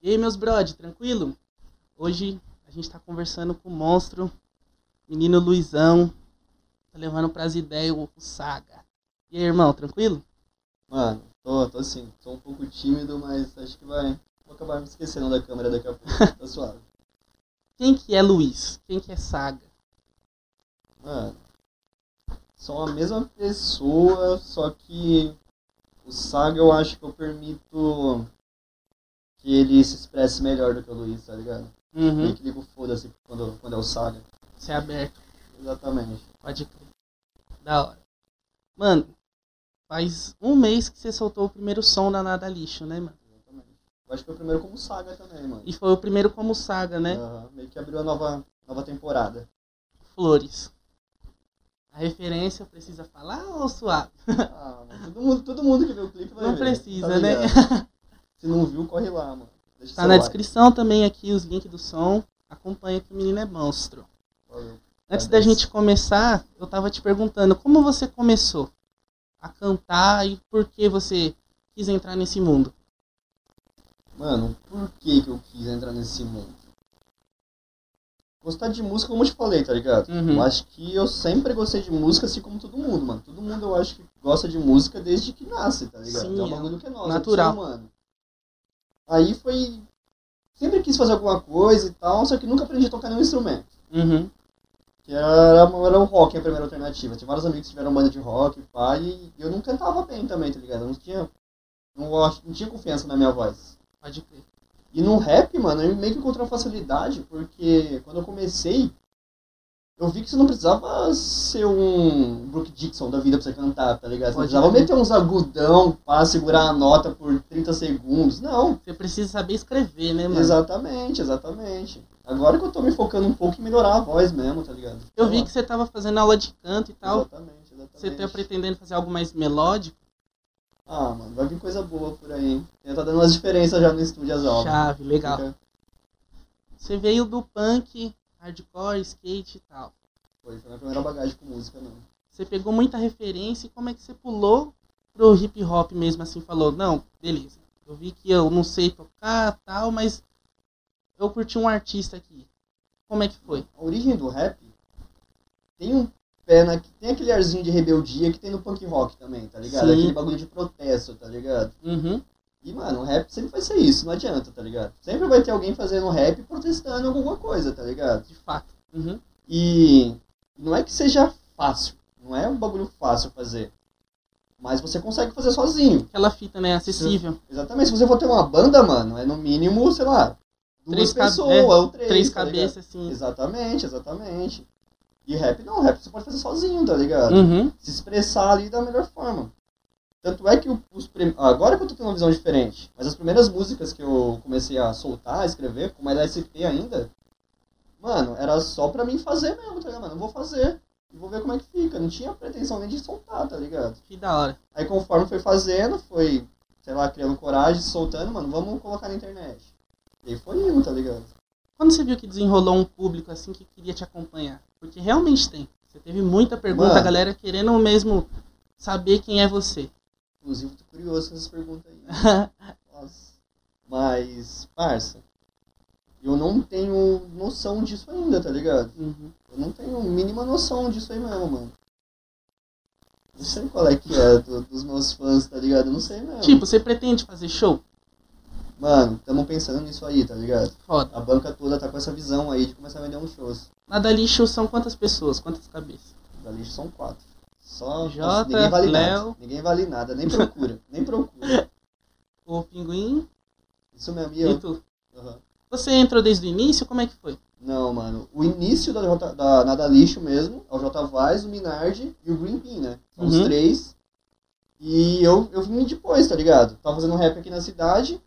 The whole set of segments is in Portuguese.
E aí, meus brode, tranquilo? Hoje a gente tá conversando com o monstro, menino Luizão, tá levando pras ideias o, o Saga. E aí, irmão, tranquilo? Mano, tô, tô assim, tô um pouco tímido, mas acho que vai. Vou acabar me esquecendo da câmera daqui a pouco. Tá suave. Quem que é Luiz? Quem que é Saga? Mano, são a mesma pessoa, só que o Saga eu acho que eu permito que ele se expresse melhor do que o Luiz, tá ligado? Uhum. Meio que ligo foda-se quando, quando é o Saga. Você é aberto, Exatamente. pode crer. Da hora. Mano, faz um mês que você soltou o primeiro som da Nada Lixo, né, mano? Exatamente. Eu acho que foi o primeiro como Saga também, mano. E foi o primeiro como Saga, né? Aham, meio que abriu a nova, nova temporada. Flores. A referência precisa falar ou suave? Ah, mano, todo mundo, todo mundo que vê o clipe vai Não ver, precisa, tá né? Se não viu, corre lá, mano. Deixa Tá na like. descrição também aqui os links do som. Acompanha que o menino é monstro. Valeu. Antes da Agradeço. gente começar, eu tava te perguntando como você começou a cantar e por que você quis entrar nesse mundo. Mano, por que que eu quis entrar nesse mundo? Gostar de música, como eu te falei, tá ligado? Uhum. Eu acho que eu sempre gostei de música, assim como todo mundo, mano. Todo mundo eu acho que gosta de música desde que nasce, tá ligado? Sim, é um é bagulho que é nosso, natural. é humano. Aí foi. Sempre quis fazer alguma coisa e tal, só que nunca aprendi a tocar nenhum instrumento. Uhum. Que era, era o rock a primeira alternativa. Tinha vários amigos que tiveram banda de rock, pá, e eu não cantava bem também, tá ligado? Eu não tinha. Não, não tinha confiança na minha voz. Pode crer. E no rap, mano, eu meio que encontrei uma facilidade, porque quando eu comecei, eu vi que você não precisava ser um Brook Dixon da vida pra você cantar, tá ligado? Você não Pode precisava crer. meter uns agudão pra segurar a nota por 30 segundos. Não, Você precisa saber escrever, né, mano? exatamente, exatamente. Agora que eu tô me focando um pouco em melhorar a voz mesmo, tá ligado? Eu vi que você tava fazendo aula de canto e tal. Exatamente, exatamente. Você tá pretendendo fazer algo mais melódico? Ah, mano, vai vir coisa boa por aí, hein? Já tá dando umas diferenças já no estúdio as aulas. Chave, legal. Fica- Você veio do punk, hardcore, skate e tal. Foi, foi a primeira bagagem com música, não. Você pegou muita referência e como é que você pulou pro hip hop mesmo assim? Falou, não, beleza. Eu vi que eu não sei tocar tal, mas eu curti um artista aqui. Como é que foi? a origem do rap tem um pé na, tem aquele arzinho de rebeldia que tem no punk rock também, tá ligado? Sim. Aquele bagulho de protesto, tá ligado? Uhum. E, mano, o rap sempre vai ser isso, não adianta, tá ligado? Sempre vai ter alguém fazendo rap protestando alguma coisa, tá ligado? De fato. Uhum. E não é que seja fácil, não é um bagulho fácil fazer. Mas você consegue fazer sozinho. Aquela fita, né? Acessível. Exatamente, se você for ter uma banda, mano, é no mínimo, sei lá, duas Três pessoas, é, ou três, Três tá cabeças, assim. Exatamente, exatamente. E rap não, rap você pode fazer sozinho, tá ligado? Uhum. Se expressar ali da melhor forma. Tanto é que os prim... agora que eu tô tendo uma visão diferente, mas as primeiras músicas que eu comecei a soltar, a escrever, com mais SP ainda, mano, era só pra mim fazer mesmo, tá ligado? Mano, eu vou fazer e vou ver como é que fica. Não tinha pretensão nem de soltar, tá ligado? Que da hora. Aí conforme foi fazendo, foi, sei lá, criando coragem, soltando, mano, vamos colocar na internet. E aí foi indo, tá ligado? Quando você viu que desenrolou um público assim que queria te acompanhar? Porque realmente tem. Você teve muita pergunta, Mano. a galera querendo mesmo saber quem é você. Inclusive, tô curioso com essas perguntas aí. Nossa. Mas, parça, eu não tenho noção disso ainda, tá ligado? Uhum. Eu não tenho mínima noção disso aí mesmo, mano. Não sei qual é que é do- dos meus fãs, tá ligado? Eu não sei mesmo. Tipo, você pretende fazer show? Mano, tamo pensando nisso aí, tá ligado? Foda. A banca toda tá com essa visão aí de começar a vender uns shows. Nada lixo são quantas pessoas? Quantas cabeças? Da lista são quatro. Só. Nossa, ninguém vale Léo. nada. Ninguém vale nada, nem procura. nem procura. O Pinguim Isso mesmo, e e eu. tu. Aham. Você entrou desde o início? Como é que foi? Não, mano. O início da, J, da Nada Lixo mesmo é o J Vaz, o Minardi e o Green Pin, né? São Uhum. os três. E eu, eu vim depois, tá ligado? Tava fazendo rap aqui na cidade.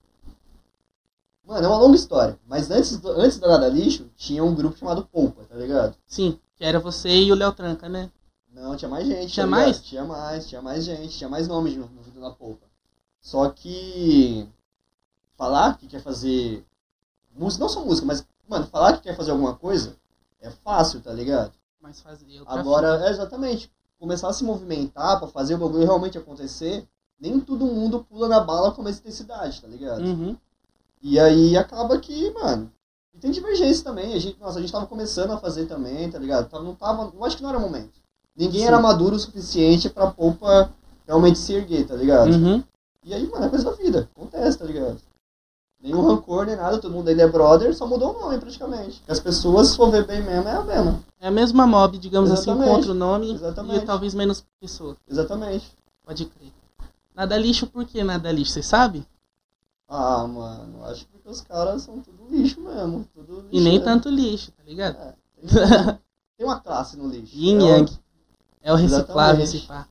Mano, é uma longa história. Mas antes, do- antes da Nada Lixo, tinha um grupo chamado Polpa, tá ligado? Sim, que era você e o Léo Tranca, né? Não, tinha mais gente. Tinha tá mais? Tinha mais, tinha mais gente, tinha mais nomes no, no vídeo da Polpa. Só que. Falar que quer fazer. Música, não só música, mas, mano, falar que quer fazer alguma coisa é fácil, tá ligado? Mas outra Agora, é exatamente, começar a se movimentar pra fazer o bagulho realmente acontecer, nem todo mundo pula na bala com essa intensidade, tá ligado? Uhum. E aí acaba que, mano. E tem divergência também. A gente, nossa, a gente tava começando a fazer também, tá ligado? Não tava. Eu acho que não era o momento. Ninguém Sim. era maduro o suficiente pra polpa realmente se erguer, tá ligado? Uhum. E aí, mano, é coisa da vida. Acontece, tá ligado? Nenhum rancor, nem nada, todo mundo ainda é brother, só mudou o nome praticamente. As pessoas, se for ver bem mesmo, é a mesma. É a mesma mob, digamos Exatamente. assim, com outro nome Exatamente. e talvez menos pessoas. Exatamente. Pode crer. Nada lixo, por que nada lixo? Você sabe? Ah, mano, acho que porque os caras são tudo lixo mesmo. Tudo lixo E nem mesmo. tanto lixo, tá ligado? É, tem, tem uma classe no lixo. Yin é, o- Yang. É o esse pá.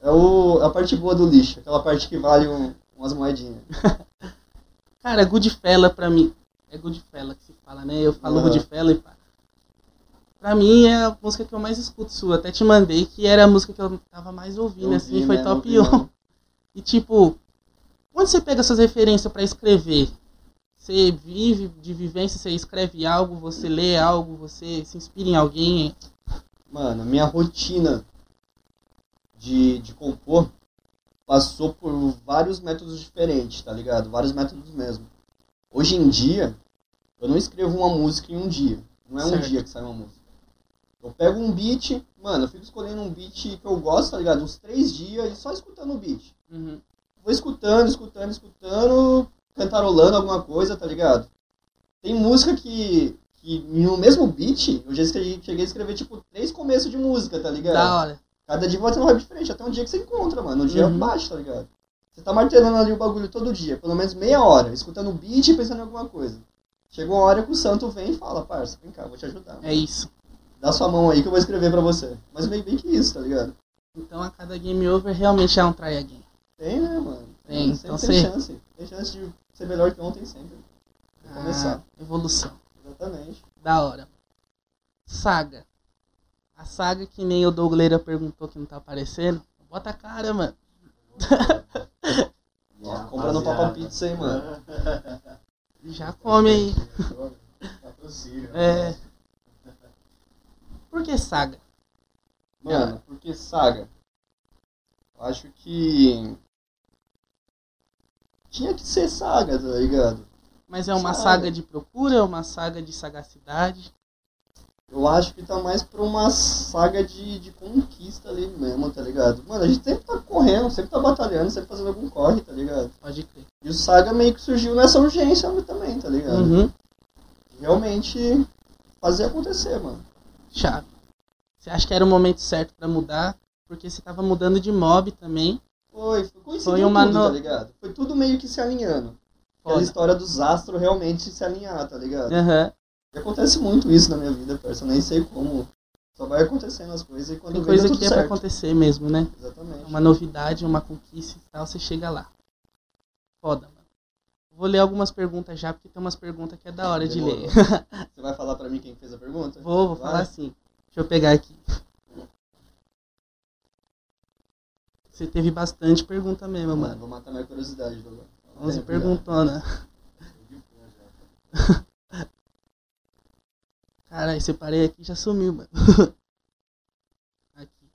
é o, a parte boa do lixo, aquela parte que vale um- umas moedinhas. Cara, Goodfella pra mim. É Goodfella que se fala, né? Eu falo Aham. Goodfella e pá. Pra mim é a música que eu mais escuto sua. Até te mandei que era a música que eu tava mais ouvindo, Eu assim, foi né, top eu vi 1. mesmo. E tipo, onde você pega suas referências pra escrever? Você vive de vivência, você escreve algo, você lê algo, você se inspira em alguém. Mano, minha rotina de, de compor passou por vários métodos diferentes, tá ligado? Vários métodos mesmo. Hoje em dia, eu não escrevo uma música em um dia. Não é um Certo. dia que sai uma música. Eu pego um beat, mano, eu fico escolhendo um beat que eu gosto, tá ligado? Uns três dias e só escutando o beat. Uhum. Vou escutando, escutando, escutando, cantarolando alguma coisa, tá ligado? Tem música que, que no mesmo beat, eu já escrevi, cheguei a escrever, tipo, três começos de música, tá ligado? Da hora. Cada dia vai ter uma vibe diferente, até um dia que você encontra, mano. No dia Uhum. baixa, tá ligado? Você tá martelando ali o bagulho todo dia, pelo menos meia hora, escutando o beat e pensando em alguma coisa. Chegou uma hora que o santo vem e fala, parça, vem cá, vou te ajudar. É isso. Dá sua mão aí que eu vou escrever pra você. Mas meio bem que isso, tá ligado? Então a cada game over realmente é um try again. Tem, né, mano? Tem, sempre então tem você- chance. Tem chance de ser melhor que ontem sempre. Vou começar. Ah, evolução. Exatamente. Da hora. Saga. A saga que nem o Dougleira perguntou que não tá aparecendo. Bota a cara, mano. Ó, compra no Papa Pizza aí, mano. Já come aí. É. Por que saga? Mano, porque saga. Eu acho que. Tinha que ser saga, tá ligado? Mas é uma Saga. saga de procura, é uma saga de sagacidade. Eu acho que tá mais pra uma saga de, de conquista ali mesmo, tá ligado? Mano, a gente sempre tá correndo, sempre tá batalhando, sempre fazendo algum corre, tá ligado? Pode crer. E o saga meio que surgiu nessa urgência também, tá ligado? Uhum. Realmente fazer acontecer, mano. Chave. Você acha que era o momento certo pra mudar? Porque você tava mudando de mob também. Foi, foi, coincidiu Foi uma tudo, no- tá ligado? Foi tudo meio que se alinhando. Aquela Foda. história dos astros realmente se alinhar, tá ligado? Aham. E acontece muito isso na minha vida, parça. Eu nem sei como. Só vai acontecendo as coisas e quando Tem vem coisa tudo que é pra acontecer mesmo, né? Exatamente. Uma novidade, uma conquista e tal, você chega lá. Foda, mano. Vou ler algumas perguntas já, porque tem umas perguntas que é da hora de Demorou. ler. Você vai falar pra mim quem fez a pergunta? Vou, vou Vai. falar assim. Deixa eu pegar aqui. Você teve bastante pergunta mesmo, Mano, mano. vou matar minha curiosidade, Douglas. 11 Tempo perguntona. Caralho, separei aqui e já sumiu, mano. aqui.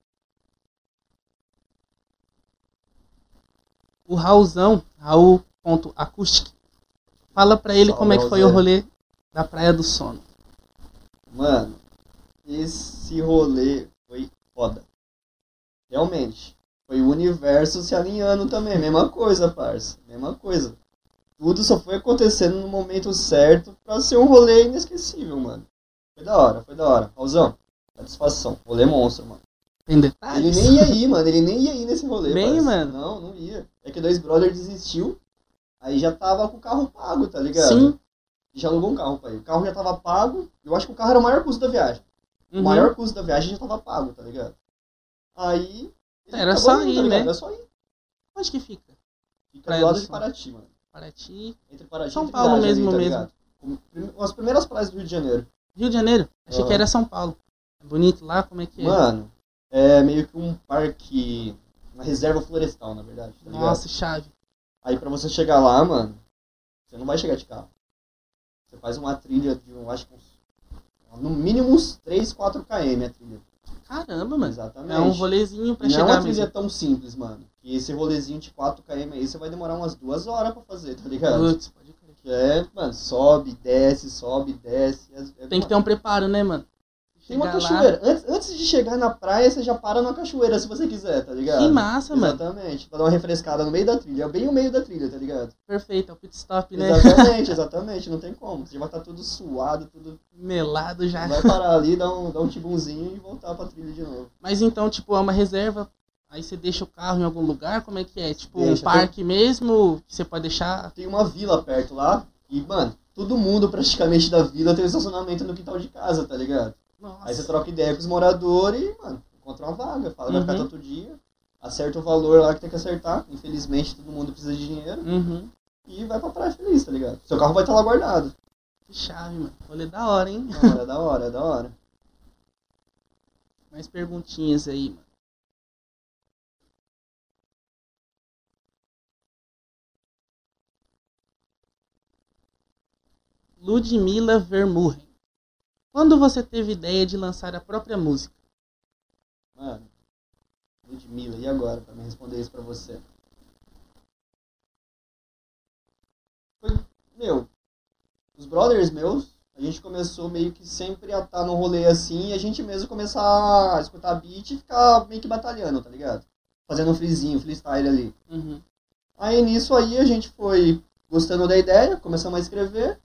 O Raulzão, Raul.acoustic, fala pra ele como é que foi o rolê da Praia do Sono. Mano, esse rolê foi foda. Realmente. Foi o universo se alinhando também. Mesma coisa, parça. Mesma coisa. Tudo só foi acontecendo no momento certo pra ser um rolê inesquecível, mano. Foi da hora, foi da hora. Raulzão, satisfação. Rolê monstro, mano. Tem Ele nem ia ir, mano. Ele nem ia ir nesse rolê, Bem, mano. Não, não ia. É que dois brothers desistiu. Aí já tava com o carro pago, tá ligado? Sim. E já alugou um carro pra ele. O carro já tava pago. Eu acho que o carro era o maior custo da viagem. Uhum. O maior custo da viagem já tava pago, tá ligado? Aí. Ele Era só ir, tá né? Era só ir. Onde que fica? Fica Praia do do lado de. Paraty, mano. Paraty. Entre Paraty São Paulo Trindade mesmo, ali, tá mesmo. As primeiras praias do Rio de Janeiro. Rio de Janeiro. Achei Aham. que era São Paulo. É bonito lá? Como é que é? Mano, é meio que um parque. Uma reserva florestal, na verdade. Tá? Nossa, chave. Aí pra você chegar lá, mano, você não vai chegar de carro. Você faz uma trilha de, eu acho que uns, no mínimo uns 3, 4 km a trilha. Caramba, mano. Exatamente. É um rolezinho pra não é chegar uma trilha mesmo. tão simples, mano. Que esse rolezinho de 4 km aí você vai demorar umas duas horas pra fazer, tá ligado? Putz, pode crer. É, mano, sobe, desce, sobe, desce. é- é Tem que ter um preparo, né, mano? Tem uma lá- cachoeira. Antes, antes de chegar na praia, você já para numa cachoeira, se você quiser, tá ligado? Que massa, mano. Exatamente. Pra dar uma refrescada no meio da trilha. É bem o meio da trilha, tá ligado? Perfeito, é o pit stop, né? Exatamente, exatamente. Não tem como. Você já vai estar tudo suado, tudo. Melado já. Vai parar ali, dar um, dar um tibumzinho e voltar pra trilha de novo. Mas então, tipo, é uma reserva, aí você deixa o carro em algum lugar, como é que é? Tipo, um Deixa, parque mesmo, que você pode deixar... Tem uma vila perto lá e, mano, todo mundo praticamente da vila tem um estacionamento no quintal de casa, tá ligado? Nossa, Aí você troca ideia com os moradores e, mano, encontra uma vaga. Fala, vai ficar Uhum. tanto dia. Acerta o valor lá que tem que acertar. Infelizmente, todo mundo precisa de dinheiro. Uhum. E vai pra praia feliz, tá ligado? Seu carro vai estar lá guardado. Que chave, mano. Rolê da hora, hein? Não, é da hora, é da hora. Mais perguntinhas aí, mano. Ludmilla Vermurren. Quando você teve ideia de lançar a própria música? Mano, Ludmilla, e agora pra me responder isso pra você? Foi, meu, os brothers meus, a gente começou meio que sempre a estar no rolê assim e a gente mesmo começar a escutar beat e ficar meio que batalhando, tá ligado? Fazendo um freezinho, freestyle ali. Uhum. Aí nisso aí a gente foi gostando da ideia, começamos a escrever,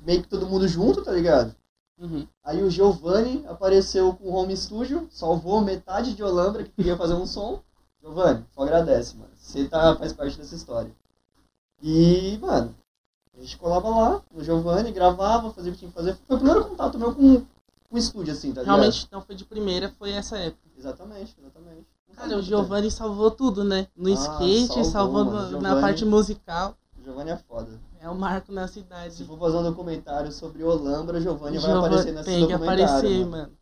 meio que todo mundo junto, tá ligado? Uhum. Aí o Giovanni apareceu com o home studio, salvou metade de Olambra que queria fazer um som. Giovanni, só agradece, mano. Você tá, faz parte dessa história. E, mano, a gente colava lá no Giovanni, gravava, fazia o que tinha que fazer. Foi o primeiro contato meu com, com o estúdio, assim, tá ligado? Realmente não foi de primeira, foi essa época. Exatamente, exatamente. Não Cara, o Giovanni salvou tudo, né? No Ah, skate, salvou, salvou mano. na- Giovanni- parte musical. O Giovanni é foda. É o marco na Se cidade. for fazer um documentário sobre Olambra, Giovanni vai aparecer nesse tem que documentário. aparecer, mano.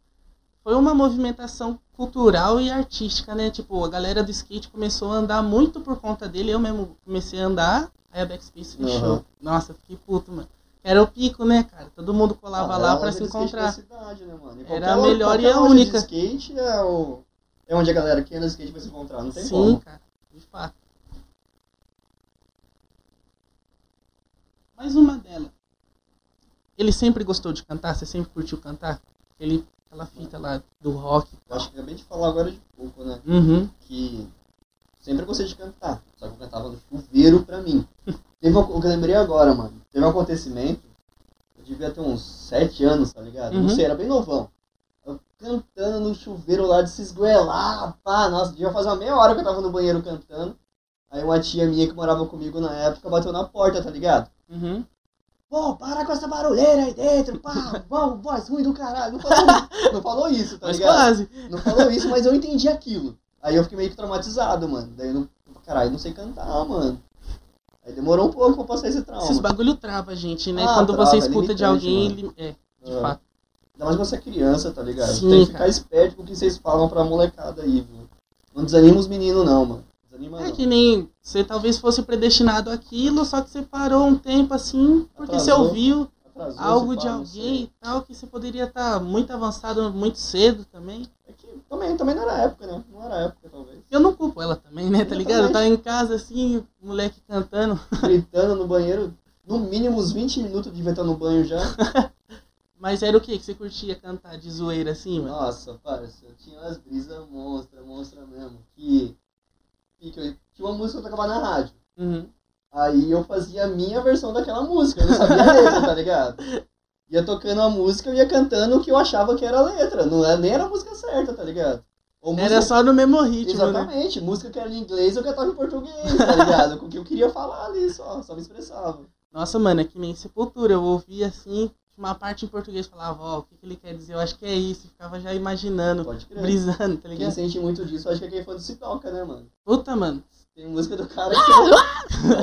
Foi uma movimentação cultural e artística, né? Tipo, a galera do skate começou a andar muito por conta dele. Eu mesmo comecei a andar, aí a Backspace fechou. Aham. Nossa, fiquei puto, mano. Era o pico, né, cara? Todo mundo colava Ah, lá a pra loja se encontrar. da cidade, né, Era a melhor e a única. De skate é, o, é onde a galera que anda skate vai se encontrar, não tem Sim, como. cara. De fato. Mais uma dela. Ele sempre gostou de cantar? Você sempre curtiu cantar? Ele, aquela fita lá do rock. Eu acho que acabei de falar agora de pouco, né? Uhum. Que sempre gostei de cantar, só que eu cantava no chuveiro pra mim. Teve um, o que eu lembrei agora, mano. Teve um acontecimento, eu devia ter uns 7 anos, tá ligado? Uhum. Não sei, era bem novão. Eu cantando no chuveiro lá de se esgoelar, pá, nossa, devia fazer uma meia hora que eu tava no banheiro cantando. Aí uma tia minha que morava comigo na época bateu na porta, tá ligado? Uhum. Pô, para com essa barulheira aí dentro, pá, vamos, voz ruim do caralho. Não falou, não falou isso, tá Mas ligado? quase. Não falou isso, mas eu entendi aquilo. Aí eu fiquei meio que traumatizado, mano. Daí eu não. Caralho, não sei cantar, mano. Aí demorou um pouco pra passar esse trauma. Esses bagulho trava gente, né? Ah, Quando trava, você é escuta de limitante, alguém, ele... é, de Ah. fato. Ainda mais você é criança, tá ligado? Sim, Tem que ficar cara. esperto com o que vocês falam pra molecada aí, viu? Não desanima os meninos, não, mano. É que nem você talvez fosse predestinado àquilo, só que você parou um tempo assim, porque você Atrasou. ouviu Atrasou, algo de alguém e tal, que você poderia estar muito avançado muito cedo também. É que também, também não era época, né? Não era época, talvez. Eu não culpo ela também, né? Tá ligado? Eu tava em casa assim, o moleque cantando. Gritando no banheiro. No mínimo uns 20 minutos devia estar no banho já. Mas era o que que você curtia cantar de zoeira assim, mano? Nossa, parça, eu tinha umas brisas monstra, monstra mesmo. Que, tinha uma música que eu tocava na rádio. Uhum. Aí eu fazia a minha versão daquela música, eu não sabia a letra, tá ligado? Ia tocando a música, eu ia cantando o que eu achava que era a letra. Não era, nem era a música certa, tá ligado? Ou Era música- só no mesmo ritmo, né? Exatamente, música que era em inglês eu cantava em português, tá ligado? Com o que eu queria falar ali só, só me expressava. Nossa, mano, é que nem Sepultura. Eu ouvia assim, uma parte em português, falava, ó, o que, que ele quer dizer? Eu acho que é isso. e Ficava já imaginando, brisando, tá Quem ligado? sente muito disso, acho que é quem é fã do Citoca, né, mano? Puta, mano. Tem música do cara que.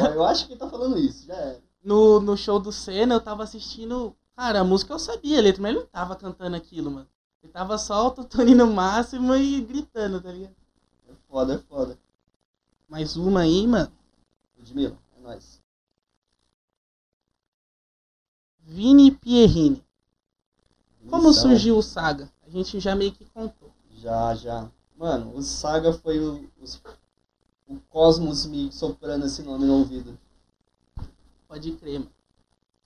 eu, eu acho que ele tá falando isso, já é. No, no show do Senna, eu tava assistindo. Cara, a música eu sabia a letra, mas ele não tava cantando aquilo, mano. Ele tava só autotune no máximo e gritando, tá ligado? É foda, é foda. Mais uma aí, mano. Ludmilla, é nóis. Vini Pierrini. Como Missão. surgiu o Saga? A gente já meio que contou. Já, já. Mano, o Saga foi o, os- o Cosmos me soprando esse nome no ouvido. Pode crer, mano.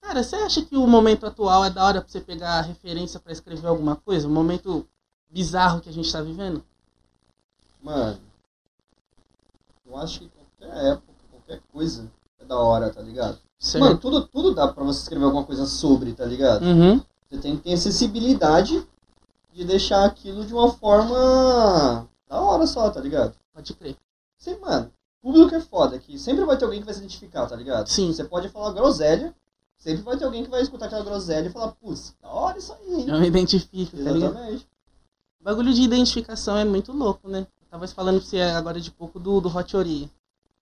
Cara, você acha que o momento atual é da hora pra você pegar a referência pra escrever alguma coisa? O momento bizarro que a gente tá vivendo? Mano, eu acho que qualquer época, qualquer coisa é da hora, tá ligado? Certo. Mano, tudo, tudo dá pra você escrever alguma coisa sobre, tá ligado? Uhum. Você tem que ter acessibilidade de deixar aquilo de uma forma da hora só, tá ligado? Pode crer. Sim, mano, público é foda, que sempre vai ter alguém que vai se identificar, tá ligado? Sim. Você pode falar groselha, sempre vai ter alguém que vai escutar aquela groselha e falar, putz, da hora isso aí, hein? Eu me identifico, tá ligado? Exatamente. O bagulho de identificação é muito louco, né? Eu tava falando pra você agora de pouco do, do Hot Ori.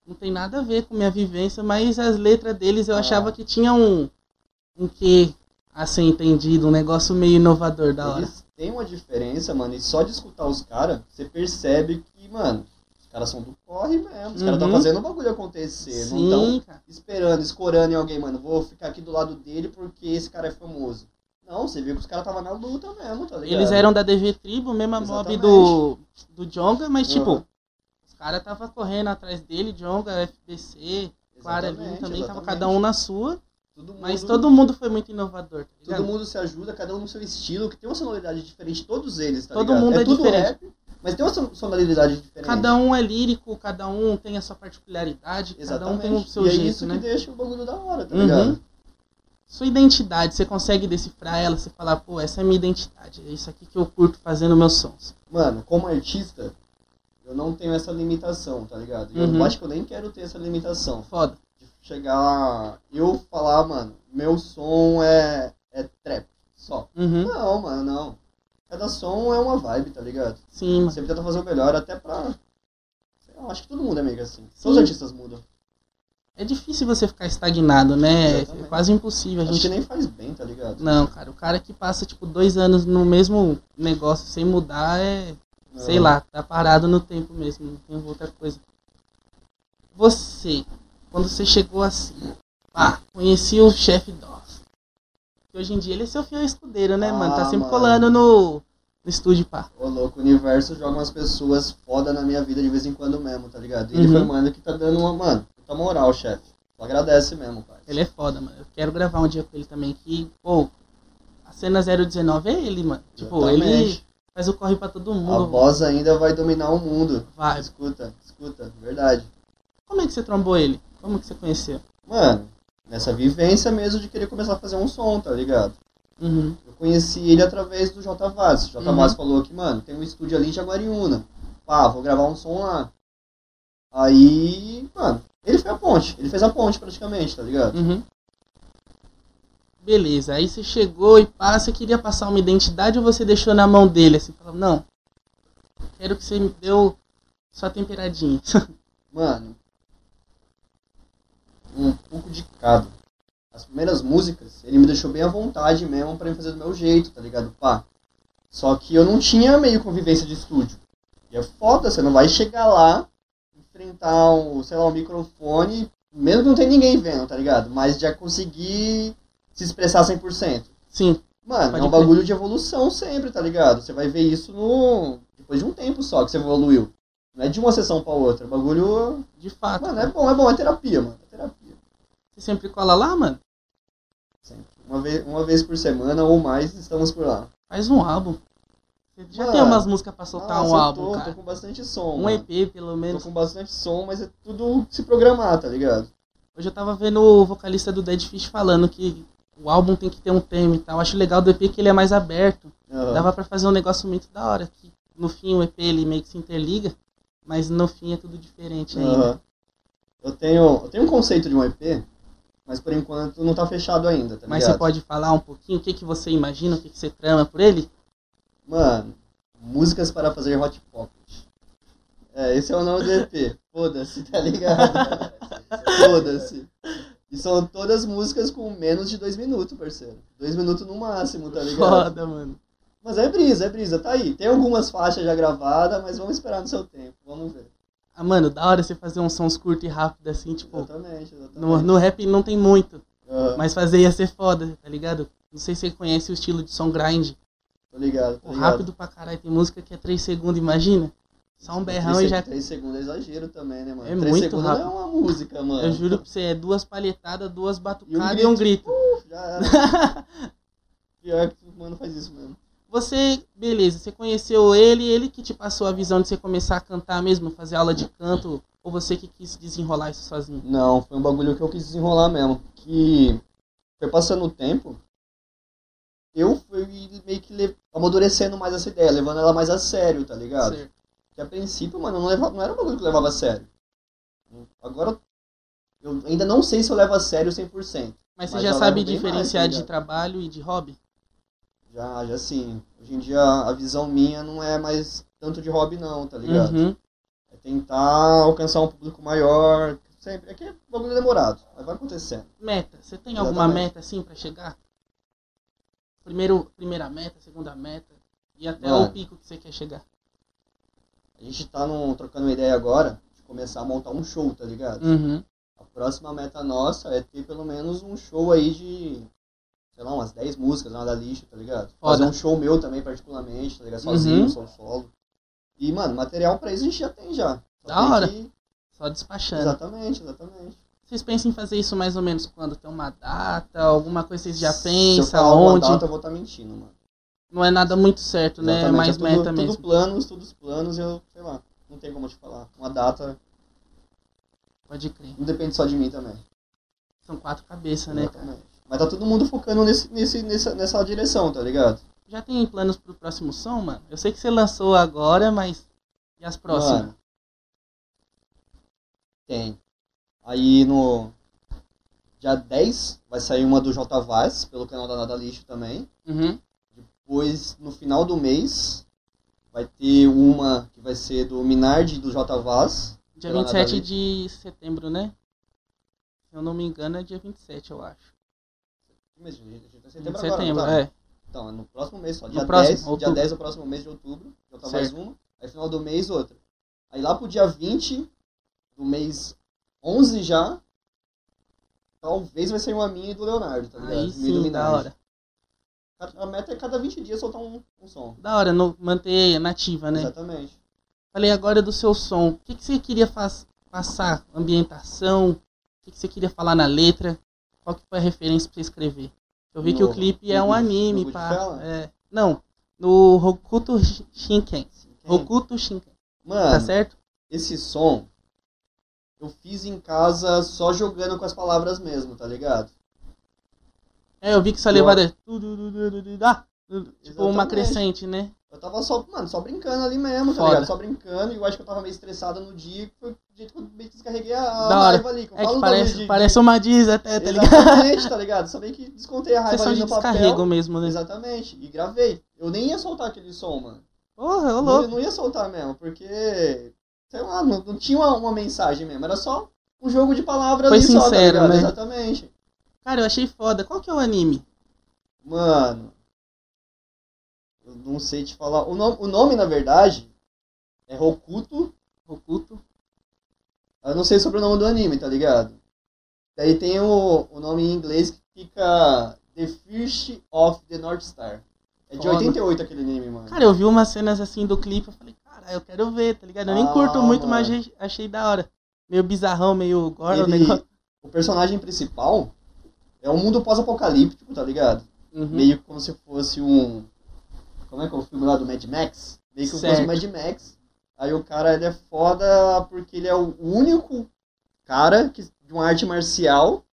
Não tem nada a ver com minha vivência, mas as letras deles eu Ah. achava que tinha um, um quê a ser entendido, um negócio meio inovador da hora. Eles têm uma diferença, mano, e só de escutar os caras, você percebe que, mano, os caras são do corre mesmo. Os caras estão Uhum. fazendo o bagulho acontecer. Não Sim, estão cara. esperando, escorando em alguém, mano. Vou ficar aqui do lado dele porque esse cara é famoso. Não, você viu que os caras estavam na luta mesmo, tá ligado? Eles eram da DV Tribo, mesma mob Exatamente. do, do Jonga, mas tipo, Uhum. os caras tava correndo atrás dele, Jonga, FBC, Clara ali Exatamente, também, tava cada um na sua, Todo mundo, mas todo mundo foi muito inovador, tá ligado? todo mundo se ajuda, cada um no seu estilo, que tem uma sonoridade diferente, todos eles, tá Todo ligado? mundo é tudo diferente. rap, mas tem uma son- sonoridade diferente. Cada um é lírico, cada um tem a sua particularidade, cada um Exatamente. tem o seu e é jeito, isso né? que deixa o bagulho da hora, tá Uhum. ligado? Sua identidade, você consegue decifrar ela, você falar, pô, essa é minha identidade, é isso aqui que eu curto fazendo meus sons. Mano, como artista, eu não tenho essa limitação, tá ligado? E Uhum. eu acho que eu nem quero ter essa limitação. Foda. De chegar lá, eu falar, mano, meu som é, é trap, só. Uhum. Não, mano, não. Cada som é uma vibe, tá ligado? Sim, mano. Sempre tenta fazer o melhor, até pra. lá, acho que todo mundo é meio que assim. Sim. Todos os artistas mudam. É difícil você ficar estagnado, né? É quase impossível. A Acho gente que nem faz bem, tá ligado? Não, cara, o cara que passa, tipo, dois anos no mesmo negócio sem mudar é. Sei lá, tá parado no tempo mesmo, não tem outra coisa. Você, quando você chegou assim, pá, conheci o chefe. Que hoje em dia ele é seu fiel escudeiro, né, mano? Tá Ah, sempre mano. colando no, no estúdio, pá. Ô, louco, o universo joga umas pessoas foda na minha vida de vez em quando mesmo, tá ligado? E ele Uhum. foi o mano que tá dando uma, mano, puta moral, chefe. Só agradece mesmo, pai. Ele é foda, mano. Eu quero gravar um dia com ele também, que, pô, a cena 019 é ele, mano. Tipo, ele Exatamente. faz o corre pra todo A mundo. voz ainda vai dominar o mundo. Vai. Escuta, escuta, verdade. Como é que você trombou ele? Como que você conheceu? Mano, nessa vivência mesmo de querer começar a fazer um som, tá ligado? Uhum. Eu conheci ele através do J Vaz. J Uhum. Vaz falou que, mano, tem um estúdio ali em Jaguariúna. Pá, vou gravar um som lá. Aí, mano, ele foi a ponte. Ele fez a ponte praticamente, tá ligado? Uhum. Beleza, aí você chegou e você queria passar uma identidade ou você deixou na mão dele, assim, falou, não, quero que você me deu sua temperadinha. Mano, um pouco de cada. As primeiras músicas, ele me deixou bem à vontade mesmo pra eu fazer do meu jeito, tá ligado? Pá. Só que eu não tinha meio convivência de estúdio. E é foda, você não vai chegar lá, enfrentar um, sei lá, um microfone, mesmo que não tem ninguém vendo, tá ligado? Mas já conseguir se expressar 100%. Sim, Mano, Pode é um crer. bagulho de evolução sempre, tá ligado? Você vai ver isso no depois de um tempo só que você evoluiu. Não é de uma sessão pra outra. O bagulho. de fato. Mano, é bom, é bom, é terapia, mano. É terapia. Você sempre cola lá, mano? Sempre. Uma vez, uma vez por semana ou mais estamos por lá. Faz um álbum. Você já Mano, tem umas músicas pra soltar Nossa, um álbum, tô, cara. tô com bastante som. Um mano. EP, pelo Tô menos. com bastante som, mas é tudo se programar, tá ligado? Hoje eu tava vendo o vocalista do Dead Fish falando que o álbum tem que ter um tema e tal. Acho legal do EP que ele é mais aberto. Aham. Dava pra fazer um negócio muito da hora. Que no fim o EP ele meio que se interliga, mas no fim é tudo diferente ainda. Aham. Eu tenho, eu tenho um conceito de um EP, mas por enquanto não tá fechado ainda, tá Mas ligado? você pode falar um pouquinho o que, que você imagina, o que, que você trama por ele? Mano, músicas para fazer hot pocket. É, esse é o nome do EP. Foda-se, tá ligado? Foda-se. E são todas músicas com menos de dois minutos, parceiro. Dois minutos no máximo, tá ligado? Foda, mano. Mas é brisa, é brisa, tá aí. Tem algumas faixas já gravadas, mas vamos esperar no seu tempo. Vamos ver. Ah, mano, da hora você fazer uns sons curtos e rápidos assim, tipo. Exatamente, exatamente. No, no rap não tem muito, Aham, mas fazer ia ser foda, tá ligado? Não sei se você conhece o estilo de som grind. tô ligado, tô ligado. rápido pra caralho, tem música que é 3 segundos, imagina. Só um berrão Três e já. Três segundos é exagero também, né, mano? É Três muito segundos rápido. não é uma música, mano. Eu juro pra você, é duas palhetadas, duas batucadas e grito. um grito. Uh, já era. Pior que o mano faz isso mesmo. Você, beleza, você conheceu ele, ele que te passou a visão de você começar a cantar mesmo, fazer aula de canto, ou você que quis desenrolar isso sozinho? Não, foi um bagulho que eu quis desenrolar mesmo. Que foi passando o tempo, eu fui meio que amadurecendo mais essa ideia, levando ela mais a sério, tá ligado? Certo. Que a princípio, mano, não, levava, não era um bagulho que eu levava a sério. Agora, eu ainda não sei se eu levo a sério 100%. Mas você Mas já sabe diferenciar mais, tá de ligado? trabalho e de hobby? Já, já sim. Hoje em dia, a visão minha não é mais tanto de hobby, não, tá ligado? Uhum. É tentar alcançar um público maior. Sempre. É que é um bagulho demorado, mas vai acontecendo. Meta, você tem alguma Exatamente. meta assim pra chegar? Primeiro, primeira meta, segunda meta e até Mano. o pico que você quer chegar. A gente tá num, trocando uma ideia agora de começar a montar um show, tá ligado? Uhum. A próxima meta nossa é ter pelo menos um show aí de, sei lá, umas 10 músicas, nada lixo, tá ligado? Foda. Fazer um show meu também, particularmente, tá ligado? Sozinho, Uhum. solo solo. E, mano, material pra isso a gente já tem já. Só Da tem hora. que- Só despachando. Exatamente, exatamente. Vocês pensam em fazer isso mais ou menos quando? Tem uma data, alguma coisa que vocês já Se eu pensam, falar uma onde? data, eu vou estar mentindo, mano. Não é nada muito certo, né? É Exatamente, mais tudo, meta tudo mesmo. planos, todos os planos, eu, sei lá, não tem como te falar. Uma data Pode crer. não depende só de mim também. São quatro cabeças, né, cara? Mas tá todo mundo focando nesse, nesse, nessa, nessa direção, tá ligado? Já tem planos pro próximo som, mano? Eu sei que você lançou agora, mas. E as próximas? Mano, tem. Aí no dia 10 vai sair uma do J Vaz, pelo canal da Nada Lixo também. Uhum. Depois, no final do mês, vai ter uma que vai ser do Minardi do J Vaz. Dia Pela 27 Nada de setembro, né? Se eu não me engano, é dia 27, eu acho. Que mês? A gente tá em De setembro agora, setembro, não tá? é. Então, é no próximo mês só. No Dia, próximo, 10, dia outubro. 10 do próximo mês de outubro, J Vaz uma. Aí final do mês, outra. Aí lá pro dia 20 do mês 11 já, talvez vai sair uma minha e do Leonardo, tá ligado? Aí e sim, da hora. A meta é cada 20 dias soltar um, um som. Da hora, no, manter nativa, né? Exatamente. Falei agora do seu som. O que, que você queria faz- passar? Ambientação? O que, que você queria falar na letra? Qual que foi a referência pra você escrever? Eu vi que o No- clipe é no um anime, no pá. É. Não, no Hokuto Shinken. Quem? Hokuto Shinken, Mano, tá certo? esse som eu fiz em casa só jogando com as palavras mesmo, tá ligado? É, eu vi que Eu- levada é... Tipo uma crescente, né? Eu tava só, mano, só brincando ali mesmo, tá Foda. ligado? Só brincando, e eu acho que eu tava meio estressado no dia, que foi o jeito que eu meio que descarreguei a, Da hora. raiva ali. que eu É que parece, de- parece uma diz até, tá ligado? Exatamente, tá ligado? Só meio que descontei a raiva Sessão ali de no papel. descarrego mesmo, né? Exatamente, e gravei. Eu nem ia soltar aquele som, mano. Porra, Não, louco. não ia soltar mesmo, porque, sei lá, não, não tinha uma, uma mensagem mesmo, era só um jogo de palavras Foi ali só, tá sincero, ligado? né? Exatamente. Cara, eu achei foda. Qual que é o anime? Mano, eu não sei te falar. O nome, o nome na verdade, é Hokuto. Hokuto. Eu não sei sobre o nome do anime, tá ligado? Daí tem o, o nome em inglês que fica The First of the North Star. É de Foda. 88 aquele anime, mano. Cara, eu vi umas cenas assim do clipe, eu falei, cara, eu quero ver, tá ligado? Eu nem Ah, curto muito, mano. mas achei, da hora. Meio bizarrão, meio gore o Ele- negócio. O personagem principal é um mundo pós-apocalíptico, tá ligado? Uhum. Meio como se fosse um. Como é que é o filme lá do Mad Max? Meio que fosse Certo. o Mad Max. Aí o cara ele é foda porque ele é o único cara que, de uma arte marcial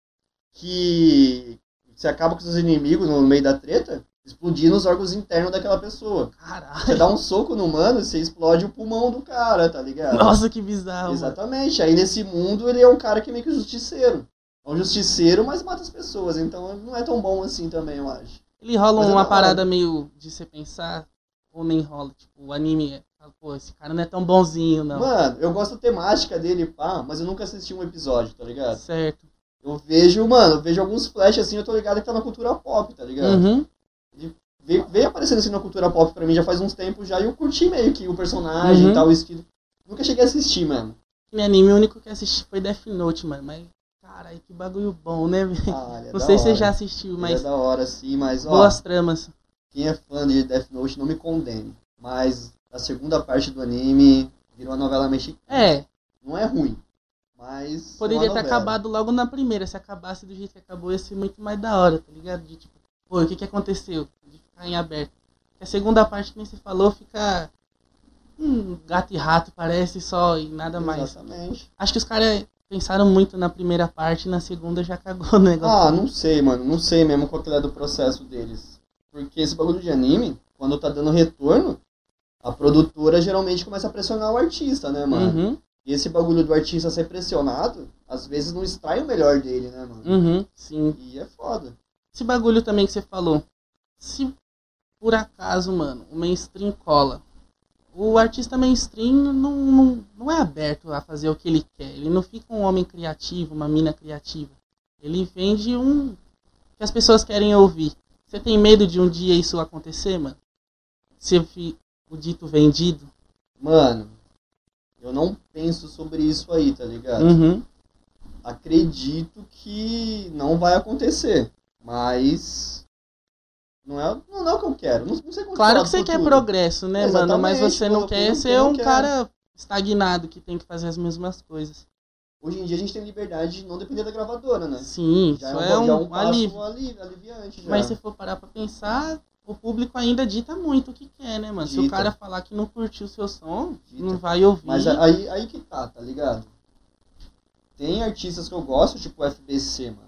que você acaba com seus inimigos no meio da treta, explodindo os órgãos internos daquela pessoa. Você Caralho. dá um soco no mano, você explode o pulmão do cara, tá ligado? Nossa, que bizarro. mano. Exatamente. Aí nesse mundo ele é um cara que é meio que justiceiro. É um justiceiro, mas mata as pessoas. Então ele não é tão bom assim também, eu acho. Ele rola Mas é uma parada meio de você pensar, ou nem rola. Tipo, o anime, é, pô, esse cara não é tão bonzinho, não. Mano, eu gosto da temática dele, pá, mas eu nunca assisti um episódio, tá ligado? Certo. Eu vejo, mano, eu vejo alguns flashes assim, eu tô ligado que tá na cultura pop, tá ligado? Uhum. Veio, veio aparecendo assim na cultura pop pra mim já faz uns tempos já e eu curti meio que o personagem Uhum. e tal, o estilo. Nunca cheguei a assistir, mano. Que anime o único que assisti foi Death Note, mano. Mas, caralho, que bagulho bom, né, velho? Ah, é Não sei se você já assistiu, Ele mas é da hora, sim, mas ó, boas tramas. quem é fã de Death Note não me condene. Mas a segunda parte do anime virou uma novela mexicana. É, Não é ruim, Mas. Poderia uma ter acabado logo na primeira. Se acabasse do jeito que acabou, ia ser muito mais da hora, tá ligado? De tipo, pô, o que que aconteceu? De ficar em aberto. Porque a segunda parte, nem você falou, fica. Um gato e rato, parece só e nada mais. Exatamente. Acho que os caras pensaram muito na primeira parte e na segunda já cagou o negócio. Ah, não sei, mano. Não sei mesmo qual que é do processo deles. Porque esse bagulho de anime, quando tá dando retorno, a produtora geralmente começa a pressionar o artista, né, mano? Uhum, E esse bagulho do artista ser pressionado, às vezes não extrai o melhor dele, né, mano? uhum, sim. E é foda. Esse bagulho também que você falou. Se por acaso, mano, o mainstream cola. O artista mainstream não, não, não é aberto a fazer o que ele quer. Ele não fica um homem criativo, uma mina criativa. Ele vende um que as pessoas querem ouvir. Você tem medo de um dia isso acontecer, mano? Ser o dito vendido? Mano, eu não penso sobre isso aí, tá ligado? Uhum. Acredito que não vai acontecer. Mas. Não é, não é o que eu quero. Não, não sei Claro que você quer progresso, né, mano? Mas Exatamente, você não quer ser um quero. cara estagnado que tem que fazer as mesmas coisas. Hoje em dia a gente tem liberdade de não depender da gravadora, né? Sim, Já isso é é um, um, já é um alívio. ali- aliviante. Já. Mas se for parar pra pensar, o público ainda dita muito o que quer, né, mano? Se o Dita. cara falar que não curtiu o seu som, Dita. não vai ouvir. Mas aí, aí que tá, tá ligado? Tem artistas que eu gosto, tipo o FBC, mano.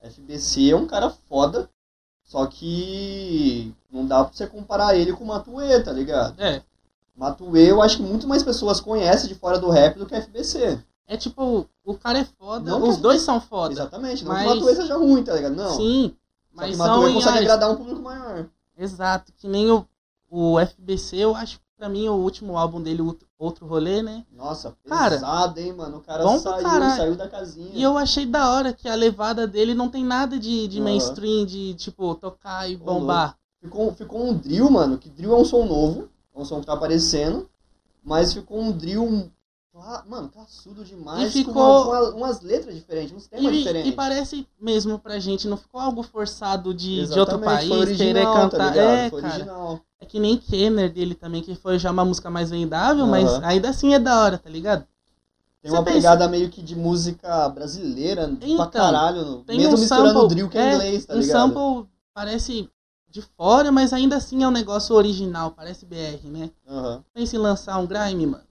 FBC é um cara foda, só que não dá pra você comparar ele com o Matuê, tá ligado? É, Matuê eu acho que muito mais pessoas conhecem de fora do rap do que FBC. é tipo, o cara é foda, Não os dois são foda. Exatamente, não Mas- que o Matuê seja ruim, tá ligado? Não. Sim, Só mas que Matuê em consegue agradar um público maior. Exato, que nem o, o FBC, eu acho que pra mim o último álbum dele, o Outro Rolê, né? Nossa, Cara, pesado, hein, mano? O cara bom saiu, caralho. saiu da casinha. E eu achei da hora que a levada dele não tem nada de, de Aham. mainstream, de tipo, tocar e bombar. Ficou, ficou um drill, mano, que drill é um som novo, é um som que tá aparecendo, mas ficou um drill, mano, classudo demais, E ficou- uma- uma- umas letras diferentes, uns temas E, diferentes. e parece mesmo pra gente, não ficou algo forçado de, de outro país, original, querer tá cantar. ligado? é, foi cara. original. É que nem Kenner dele também, que foi já uma música mais vendável, mas Aham. ainda assim é da hora, tá ligado? Tem Você uma pensa- pegada meio que de música brasileira, pra Então, caralho, Tem mesmo um misturando sample, drill que é, é, inglês, tá um ligado? sample parece de fora, mas ainda assim é um negócio original, parece BR, né? Aham. Pensa em lançar um grime, mano.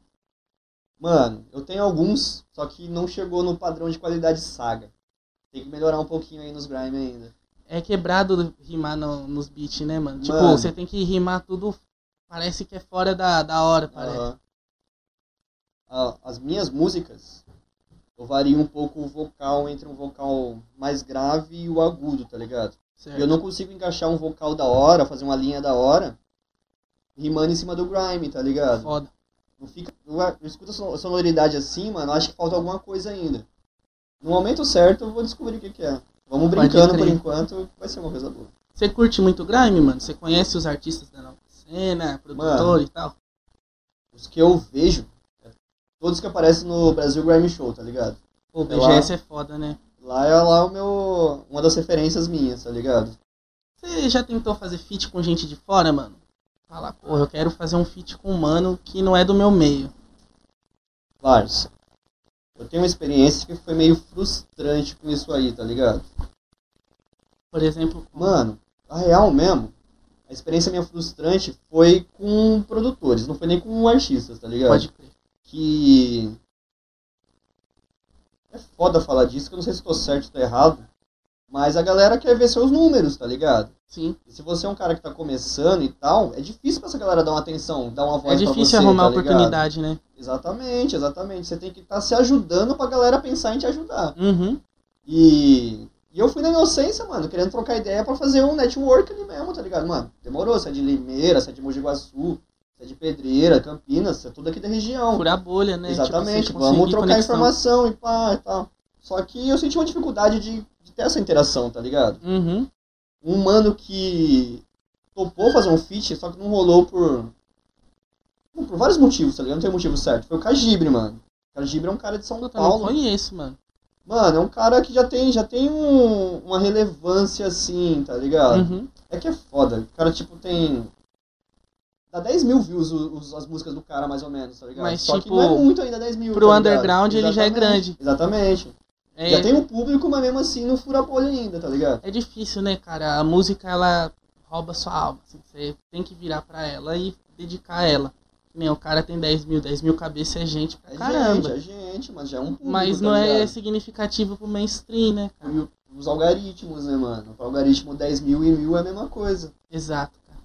Mano, eu tenho alguns, só que não chegou no padrão de qualidade saga. Tem que melhorar um pouquinho aí nos grime ainda. É quebrado rimar no- nos beats, né, mano? Tipo, Mano. você tem que rimar tudo, parece que é fora da, da hora, parece. Aham. Ah, As minhas músicas, eu vario um pouco o vocal entre um vocal mais grave e o agudo, tá ligado? Certo. E eu não consigo encaixar um vocal da hora, fazer uma linha da hora, rimando em cima do grime, tá ligado? Foda. Não fica, eu, eu escuto a son- sonoridade assim, mano, acho que falta alguma coisa ainda. No momento certo eu vou descobrir o que, que é. Vamos brincando por enquanto, vai ser uma coisa boa. Você curte muito grime, mano? Você conhece os artistas da nova cena, produtor e tal? Os que eu vejo, é todos que aparecem no Brasil Grime Show, tá ligado? Pô, o BGS é foda, né? Lá é lá o meu. uma das referências minhas, tá ligado? Você já tentou fazer feat com gente de fora, mano? Fala, porra, eu quero fazer um feat com um mano que não é do meu meio. Lars, eu tenho uma experiência que foi meio frustrante com isso aí, tá ligado? Por exemplo, Mano, a real mesmo, a experiência minha frustrante foi com produtores, não foi nem com artistas, tá ligado? pode crer. Que. É foda falar disso, que eu não sei se tô certo ou tô errado. Mas a galera quer ver seus números, tá ligado? Sim. E se você é um cara que tá começando e tal, é difícil pra essa galera dar uma atenção, dar uma voz É pra difícil você, arrumar tá ligado? oportunidade, né? Exatamente, exatamente. Você tem que estar se ajudando pra galera pensar em te ajudar. Uhum. E, e eu fui na inocência, mano, querendo trocar ideia pra fazer um network ali mesmo, tá ligado? Mano, demorou. Você é de Limeira, você é de Mogi Guaçu, você é de Pedreira, Campinas, você é tudo aqui da região. Furar bolha, né? Exatamente, Tipo, vamos trocar conexão. informação e pá e tal. Só que eu senti uma dificuldade de, de ter essa interação, tá ligado? Uhum. um mano que topou fazer um feat, só que não rolou por. Por vários motivos, tá ligado? Não tem motivo certo. Foi o Cajibre, mano. O Cajibre é um cara de São não Paulo. conheço, mano. Mano, é um cara que já tem, já tem um- uma relevância assim, tá ligado? Uhum. É que é foda. O cara, tipo, tem Dá 10 mil views os, os- as músicas do cara, mais ou menos, tá ligado? Mas, Só que tipo, não é muito ainda 10 mil. pro tá underground ele já é grande. Exatamente. É, Já tem um público, mas mesmo assim não fura a bolha ainda, tá ligado? é difícil, né, cara? A música, ela rouba sua alma. assim, você tem que virar pra ela e dedicar a ela. Nem o cara tem 10 mil, 10 mil cabeças é gente pra É caramba. gente, é gente, mas já é um público, Mas tá não é ligado? significativo pro mainstream, né, cara? Os algoritmos, né, mano? O algoritmo 10 mil e mil é a mesma coisa. Exato, cara.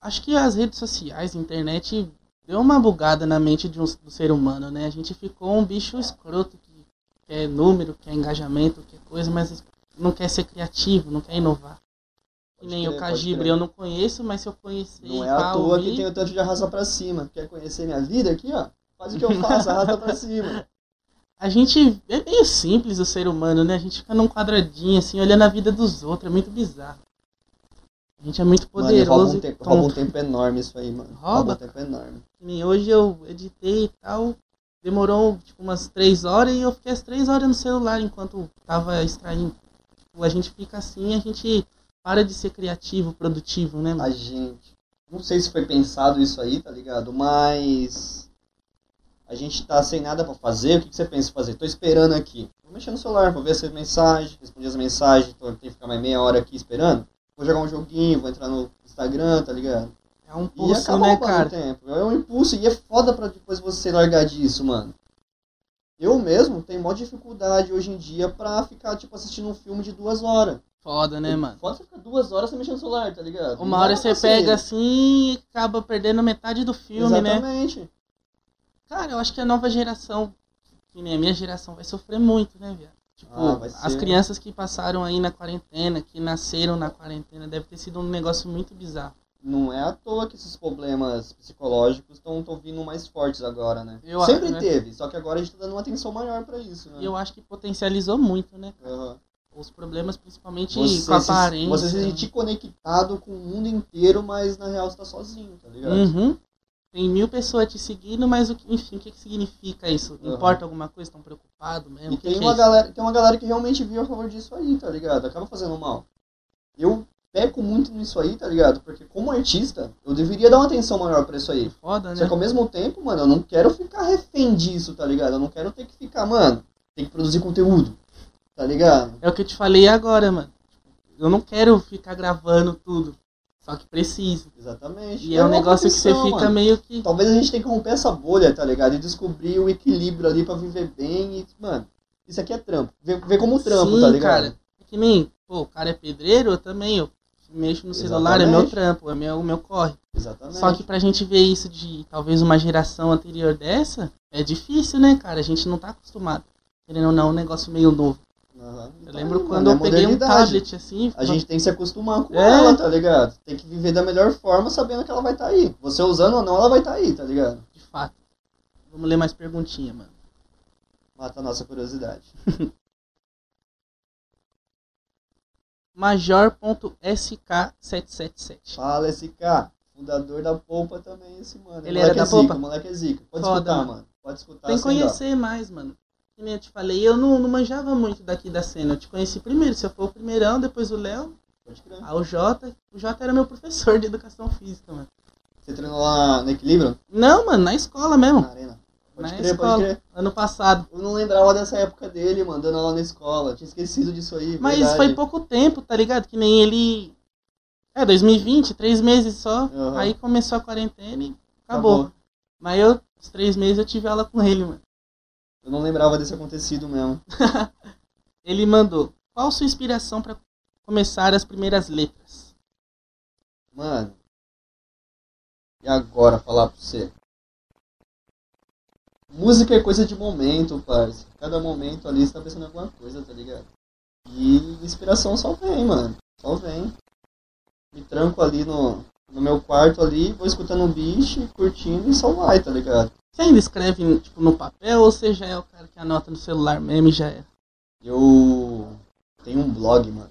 Acho que as redes sociais, a internet, deu uma bugada na mente de um, do ser humano, né? A gente ficou um bicho escroto quer número, quer engajamento, quer coisa, mas não quer ser criativo, não quer inovar. Que nem crer, o Cagibre, eu não conheço, mas se eu conhecer Não é à toa ouvir, que tem o tanto de arrasta pra cima. Quer conhecer minha vida aqui, ó? Faz o que eu faço, arrasta pra cima. A gente é meio simples o ser humano, né? A gente fica num quadradinho assim, olhando a vida dos outros, é muito bizarro. A gente é muito Mano, e rouba poderoso. um, tempo, rouba um tempo enorme isso aí, mano. Rouba? um tempo enorme. Hoje eu editei e tal. Demorou tipo umas três horas e eu fiquei as três horas no celular enquanto tava extraindo. Tipo, a gente fica assim, a gente para de ser criativo, produtivo, né, A mano? gente. Não sei se foi pensado isso aí, tá ligado? Mas. A gente tá sem nada pra fazer. O que, que você pensa fazer? Tô esperando aqui. Vou mexer no celular, vou ver as mensagens, responder as mensagens. Tô, tenho que ficar mais meia hora aqui esperando. Vou jogar um joguinho, vou entrar no Instagram, tá ligado? É um pulso, acaba né, cara? tempo. É um impulso e é foda pra depois você largar disso, mano. Eu mesmo tenho maior dificuldade hoje em dia pra ficar, tipo, assistindo um filme de duas horas. Foda, né, mano? Foda você ficar duas horas você mexendo no celular, tá ligado? Uma Não hora você pega assim e acaba perdendo metade do filme, né? Exatamente. Cara, eu acho que a nova geração, que nem a minha geração, vai sofrer muito, né, viado? Tipo, Ah, as crianças que passaram aí na quarentena, que nasceram na quarentena, deve ter sido um negócio muito bizarro. Não é à toa que esses problemas psicológicos estão vindo mais fortes agora, né? Eu Sempre acho, né? teve, só que agora a gente tá dando uma atenção maior pra isso, né? E eu acho que potencializou muito, né? Aham. Os problemas, principalmente Você, com a aparência. você se sentir conectado com o mundo inteiro, mas na real você tá sozinho, tá ligado? Uhum. Tem mil pessoas te seguindo, mas o que, enfim, o que, que significa isso? Uhum. Importa alguma coisa? Estão preocupados mesmo? E tem que é uma, isso? galera, tem uma galera que realmente viu a favor disso aí, tá ligado? Acaba fazendo mal. Eu peco muito nisso aí, tá ligado? Porque como artista, eu deveria dar uma atenção maior pra isso aí. Foda, Só né? que ao mesmo tempo, mano, eu não quero ficar refém disso, tá ligado? Eu não quero ter que ficar, mano, tem que produzir conteúdo, tá ligado? É o que eu te falei agora, mano. Eu não quero ficar gravando tudo. Só que preciso. Exatamente. E é um uma negócio que você fica mano. meio que. Talvez a gente tenha que romper essa bolha, tá ligado? E descobrir o equilíbrio ali pra viver bem e, mano, isso aqui é trampo. Ver, ver como trampo, Sim, tá ligado? cara. É que nem, pô, o cara é pedreiro, eu também. Eu mexo no celular, é meu Exatamente. trampo, é meu, o meu corre. Exatamente. Só que pra gente ver isso de talvez uma geração anterior dessa, é difícil, né, cara? A gente não tá acostumado. Querendo ou não, é um negócio meio novo. Aham. Eu Então, lembro quando é eu peguei um tablet assim. A gente tem que se acostumar com É. ela, tá ligado? Tem que viver da melhor forma sabendo que ela vai estar aí. Você usando ou não, ela vai estar aí, tá ligado? De fato. Vamos ler mais perguntinha, mano. Mata a nossa curiosidade. Major.sk777. Fala cara, fundador da Polpa também, esse mano. Ele moleque era da é zica, Polpa? moleque é zica. Pode Foda, escutar, mano. Pode escutar. Tem que dó. conhecer mais, mano. Que nem eu te falei, eu não, não manjava muito daqui da cena. Eu te conheci primeiro. Se eu for o primeirão, depois o Léo, Pode crer. aí o Jota. O Jota era meu professor de educação física, mano. Você treinou lá no Equilíbrio? Não, mano, na escola mesmo. Na arena? Pode Na crer, escola. pode crer. Ano passado. Eu não lembrava dessa época dele, mano, dando aula na escola. Tinha esquecido disso aí. Mas verdade. foi pouco tempo, tá ligado? Que nem ele. É, 2020, três meses só. Aham. Aí começou a quarentena e acabou. Mas eu, os três meses, eu tive aula com ele, mano. Eu não lembrava desse acontecido mesmo. Ele mandou: Qual sua inspiração pra começar as primeiras letras? Mano. E agora falar pra você? Música é coisa de momento, parça. Cada momento ali você tá pensando em alguma coisa, tá ligado? E inspiração só vem, mano. Só vem. Me tranco ali no, no meu quarto ali, vou escutando um bicho, curtindo e só vai, tá ligado? Você ainda escreve tipo, no papel ou você já é o cara que anota no celular mesmo e já é? Eu tenho um blog, mano.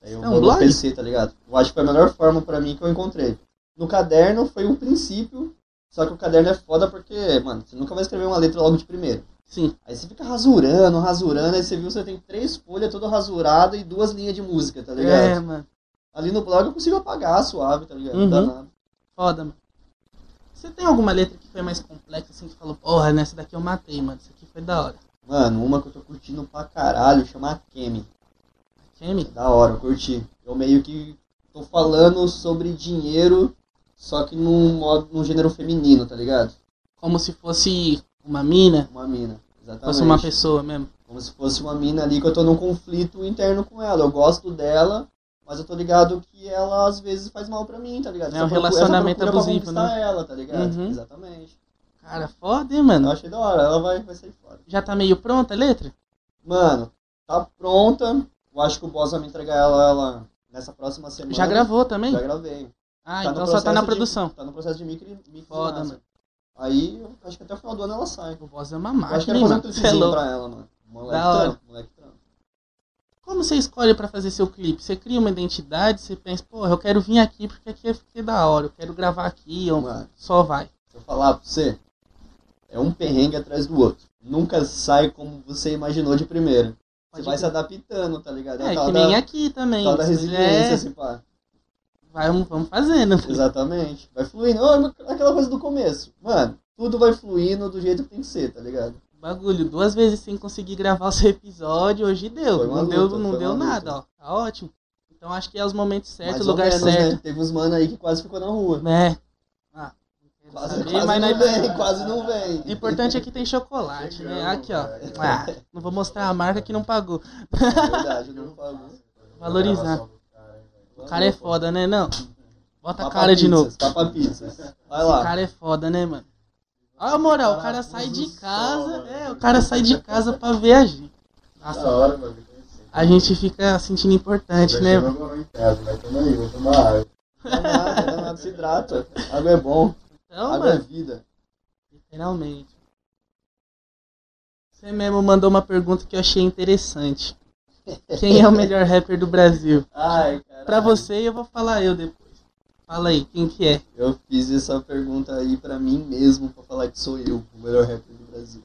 Aí eu É um vou blog? no PC, tá ligado? Eu acho que foi a melhor forma pra mim que eu encontrei. No caderno foi um princípio, só que o caderno é foda porque, mano, você nunca vai escrever uma letra logo de primeiro. Sim. Aí você fica rasurando, rasurando, aí você viu, você tem três folhas toda rasurada e duas linhas de música, tá ligado? É, mano. Ali no blog eu consigo apagar suave, tá ligado? Não Uhum. dá nada. Foda, mano. Você tem alguma letra que foi mais complexa, assim, que falou, porra, nessa daqui eu matei, mano. Isso aqui foi da hora. Mano, uma que eu tô curtindo pra caralho chama Kemi. Kemi? Da hora, eu curti. Eu meio que tô falando sobre dinheiro, só que num, modo, num gênero feminino, tá ligado? Como se fosse uma mina, Uma mina. Exatamente. fosse uma pessoa mesmo. Como se fosse uma mina ali que eu tô num conflito interno com ela. Eu gosto dela, mas eu tô ligado que ela às vezes faz mal pra mim, tá ligado? É um procura- relacionamento abusivo, né? ela, tá ligado? Uhum. Exatamente. Cara, foda, hein, Eu mano? achei da hora, ela vai, vai sair fora. Já tá meio pronta a letra? Mano, tá pronta. Eu acho que o boss vai me entregar ela, ela nessa próxima semana. Já gravou também? Já gravei. Ah, Tá então só tá na de- produção. tá no processo de Foda, e master. mano. Aí, eu acho que até o final do ano ela sai. O boss é uma Eu acho que máquina, era fazer um é clipezinho louco. pra ela, mano. Moleque Da hora. moleque trampo. Como você escolhe pra fazer seu clipe? Você cria uma identidade, você pensa, porra, eu quero vir aqui porque aqui é, porque é da hora, eu quero gravar aqui, ou Mano, só vai. se eu falar pra você, é um perrengue atrás do outro. Nunca sai como você imaginou de primeira. Você vai se adaptando, tá ligado? É, tal que da, nem aqui também. tal da resiliência, é- assim, pá. Vai, vamos fazendo. Exatamente. Vai fluindo. Ó, Aquela coisa do começo. Mano, tudo vai fluindo do jeito que tem que ser, tá ligado? Bagulho, duas vezes sem conseguir gravar o seu episódio, hoje deu. Não deu, luta, não foi deu nada, luta. ó. Tá ótimo. Então acho que é os momentos certos, o lugar menos, certo. Né? Teve uns mano aí que quase ficou na rua. Né? Ah, não Quase, saber, quase mas não nós- vem, quase não vem. O importante é que tem chocolate, né? Chegamos, Aqui, ó. Ah, não vou mostrar a marca que não pagou. É verdade, não pagou. Valorizar. O cara é foda, né? Não. Bota a Papa cara de novo. Papa pizzas. Vai lá. cara é foda, né, mano? Olha a moral, o cara sai de casa. É, o cara sai de casa pra ver a gente. Da Nossa, hora, mano. a gente fica sentindo importante, né? chegou agora em casa, mas tamo aí, vou tomar água. Nada, nada, se hidrata. Água é bom. Então, Água é mano, vida. literalmente. Você mesmo mandou uma pergunta que eu achei interessante. Quem é o melhor rapper do Brasil? Ai. Pra você, eu vou falar eu depois. Fala aí, quem que é? Eu fiz essa pergunta aí pra mim mesmo, pra falar que sou eu, o melhor rapper do Brasil.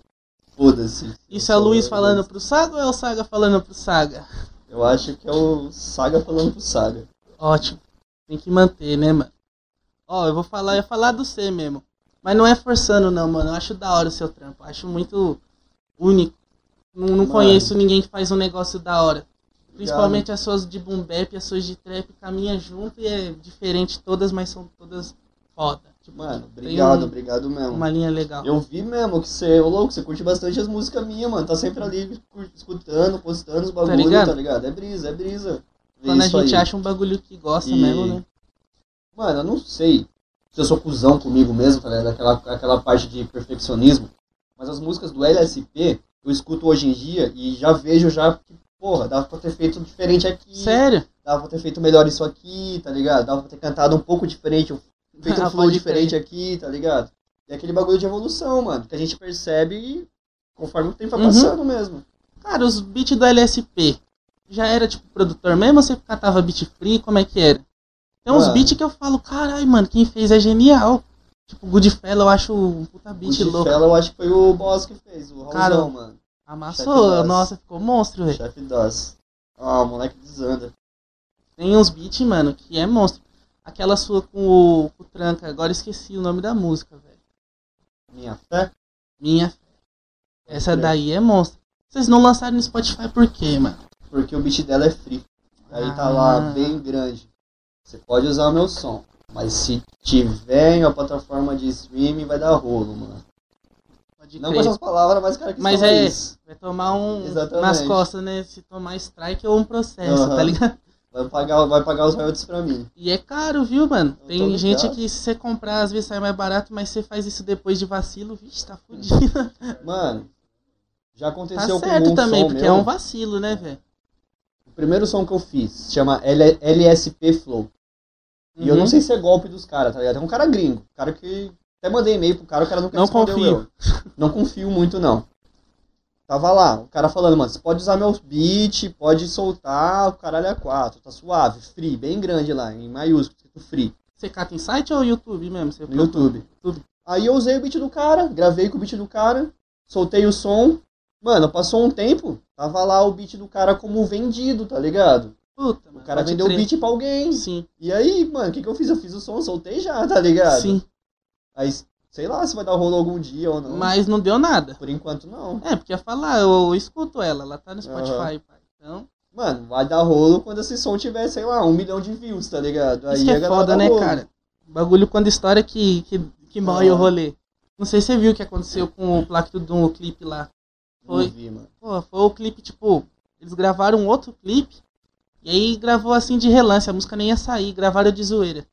Foda-se. Isso é o Luiz falando pro Saga ou é o Saga falando pro Saga? Eu acho que é o Saga falando pro Saga. Ótimo. Tem que manter, né, mano? Ó, eu vou falar, eu vou falar do C mesmo. Mas não é forçando, não, mano. Eu acho da hora o seu trampo. Eu acho muito único. Não, não conheço ninguém que faz um negócio da hora. Principalmente as suas de boom bap as suas de trap caminham junto e é diferente todas, mas são todas foda. Tipo, Mano, obrigado, um- obrigado mesmo. uma linha legal. Eu vi mesmo que você, ô louco, você curte bastante as músicas minhas, mano. Tá sempre ali escutando, postando os bagulho, ligado? tá ligado? É brisa, é brisa. Quando a gente aí. acha um bagulho que gosta E- mesmo, né? Mano, eu não sei se eu sou cuzão comigo mesmo, tá ligado? Aquela, aquela parte de perfeccionismo. Mas as músicas do LSP, eu escuto hoje em dia e já vejo já que, porra, dava pra ter feito diferente aqui. Sério? Dava pra ter feito melhor isso aqui, tá ligado? Dava pra ter cantado um pouco diferente, feito um Ah, flow diferente aqui, tá ligado? E aquele bagulho de evolução, mano, que a gente percebe conforme o tempo vai Uhum. passando mesmo. Cara, os beats do LSP já era tipo produtor mesmo ou você catava beat free? Como é que era? Tem uns beats que eu falo, caralho, mano, quem fez é genial. Tipo, Goodfella eu acho um puta beat louco. Fela eu acho que foi o boss que fez, o Raulzão, Cara, mano. Amassou, nossa, ficou monstro, velho. Chefe DOS. Ah, o moleque desanda. Tem uns beats, mano, que é monstro. Aquela sua com o, com o Tranca, agora esqueci o nome da música, velho. Minha fé. Minha fé. Essa daí é monstro. Vocês não lançaram no Spotify por quê, mano? Porque o beat dela é free. Aí tá Ah. lá, bem grande. Você pode usar o meu som. Mas se tiver em uma plataforma de streaming, vai dar rolo, mano. Pode Não com crer. essas palavras, mas cara que Mas é- isso. Vai tomar um Exatamente. nas costas, né? Se tomar strike ou um processo, Aham. tá ligado? Vai pagar, vai pagar os royalties pra mim. E é caro, viu, mano? Eu Tem gente que se você comprar, às vezes sai mais barato, mas você faz isso depois de vacilo, vixe, tá fudido. Mano, já Tá aconteceu certo com um também, porque meu. é um vacilo, né, velho? O primeiro som que eu fiz se chama L- LSP Flow. E eu Uhum. não sei se é golpe dos caras, tá ligado? É um cara gringo. Cara que. Até mandei e-mail pro cara, o cara nunca Não respondeu confio. eu. Não confio muito, não. Tava lá, o cara falando, mano, você pode usar meus beats, pode soltar o caralho a quatro, tá suave, free, bem grande lá, em maiúsculo, escrito free, Você cata em site ou YouTube mesmo? Você no YouTube. YouTube. Aí eu usei o beat do cara, gravei com o beat do cara, soltei o som. Mano, passou um tempo, tava lá o beat do cara como vendido, tá ligado? Puta, O mano, cara pode vendeu o beat pra alguém. Sim, E aí, mano, o que, que eu fiz? Eu fiz o som, soltei já, tá ligado? sim. Aí, sei lá se vai dar rolo algum dia ou não. Mas não deu nada. Por enquanto, não. É, porque ia falar, eu, eu escuto ela, ela tá no Spotify, Aham. pai. Então, Mano, vai dar rolo quando esse som tiver, sei lá, um milhão de views, tá ligado? Aí isso que é foda, né, rolo. cara? O bagulho quando história que, que, que Ah. o rolê. Não sei se você viu o que aconteceu com o Plaque do clipe lá. Não Foi. vi, mano. Pô, foi o clipe, tipo, eles gravaram outro clipe, e aí gravou assim de relance, a música nem ia sair, gravaram de zoeira.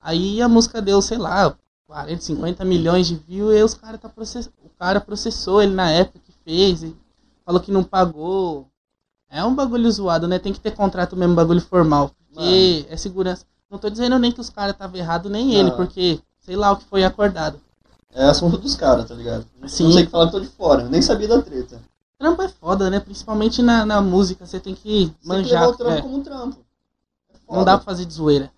Aí a música deu, sei lá, 40, 50 milhões de views, e os cara tá process... o cara processou ele na época que fez, e falou que não pagou. É um bagulho zoado, né? Tem que ter contrato mesmo, bagulho formal, porque é segurança. Não tô dizendo nem que os caras estavam errados, nem ele, Não. porque sei lá o que foi acordado. É assunto dos caras, tá ligado? Sim. Não sei que falar que tô de fora, nem sabia da treta. Trampo é foda, né? Principalmente na, na música, você tem que Você manjar. levar o trampo é. como um trampo. É Não dá pra fazer de zoeira.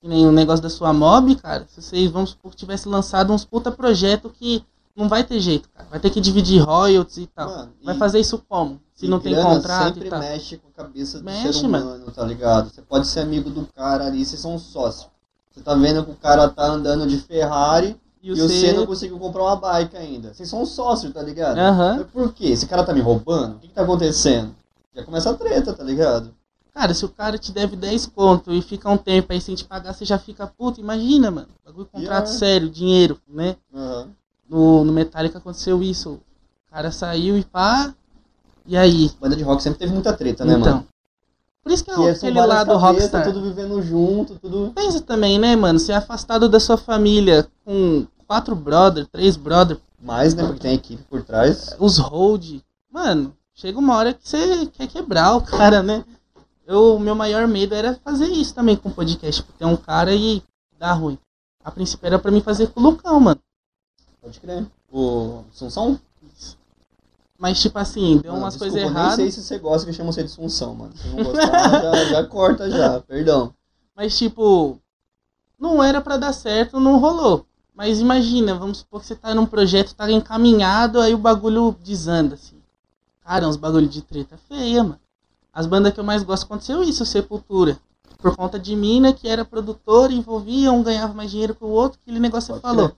Que nem o negócio da sua mob, cara. Se vocês, vamos supor que tivesse lançado uns puta projeto que não vai ter jeito, cara. Vai ter que dividir royalties e tal. Mano, vai e- fazer isso como? Se não tem contrato sempre e tal. mexe com a cabeça do Mexe, ser humano, tá ligado? Você pode ser amigo do cara ali, vocês são sócios. Você tá vendo que o cara tá andando de Ferrari E e, o você C- não conseguiu comprar uma bike ainda. Vocês são sócios, tá ligado? Aham. Mas por quê? Esse cara tá me roubando? O que, que tá acontecendo? Já começa a treta, tá ligado? Cara, se o cara te deve 10 conto e fica um tempo aí sem te pagar, você já fica puto. Imagina, mano. Bagulho contrato Yeah. sério, dinheiro, né? Aham. No, no Metallica aconteceu isso. O cara saiu e pá. E aí? Banda de rock sempre teve muita treta, né, então. mano? Por isso que é são aquele lado rockstar. tudo vivendo junto, tudo... Pensa também, né, mano? Ser afastado da sua família com quatro brother, três brother, Mais, né? Porque tem equipe por trás. os hold. Mano, chega uma hora que você quer quebrar o cara, né? Eu, o meu maior medo era fazer isso também com o podcast. Tipo, ter um cara e dar ruim. A princípio era pra mim fazer com o Lucão, mano. Pode crer. O Sunção? Mas, tipo assim, deu Mano, umas coisas eu Nem erradas. sei se você gosta que chamam você de Sunção, mano. Se não gostar, já, já corta já. Perdão. Mas, tipo, não era pra dar certo, não rolou. Mas imagina, vamos supor que você tá num projeto, tá encaminhado, aí o bagulho desanda, assim. Cara, uns bagulho de treta feia, mano. As bandas que eu mais gosto aconteceu isso, Sepultura. Por conta de mina que era produtor, envolvia, um ganhava mais dinheiro que o outro, aquele negócio você falou.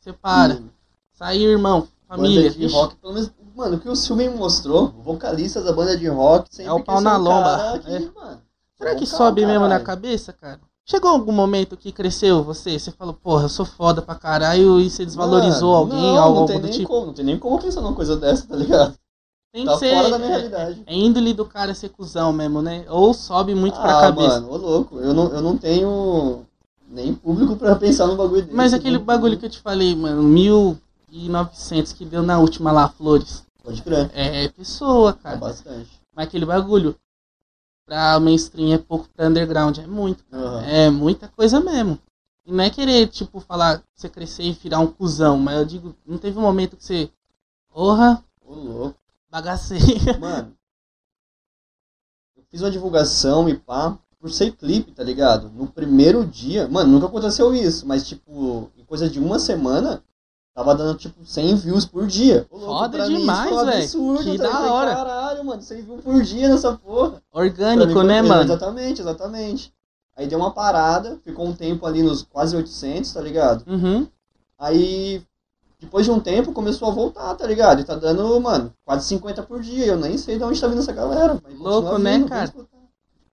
Separa. Hum, Saiu, irmão, família. Banda de rock, pelo menos. Mano, o que o filme me mostrou, o vocalista da banda de rock sempre É o pau na lomba, cara que, é. mano, Será é que cara, sobe mesmo na cabeça, cara? Chegou algum momento que cresceu você? Você falou, porra, eu sou foda pra caralho e você desvalorizou Mano, alguém, não, algo não tem nem tipo? Como, não tem nem como pensar numa coisa dessa, tá ligado? Tem Tá que ser. fora da minha é- realidade. É índole do cara ser cuzão mesmo, né? Ou sobe muito pra ah, cabeça. mano, ô louco, eu não, eu não tenho nem público pra pensar num bagulho desse. Mas aquele não- bagulho que eu te falei, mano, 1900 que deu na última lá, Flores. Pode crer, É pessoa, é cara. bastante. Mas aquele bagulho pra mainstream é pouco pra underground, é muito. Aham. É muita coisa mesmo. E não é querer, tipo, falar que você crescer e virar um cuzão, mas eu digo, não teve um momento que você. Porra, Ô louco. bagacei. Mano, eu fiz uma divulgação e pá, por ser clipe, tá ligado? No primeiro dia, mano, nunca aconteceu isso, mas tipo, em coisa de uma semana, tava dando tipo 100 views por dia. Ô, louco, Foda pra mim isso demais, foi um velho. absurdo, Que tá da ligado? hora. Caralho, mano, 100 views por dia nessa porra. Pra mim Orgânico, foi- né, mano? Exatamente, exatamente. Aí deu uma parada, ficou um tempo ali nos quase 800, tá ligado? Uhum. Aí, depois de um tempo, começou a voltar, tá ligado? E tá dando, mano, quase 50 por dia. Eu nem sei de onde tá vindo essa galera. Mas continua Louco, né, vindo, vem cara? escutar.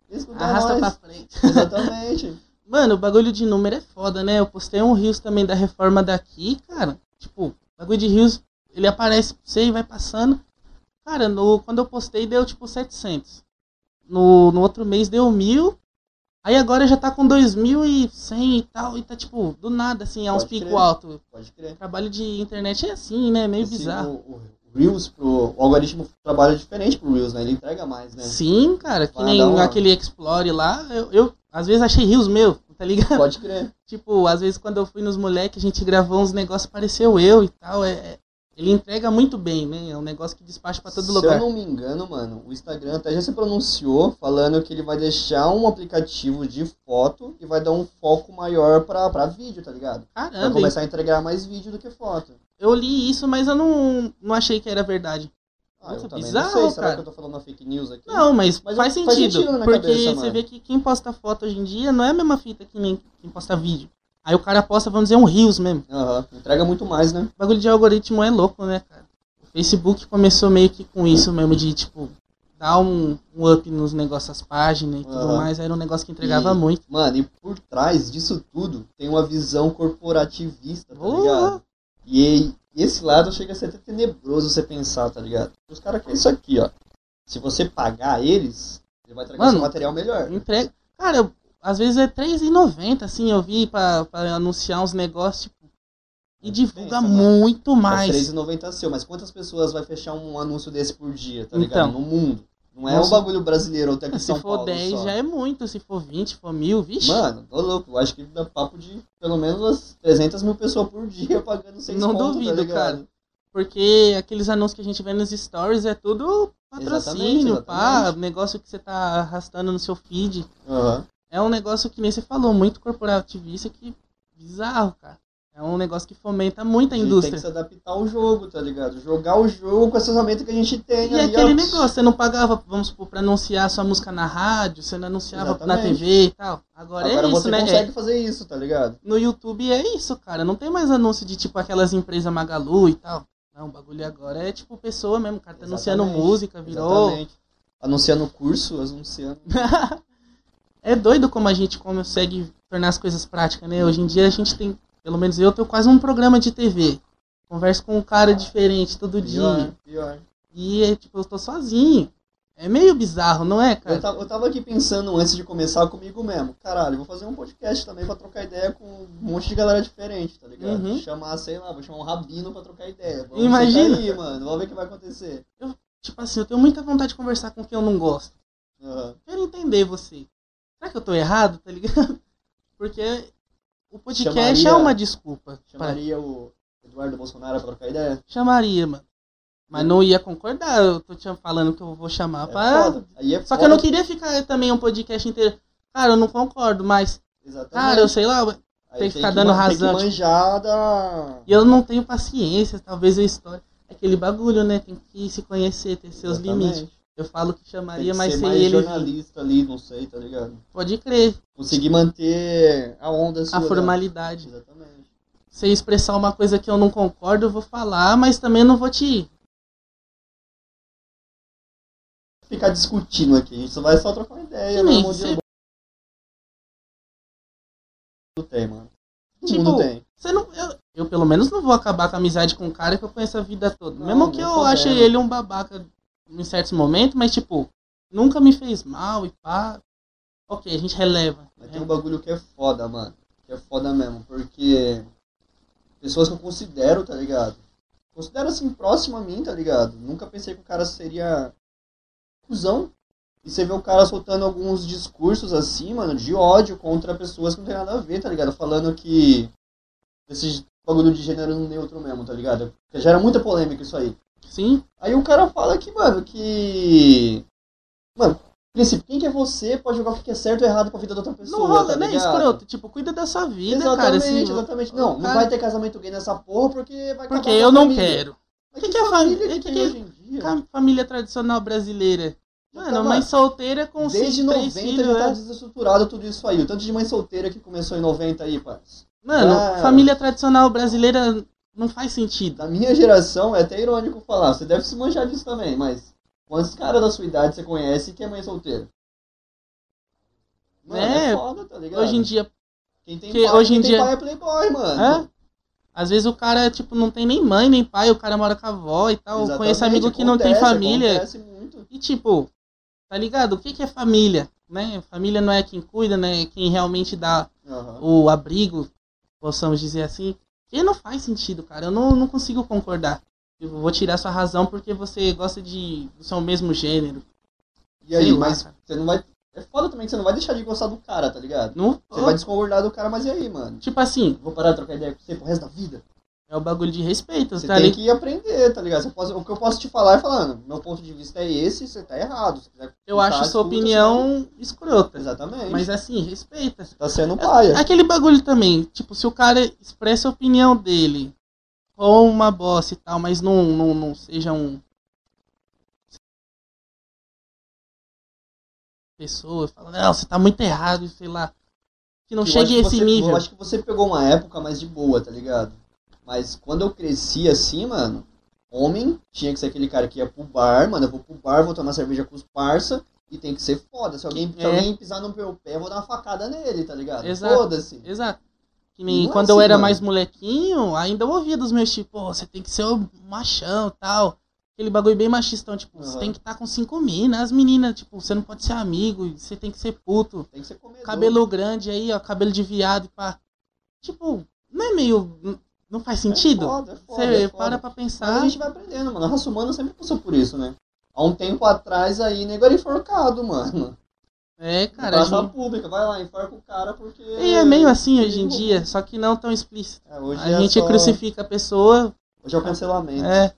Vem escutar Arrasta nós. pra frente. Exatamente. Mano, o bagulho de número é foda, né? Eu postei um Rios também da reforma daqui, cara. Tipo, o bagulho de Rios, ele aparece pra você e vai passando. Cara, no, quando eu postei deu tipo 700. No, no outro mês deu mil. Aí agora já tá com 2.100 e tal. E tá tipo, do nada, assim, é uns Pode pico crer. alto. Pode crer. Trabalho de internet é assim, né? Meio Esse- bizarro. O, o Reels, pro, o algoritmo trabalha diferente pro Reels, né? Ele entrega mais, né? Sim, cara, que Vai nem uma- aquele Explore lá. Eu, eu às vezes achei Rios meu, tá ligado? Pode crer. Tipo, às vezes quando eu fui nos moleques, a gente gravou uns negócios, pareceu eu e tal. É, é- ele entrega muito bem, né? É um negócio que despacha pra todo Se lugar. eu não me engano, mano, o Instagram até já se pronunciou falando que ele vai deixar um aplicativo de foto e vai dar um foco maior pra, pra vídeo, tá ligado? Vai Caramba, começar a entregar mais vídeo do que foto. eu li isso, mas eu não, não achei que era verdade. Ah, eu Nossa, bizarro, não sei. Será cara. que eu tô falando uma fake news aqui? Não, mas, Mas faz faz sentido. sentido na minha porque cabeça, você vê que quem posta foto hoje em dia não é a mesma fita que nem quem posta vídeo. Aí o cara posta, vamos dizer, um Rios mesmo. Aham. Entrega muito mais, né? O bagulho de algoritmo é louco, né, cara? O Facebook começou meio que com isso mesmo, de tipo, dar um, um up nos negócios, as páginas e tudo mais. Era um negócio que entregava E- muito. Mano, e por trás disso tudo tem uma visão corporativista, tá Boa. ligado? E esse lado chega a ser até tenebroso você pensar, tá ligado? Os caras querem isso aqui, ó. Se você pagar eles, ele vai entregar Mano, seu material melhor. Entrega. Cara, eu- às vezes é R$3,90, assim, eu vi pra, pra anunciar uns negócios, tipo. E divulga Pensa, mano. muito É mais. R$3,90 seu, mas quantas pessoas vai fechar um anúncio desse por dia, tá Então. ligado? No mundo. Não é Nossa. um bagulho brasileiro até aqui em Se São for Paulo 10 só. já é muito, se for 20, se for mil, vixe. Mano, tô louco. Eu acho que dá papo de pelo menos umas 300 mil pessoas por dia pagando 6 Não conto, duvido, tá cara. Porque aqueles anúncios que a gente vê nos stories é tudo patrocínio, Exatamente, pá, negócio que você tá arrastando no seu feed. Aham. É um negócio que nem você falou, muito corporativista, que bizarro, cara. É um negócio que fomenta muito a gente indústria. tem que se adaptar ao jogo, tá ligado? Jogar o jogo com essa ferramenta que a gente tem E aquele ó. negócio, você não pagava, vamos supor, pra anunciar sua música na rádio, você não anunciava na Exatamente. TV e tal. Agora, Agora é isso, você né? consegue É- fazer isso, tá ligado? no YouTube é isso, cara. Não tem mais anúncio de tipo aquelas empresas Magalu e tal. Não, o bagulho agora é tipo pessoa mesmo, o cara tá anunciando música, virou. Exatamente. Anunciando curso, anunciando. É doido como a gente consegue tornar as coisas práticas, né? Hoje em dia a gente tem, pelo menos eu, tenho quase um programa de TV. Converso com um cara diferente todo Pior, dia. pior. E é tipo, eu tô sozinho. É meio bizarro, não é, cara? Eu tava, eu tava aqui pensando antes de começar comigo mesmo. Caralho, vou fazer um podcast também pra trocar ideia com um monte de galera diferente, tá ligado? Uhum. Chamar, sei lá, vou chamar um rabino pra trocar ideia. Vamos Imagina. aí, mano. Vamos ver o que vai acontecer. Tipo assim, eu tenho muita vontade de conversar com quem eu não gosto. Aham. Quero entender você. Será que eu tô errado, tá ligado? Porque o podcast Chamaria- é uma desculpa. pra- Chamaria o Eduardo Bolsonaro pra trocar ideia? Chamaria, mano. Mas não ia concordar, eu tô te falando que eu vou chamar É pra. é Só que eu não queria ficar também um podcast inteiro. Cara, eu não concordo, mas. Exatamente. Cara, eu sei lá. Aí tem que ficar dando razão, Tem que manjar da... E eu não tenho paciência, talvez eu história. É aquele bagulho, né? Tem que se conhecer, ter seus Exatamente. limites. Eu falo que chamaria, que mas ser mais ele. jornalista ali, não sei, tá ligado? Pode crer. Conseguir manter a onda sua. A né? formalidade. Exatamente. Se eu expressar uma coisa que eu não concordo, eu vou falar, mas também não vou te. Ficar discutindo aqui, a gente só vai só trocar uma ideia, você- de Todo mundo tem, mano. Tipo, mundo tem. Você não, eu, eu, pelo menos, não vou acabar com a amizade com um cara que eu conheço a vida toda. Não, Mesmo que eu ache ele um babaca em certos momentos, mas, tipo, nunca me fez mal e pá. Ok, a gente releva. Mas tem um bagulho que é foda, mano. Que é foda mesmo, porque pessoas que eu considero, tá ligado? Considero assim próximo a mim, tá ligado? Nunca pensei que o cara seria cuzão. E você vê o cara soltando alguns discursos assim, mano, de ódio contra pessoas que não tem nada a ver, tá ligado? Falando que. Esse bagulho de gênero neutro mesmo, tá ligado? Porque gera muita polêmica isso aí. Sim, Aí o cara fala que, mano, que. Mano, princípio, quem que é você pode jogar o que é certo ou errado pra vida da outra pessoa. não rola, tá né? Escroto. Tipo, cuida da sua vida, Exatamente, cara. assim, exatamente. o- Não, o não cara- vai ter casamento gay nessa porra porque vai Porque eu não família. quero. Mas Que que, que é família família? que, Que é- hoje em dia? Família tradicional brasileira. Mano, Então, mãe solteira com Desde cinco, três 90 filhos, já tá né? desestruturado tudo isso aí. O tanto de mãe solteira que começou em 90 aí, parça. Mano, Ah. família tradicional brasileira não faz sentido. Da minha geração, é até irônico falar, você deve se manjar disso também, mas quantos caras da sua idade você conhece que é mãe solteira? Mano, é, É, foda, tá ligado? Hoje em dia, quem tem que pai, hoje em dia- pai é playboy, mano. é? Às vezes o cara, tipo, não tem nem mãe, nem pai, o cara mora com a avó e tal. Exatamente, Conheço amigo que não tem acontece, família. Acontece. E tipo, tá ligado? O que, que é família? Né? Família não é quem cuida, né? É quem realmente dá Aham. o abrigo, possamos dizer assim. E não faz sentido, cara. Eu não, não consigo concordar. Eu vou tirar sua razão porque você gosta de do seu mesmo gênero. E aí, lá, mas cara. você não vai. É foda também que você não vai deixar de gostar do cara, tá ligado? Não, Você vai desconcordar do cara, mas e aí, mano? Tipo assim, Vou parar de trocar ideia com você pro resto da vida? É o bagulho de respeito, Você tá tem ligado? que aprender, tá ligado? Você o que eu posso te falar é falando, meu ponto de vista é esse, você tá errado. Quiser Eu acho sua opinião escrota. senão- Exatamente. Mas assim, respeita. Tá sendo paia. Aquele bagulho também, tipo, se o cara expressa a opinião dele com uma bosta e tal, mas não, não, não seja um. Pessoa, fala, não, você tá muito errado, sei lá. que não chegue a esse você- nível. Eu acho que você pegou uma época mais de boa, tá ligado? Mas quando eu cresci assim, mano, homem tinha que ser aquele cara que ia pro bar, mano, eu vou pro bar, vou tomar cerveja com os parça e tem que ser foda. Se alguém, se É. alguém pisar no meu pé, eu vou dar uma facada nele, tá ligado? Foda-se. Exato. Que nem é quando eu assim, era mano. mais molequinho, ainda eu ouvia dos meus tipo, você tem que ser o machão e tal. Aquele bagulho bem machistão, tipo, você Aham. tem que estar com cinco minas. As meninas, tipo, você não pode ser amigo, você tem que ser puto. Tem que ser comedor. Cabelo grande aí, ó, cabelo de viado e pá. Tipo, não é meio. Não faz sentido? É foda, é foda, Você é para pra Mas pensar. a gente vai aprendendo, mano. A raça humana sempre passou por isso, né? Há um tempo atrás aí, nego era enforcado, mano. É, Cara, praça gente... pública, vai lá, enforca o cara porque. E é meio assim hoje em dia, só que não tão explícito. É, hoje A é gente só- crucifica a pessoa. Hoje é o cancelamento. É.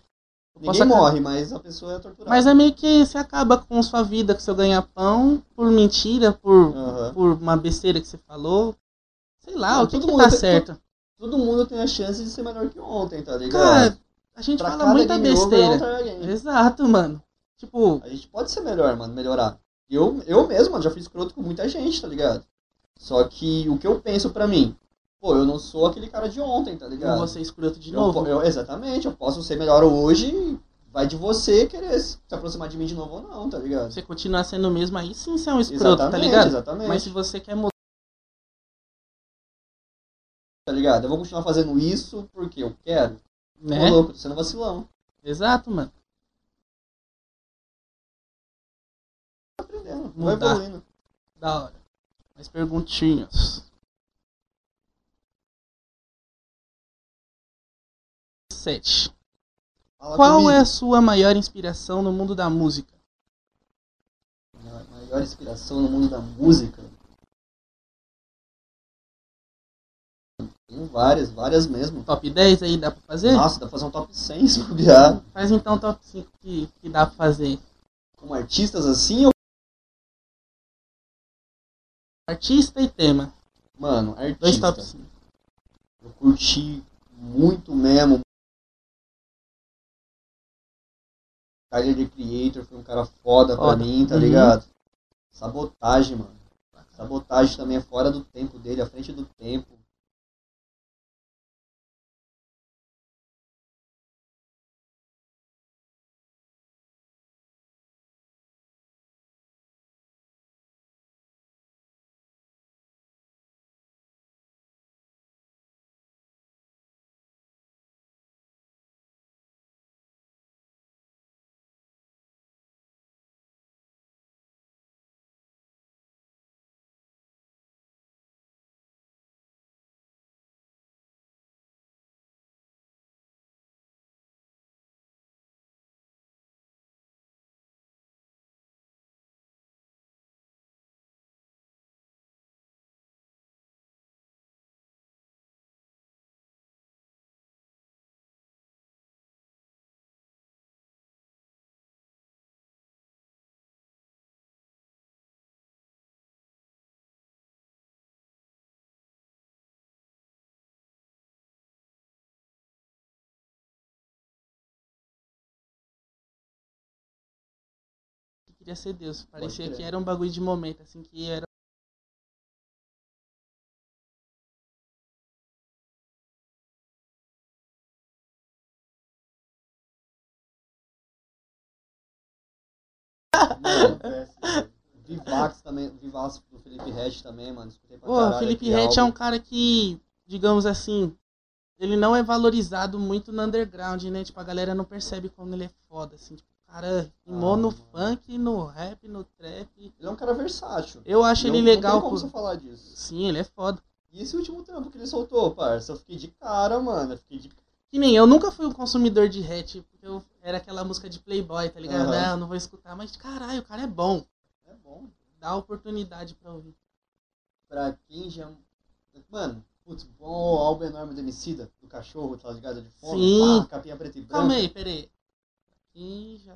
Ninguém Posso- morre, mas a pessoa é torturada. Mas é meio que você acaba com sua vida, com seu ganha-pão, por mentira, por, Aham. por uma besteira que você falou. Sei lá, Não, o que, que mundo tá certo? Todo mundo tem a chance de ser melhor que ontem, tá ligado? Cara, a gente Pra fala muita besteira. Exato, mano. Tipo, A gente pode ser melhor, mano, melhorar. Eu, eu mesmo, mano, já fiz escroto com muita gente, tá ligado? Só que o que eu penso pra mim, pô, eu não sou aquele cara de ontem, tá eu ligado? vou ser escroto de Eu novo. eu- exatamente, eu posso ser melhor hoje, vai de você querer se aproximar de mim de novo ou não, tá ligado? Você continuar sendo o mesmo aí, sim, você é um escroto, tá exatamente, ligado? exatamente. Mas se você quer mudar. Tá ligado? Eu vou continuar fazendo isso porque eu quero. Né? Tô louco, tô sendo vacilão. Exato, mano. Tá aprendendo, Mudar. evoluindo. Da hora. Mais perguntinhas. Sete. Fala Qual comigo. é a sua maior inspiração no mundo da música? Minha maior inspiração no mundo da música? Várias, várias mesmo. Top 10 aí dá pra fazer? Nossa, dá pra fazer um top 100 se bobear. Faz então top 5 que, que dá pra fazer. Como artistas assim, eu... Artista e tema. Mano, Dois artista. top 5. Eu curti muito mesmo. Tyler The Creator foi um cara foda pra Foda. mim, tá Uhum. ligado? Sabotagem, mano. Sabotagem também é fora do tempo dele, à frente do tempo. Queria ser Deus. Parecia que era um bagulho de momento, assim, que era. Mano, Vivax também, Vivax do Felipe Red também, mano. Escutei pra Felipe Rett é um cara que, digamos assim, ele não é valorizado muito no underground, né? Tipo, a galera não percebe como ele é foda, assim. Tipo, cara rimou Ah, no mano. funk, no rap, no trap. Ele é um cara versátil. Eu acho Não- ele Não legal. tem como por- você falar disso. Sim, ele é foda. E esse último trampo que ele soltou, parça? Eu fiquei de cara, mano. Eu fiquei de Que nem eu nunca fui um consumidor de rap, porque eu era aquela música de Playboy, tá ligado? Aham. Não, não vou escutar, mas caralho, o cara é bom. É bom. Dá oportunidade pra ouvir. Pra quem já. Mano, putz, bom álbum enorme do Emicida, do cachorro, tá ligado? De fome, Sim. pá, capinha preta e branca. Calma aí, peraí. Aqui já.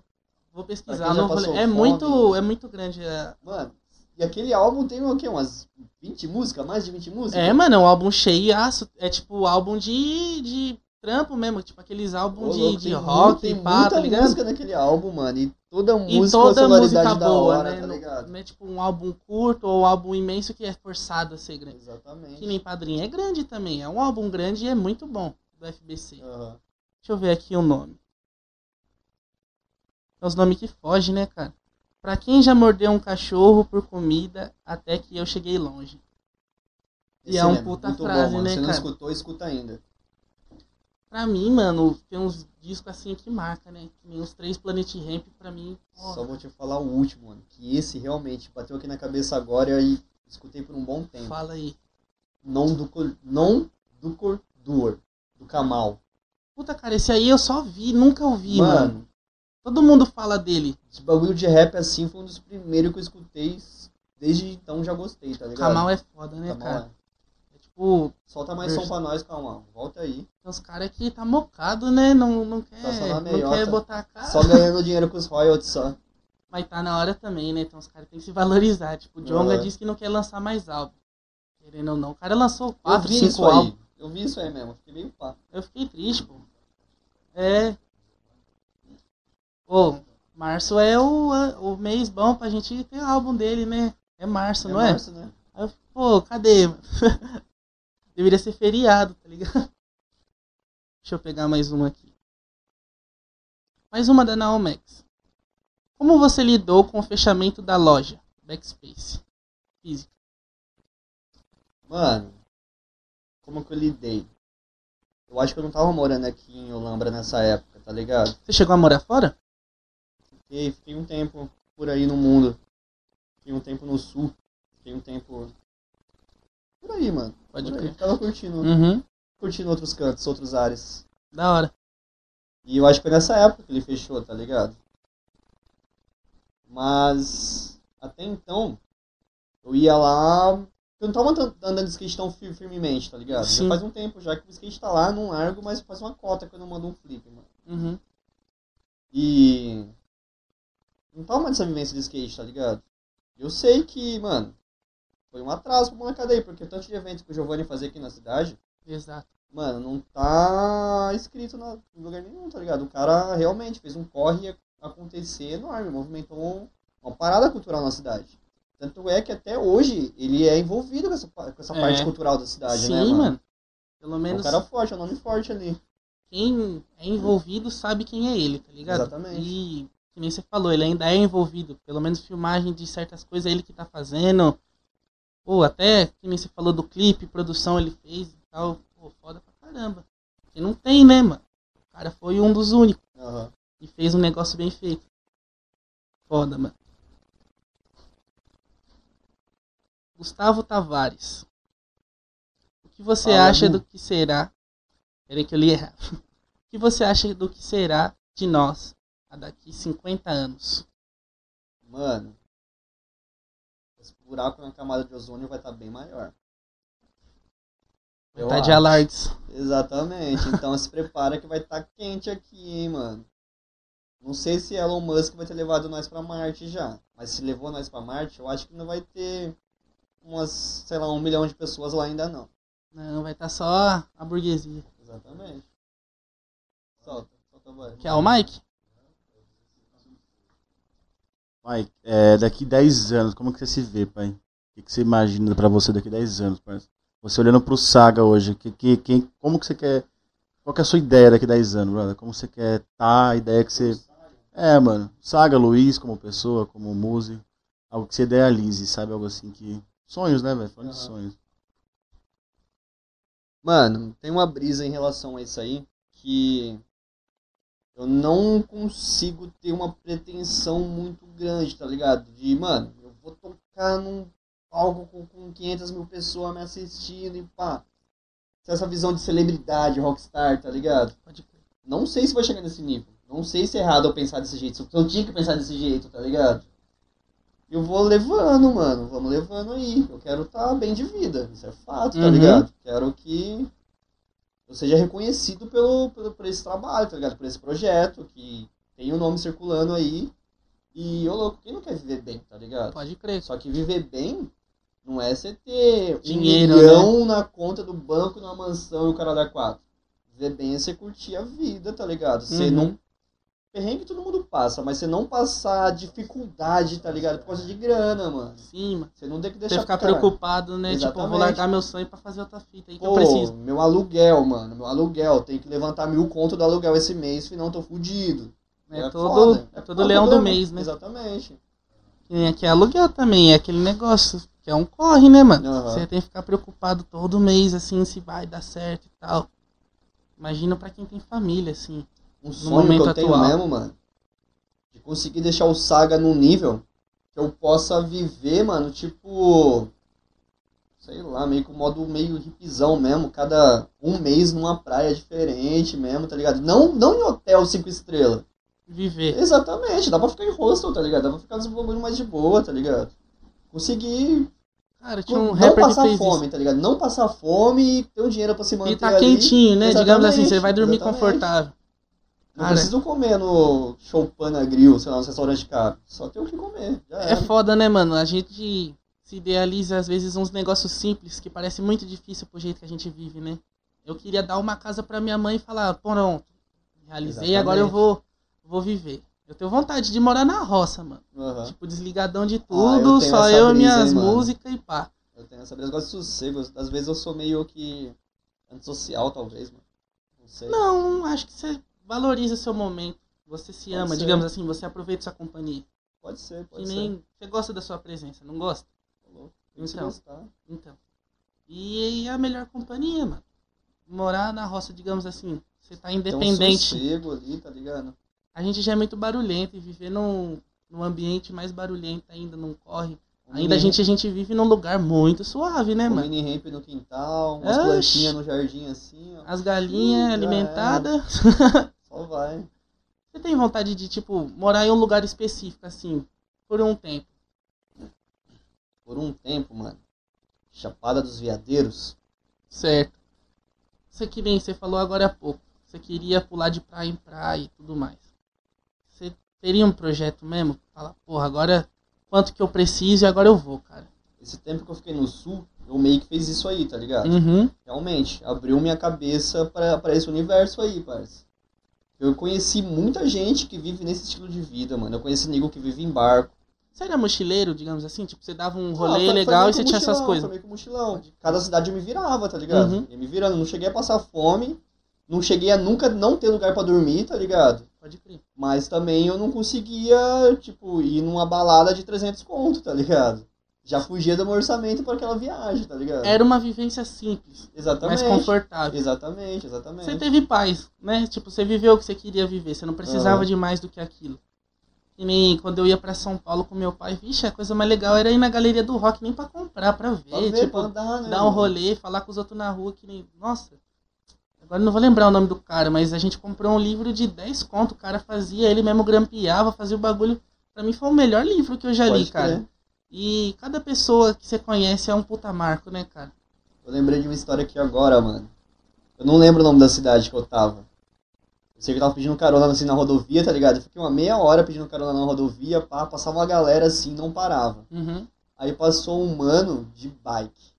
Vou pesquisar. não passou É fome. muito, é muito grande. É, Mano, e aquele álbum tem o quê? Umas 20 músicas? Mais de 20 músicas? é mano, é um álbum cheiaço. É tipo álbum de, de trampo mesmo. Tipo aqueles álbuns de, louco, de rock, tem pá, muita tá ligado? música naquele álbum, mano. E toda E música a toda música boa, hora, né? tá Não- ligado? Não é tipo um álbum curto ou um álbum imenso que é forçado a ser grande. Exatamente. Que nem Padrinho é grande também. É um álbum grande e é muito bom do FBC. Aham. Deixa eu ver aqui o nome. É os nomes que fogem, né, cara? Pra quem já mordeu um cachorro por comida, até que eu cheguei longe. E Esse é um mesmo, puta frase, bom, né, Se não escutou, escuta ainda. Pra mim, mano, tem uns discos assim que marca, né? Que nem os três Planet Ramp, pra mim. Só porra, vou te falar o último, mano. Que esse realmente bateu aqui na cabeça agora e escutei por um bom tempo. fala aí. Non do cor, non do cor duor, do Kamal. Puta, cara, esse aí eu só vi, nunca ouvi, mano. Mano, Todo mundo fala dele. esse bagulho de rap assim foi um dos primeiros que eu escutei. Desde então já gostei, tá ligado? Kamal é foda, né, Kamal cara? é. É tipo, Solta mais som pra nós, Kamal. Volta aí. tem uns caras que tá mocado, né? Não, não quer, Tá só na não quer botar a cara. Só ganhando dinheiro com os royalties só. Mas tá na hora também, né? Então os caras têm que se valorizar. Tipo, o Jonga Aham. disse que não quer lançar mais álbum. Querendo ou não. O cara lançou Eu 4, vi 5 isso álbuns. Eu vi isso aí mesmo. Fiquei meio pá. Eu fiquei triste, pô. É. Pô, março é o, o mês bom pra gente ter álbum dele, né? É março, não é? março, né? Aí eu pô, cadê? Deveria ser feriado, tá ligado? Deixa eu pegar mais uma aqui. Mais uma da Naomex. Como você lidou com o fechamento da loja Backspace física? Mano, como que eu lidei? Eu acho que eu não tava morando aqui em Olambra nessa época, tá ligado? Você chegou a morar fora? Fiquei, fiquei um tempo por aí no mundo. Fiquei um tempo no sul. Fiquei um tempo. Por aí, mano. Pode por aí. Tava curtindo. Uhum. Curtindo outros cantos, outros ares. Da hora. E eu acho que foi nessa época que ele fechou, tá ligado? Mas até então, eu ia lá. Eu não tava andando- de skate tão fir- firmemente, tá ligado? Sim. Já faz um tempo já que o skate tá lá, não largo, mas faz uma cota que eu não mando um flip, mano. Uhum. E. Não tava mais nessa vivência de skate, tá ligado? Eu sei que, mano, foi um atraso pra molecada aí, porque o tanto de eventos que o Giovanni fazia aqui na cidade, Exato. mano, não tá escrito na- em lugar nenhum, tá ligado? O cara realmente fez um corre acontecer enorme, movimentou uma parada cultural na cidade. Tanto é que até hoje ele é envolvido com essa, com essa É. parte cultural da cidade, Sim, né, mano? mano. Pelo É um menos cara forte, é um nome forte ali. quem é envolvido sabe quem é ele, tá ligado? Exatamente. E, que nem você falou, ele ainda é envolvido. Pelo menos filmagem de certas coisas é ele que tá fazendo. Pô, até que nem você falou do clipe, produção ele fez e tal. Pô, foda pra caramba. Porque não tem, né, mano? O cara foi um dos únicos Aham. e fez um negócio bem feito. Foda, mano. Gustavo Tavares. O que você Fala, acha do que será? Peraí que eu li errado. O que você acha do que será de nós a daqui 50 anos? Mano, esse buraco na camada de ozônio vai estar bem maior. Eu tá de alardes. Exatamente. Então se prepara que vai estar quente aqui, hein, mano. Não sei se Elon Musk vai ter levado nós pra Marte já. Mas se levou nós pra Marte, eu acho que não vai ter umas, sei lá, um milhão de pessoas lá ainda não. Não, vai estar só a burguesia. Exatamente. Solta, solta voz. Que é o Mike? Mike, é, daqui 10 anos, como que você se vê, pai? O que, que você imagina pra você daqui 10 anos, parceiro? Você olhando pro Saga hoje, que, que, quem, como que você quer. Qual que é a sua ideia daqui 10 anos, brother? Como você quer tá, a ideia que você. É, mano. Saga, Luiz, como pessoa, como músico. Algo que você idealize, sabe? Algo assim que. Sonhos, né, velho? Falando de Aham. sonhos. Mano, tem uma brisa em relação a isso aí que eu não consigo ter uma pretensão muito grande, tá ligado? De, mano, eu vou tocar num palco com, com 500 mil pessoas me assistindo e pá. Essa visão de celebridade, rockstar, tá ligado? Não sei se vai chegar nesse nível. Não sei se é errado eu pensar desse jeito. Eu tinha que pensar desse jeito, tá ligado? Eu vou levando, mano. Vamos levando aí. Eu quero estar bem de vida. Isso é fato, tá Uhum. ligado? Quero que eu seja reconhecido pelo, pelo, por esse trabalho, tá ligado? Por esse projeto, que tem o nome circulando aí. E, ô louco, quem não quer viver bem, tá ligado? Pode crer. Só que viver bem não é você ter Dinheiro, um milhão na conta do banco, numa mansão e o cara dá quatro. Viver bem é você curtir a vida, tá ligado? Você Uhum. não perrengue todo mundo passa, mas você não passar dificuldade, tá ligado? Por causa de grana, mano. Sim, mano. Você não tem que Você deixar ficar cara, preocupado, né? Tipo, eu vou Exatamente. largar meu sonho pra fazer outra fita aí que eu preciso. meu aluguel, mano, meu aluguel, tem que levantar mil conto do aluguel esse mês, senão eu tô fudido. É, É todo, foda, é todo leão do mês, né? Exatamente. E aqui é aluguel também, é aquele negócio que é um corre, né, mano? Aham. Você tem que ficar preocupado todo mês, assim, se vai dar certo e tal. Imagina pra quem tem família, assim. Um sonho que eu tenho atual. mesmo, mano, de conseguir deixar o Saga num nível que eu possa viver, mano, tipo, sei lá, meio que um modo meio hipzão mesmo, cada um mês numa praia diferente mesmo, tá ligado? Não, não em hotel cinco estrelas. Viver. Exatamente, dá pra ficar em hostel, tá ligado? Dá pra ficar nos bagulho mais de boa, tá ligado? Conseguir Cara, tinha um não rapper que passar fez fome, isso. tá ligado? Não passar fome e ter um dinheiro pra se manter E tá ali. quentinho, né? Digamos assim, Exatamente, você vai dormir exatamente. confortável. Não Cara, preciso comer no Choupana Grill, sei lá, no restaurante caro. Só tenho o que comer. É foda, né, mano? A gente se idealiza às vezes uns negócios simples que parece muito difícil pro jeito que a gente vive, né? Eu queria dar uma casa pra minha mãe e falar, pronto, realizei, Exatamente. agora eu vou, vou viver. Eu tenho vontade de morar na roça, mano. Aham. Tipo, desligadão de eu tudo, tenho só essa eu e brisa, minhas hein, músicas e pá. Eu tenho essa brisa, eu gosto de sossego. Às vezes eu sou meio que antissocial, talvez, mano. Não sei. Não, acho que você valoriza seu momento. Você se Pode ama, ser. digamos assim, você aproveita sua companhia. Pode ser, Que pode nem você gosta da sua presença, não gosta? ser. Falou. Se Então. gostar. Então. E é a melhor companhia, mano. Morar na roça, digamos assim, você tá Tem um independente. sossego ali, tá ligado? a gente já é muito barulhento e viver num, num ambiente mais barulhento ainda não corre. Um Ainda a gente, a gente vive num lugar muito suave, né, um mano? mini ramp no quintal, umas Oxi. plantinhas no jardim assim, ó. As galinhas alimentadas. Vai. Você tem vontade de, tipo, morar em um lugar específico, assim, por um tempo? Por um tempo, mano. Chapada dos Veadeiros. Certo. Você que nem você falou agora há pouco. Você queria pular de praia em praia e tudo mais. Você teria um projeto mesmo? Fala, porra, agora quanto que eu preciso e agora eu vou, cara. Esse tempo que eu fiquei no sul, eu meio que fiz isso aí, tá ligado? Uhum. Realmente, abriu minha cabeça pra pra esse universo aí, parça. Eu conheci muita gente que vive nesse estilo de vida, mano. Eu conheci nego que vive em barco. Você era mochileiro, digamos assim? Tipo, você dava um Ah, rolê foi legal e você que tinha essas mochilão, coisas. Foi meio que mochilão. Cada cidade eu me virava, tá ligado? Uhum. Ia me virando. Não cheguei a passar fome. Não cheguei a nunca não ter lugar pra dormir, tá ligado? Pode crer. Mas também eu não conseguia, tipo, ir numa balada de 300 conto, tá ligado? Já fugia do meu orçamento pra aquela viagem, tá ligado? Era uma vivência simples, Exatamente. mais confortável. Exatamente, exatamente. Você teve paz, né? Tipo, você viveu o que você queria viver, você não precisava Aham. de mais do que aquilo. E nem quando eu ia pra São Paulo com meu pai, vixe, a coisa mais legal era ir na galeria do rock, nem pra comprar, pra ver, Pra ver, tipo, pra andar, né, dar um rolê, falar com os outros na rua, que nem. Nossa, agora não vou lembrar o nome do cara, mas a gente comprou um livro de 10 conto, o cara fazia, ele mesmo grampeava, fazia o bagulho. Pra mim foi o melhor livro que eu já li, Pode cara. crer. E cada pessoa que você conhece é um puta marco, né, cara? Eu lembrei de uma história aqui agora, mano. Eu não lembro o nome da cidade que eu tava. Eu sei que eu tava pedindo carona assim na rodovia, tá ligado? Eu fiquei uma meia hora pedindo carona na rodovia, pá, passava uma galera assim, não parava. Uhum. Aí passou um mano de bike.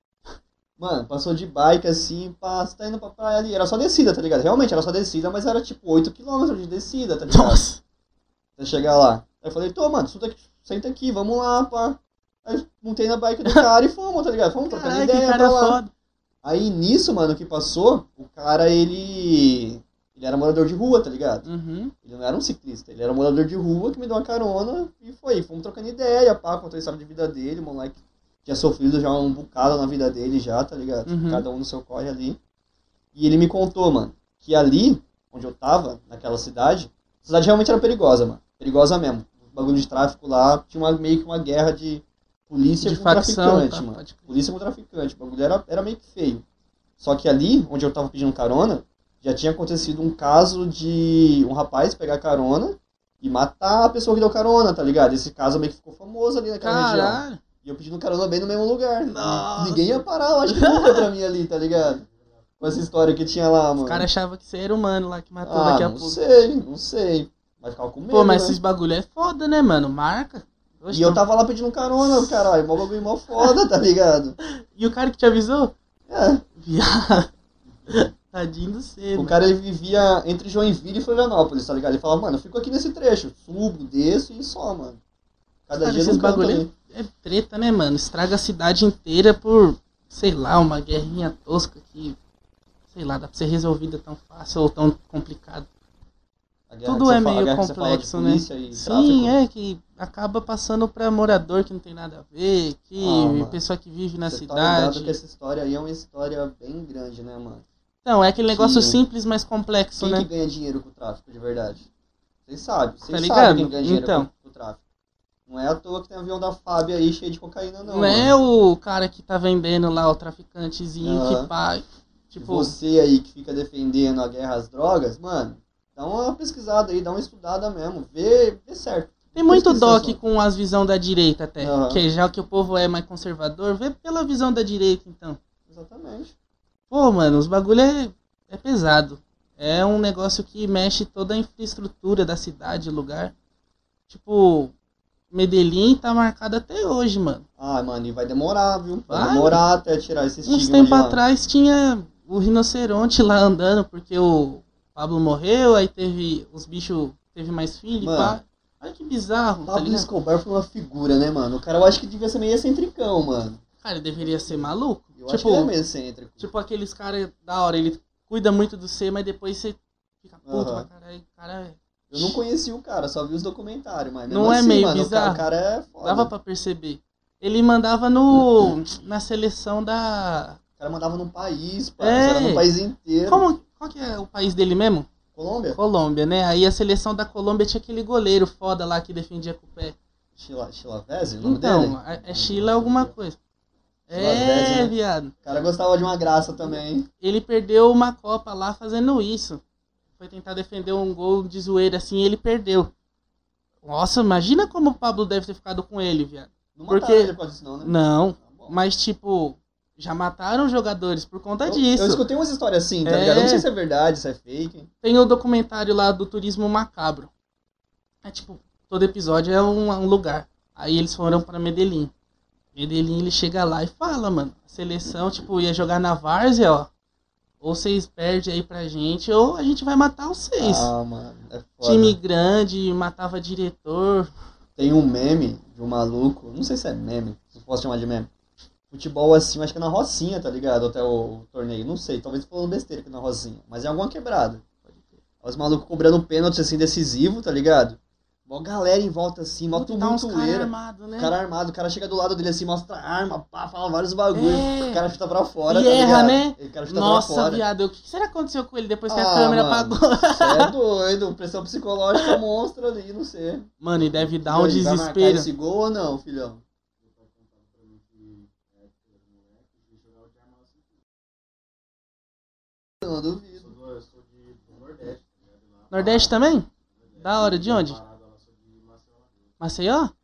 Mano, passou de bike assim, pá, você tá indo pra praia ali. Era só descida, tá ligado? Realmente era só descida, mas era tipo 8km de descida, tá ligado? Nossa! Até chegar lá. Aí eu falei, tô, mano, senta aqui, senta aqui, vamos lá, pá. Aí montei na bike do cara e fomos, tá ligado? Fomos trocando ideia pra lá. foda. Aí nisso, mano, que passou, o cara, ele. Ele era morador de rua, tá ligado? Uhum. Ele não era um ciclista, ele era um morador de rua que me deu uma carona e foi. Fomos trocando ideia, pá, contou a história de vida dele, o moleque tinha sofrido já um bocado na vida dele já, tá ligado? Uhum. Cada um no seu corre ali. E ele me contou, mano, que ali, onde eu tava, naquela cidade, a cidade realmente era perigosa, mano. Perigosa mesmo. O bagulho de tráfico lá, tinha uma, meio que uma guerra de polícia De com facção, traficante, tá, mano. crer. Polícia com traficante. O bagulho era, era meio que feio. Só que ali, onde eu tava pedindo carona, já tinha acontecido um caso de um rapaz pegar carona e matar a pessoa que deu carona, tá ligado? Esse caso meio que ficou famoso ali naquela região. Caralho! E eu pedindo carona bem no mesmo lugar. Nossa. Ninguém ia parar, eu acho que nunca pra mim ali, tá ligado? Com essa história que tinha lá, mano. O cara achava que você era humano lá que matou ah, daqui a não pouco. sei, não sei. Vai ficar com medo, Pô, mas né? esses bagulho é foda, né, mano? Marca. Oxe, E eu tava lá pedindo carona, caralho. Mó bagulho mó foda, tá ligado? E o cara que te avisou? É, Viado. Tadinho do C, O cara ele vivia entre Joinville e Florianópolis, tá ligado? Ele falava, mano, eu fico aqui nesse trecho, subo, desço e só, mano. Cada Cara, dia esses bagulho ali. é treta, né, mano? Estraga a cidade inteira por, sei lá, uma guerrinha tosca que, sei lá, dá pra ser resolvida tão fácil ou tão complicado. Tudo é meio complexo, né? Sim, tráfico. é, que acaba passando pra morador que não tem nada a ver, que Ah, pessoa que vive na Você tá cidade. que essa história aí é uma história bem grande, né, mano? Então, é aquele negócio Sim. simples, mas complexo, Quem né? que ganha dinheiro com o tráfico de verdade? Vocês sabem, vocês Tá sabem quem ganha dinheiro Então. com, o tráfico. Não é à toa que tem avião da Fábio aí cheio de cocaína, não. Não é mano. o cara que tá vendendo lá, o traficantezinho que paga. E Tipo, Você aí que fica defendendo a guerra às drogas, mano, dá uma pesquisada aí, dá uma estudada mesmo. Vê, vê certo. tem muito só. aqui com as visão da direita até. Aham. Que já que o povo é mais conservador, vê pela visão da direita, então. Exatamente. Pô, mano, os bagulho é, é pesado. É um negócio que mexe toda a infraestrutura da cidade, lugar. Tipo, Medellín tá marcado até hoje, mano. Ah, mano, e vai demorar, viu? Vai, Vai. demorar até tirar esse estigma Uns tempos atrás tinha o rinoceronte lá andando, porque o Pablo morreu, aí teve os bichos, teve mais filho, Mano. pá. Olha que bizarro, tá Pablo ligado? Escobar foi uma figura, né, mano? O cara eu acho que devia ser meio excentricão, mano. Cara, ele deveria ser maluco. Eu acho que tipo, ele é meio excêntrico. tipo aqueles caras da hora, ele cuida muito do C, mas depois você fica puto Aham. pra caralho. Cara, Eu não conheci o cara, só vi os documentários, mas Não mesmo é assim, meio mano, o cara, bizarro? o cara é foda. dava pra perceber. Ele mandava no na seleção da. O cara mandava num país, pá. É. Era no país inteiro. Como, qual que é o país dele mesmo? Colômbia? Colômbia, né? Aí a seleção da Colômbia tinha aquele goleiro foda lá que defendia com o pé. Chila, Chilavese, o nome Então, dele? é- é Sheila alguma coisa. Chilavese, É, né? viado. O cara gostava de uma graça também. Ele perdeu uma Copa lá fazendo isso. Foi tentar defender um gol de zoeira assim e ele perdeu. Nossa, imagina como o Pablo deve ter ficado com ele, viado. Não Porque- mataram ele por causa disso, não, né? Não, Tá mas tipo, já mataram jogadores por conta Eu- disso. Eu escutei umas histórias assim, tá É. ligado? Eu não sei se é verdade, se é fake. Tem o documentário lá do turismo macabro. É tipo, todo episódio é um, um lugar. Aí eles foram pra Medellín. Medellín ele chega lá e fala, mano, a seleção, tipo, ia jogar na várzea, ó. Ou vocês perdem aí pra gente, ou a gente vai matar vocês. Ah, mano, é foda. Time grande, matava diretor. Tem um meme de um maluco, não sei se é meme, se eu posso chamar de meme. Futebol assim, acho que é na Rocinha, tá ligado? Até o, torneio, não sei, talvez falando besteira aqui na Rocinha, mas é alguma quebrada. Os malucos cobrando pênalti assim decisivo, tá ligado? Mó galera em volta assim, mó tumultueira. armados, né? O cara armado, o cara chega do lado dele assim, mostra a arma, pá, fala vários bagulho. É. O cara chuta pra fora, E tá erra, ligado? né? O cara chuta Nossa, pra fora. viado, o que será que aconteceu com ele depois que a Ah, câmera mano, apagou? Você é doido, pressão psicológica monstro ali, não sei. Mano, e deve dar E um aí, Vai marcar desespero. esse gol ou não, filhão? Eu duvido. Eu sou de, do Nordeste, Nordeste também? Da hora, de onde? Maceió. É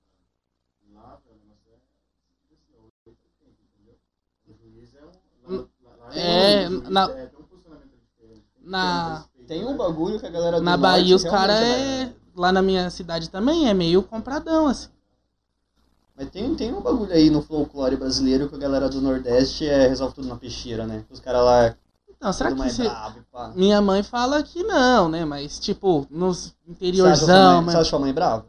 assim, é um. É, na- tem funcionamento diferente. Tem que Na- Tem um bagulho que a galera do Na Bahia os caras é. Lá na minha cidade também é meio compradão, assim. Mas tem, tem um bagulho aí no folclore brasileiro que a galera do Nordeste é, resolve tudo na peixeira, né? Os caras lá Então, será tudo que você. Minha mãe fala que não, né? Mas, tipo, nos Você acha, interiorzão. mãe, mas... você acha sua mãe brava?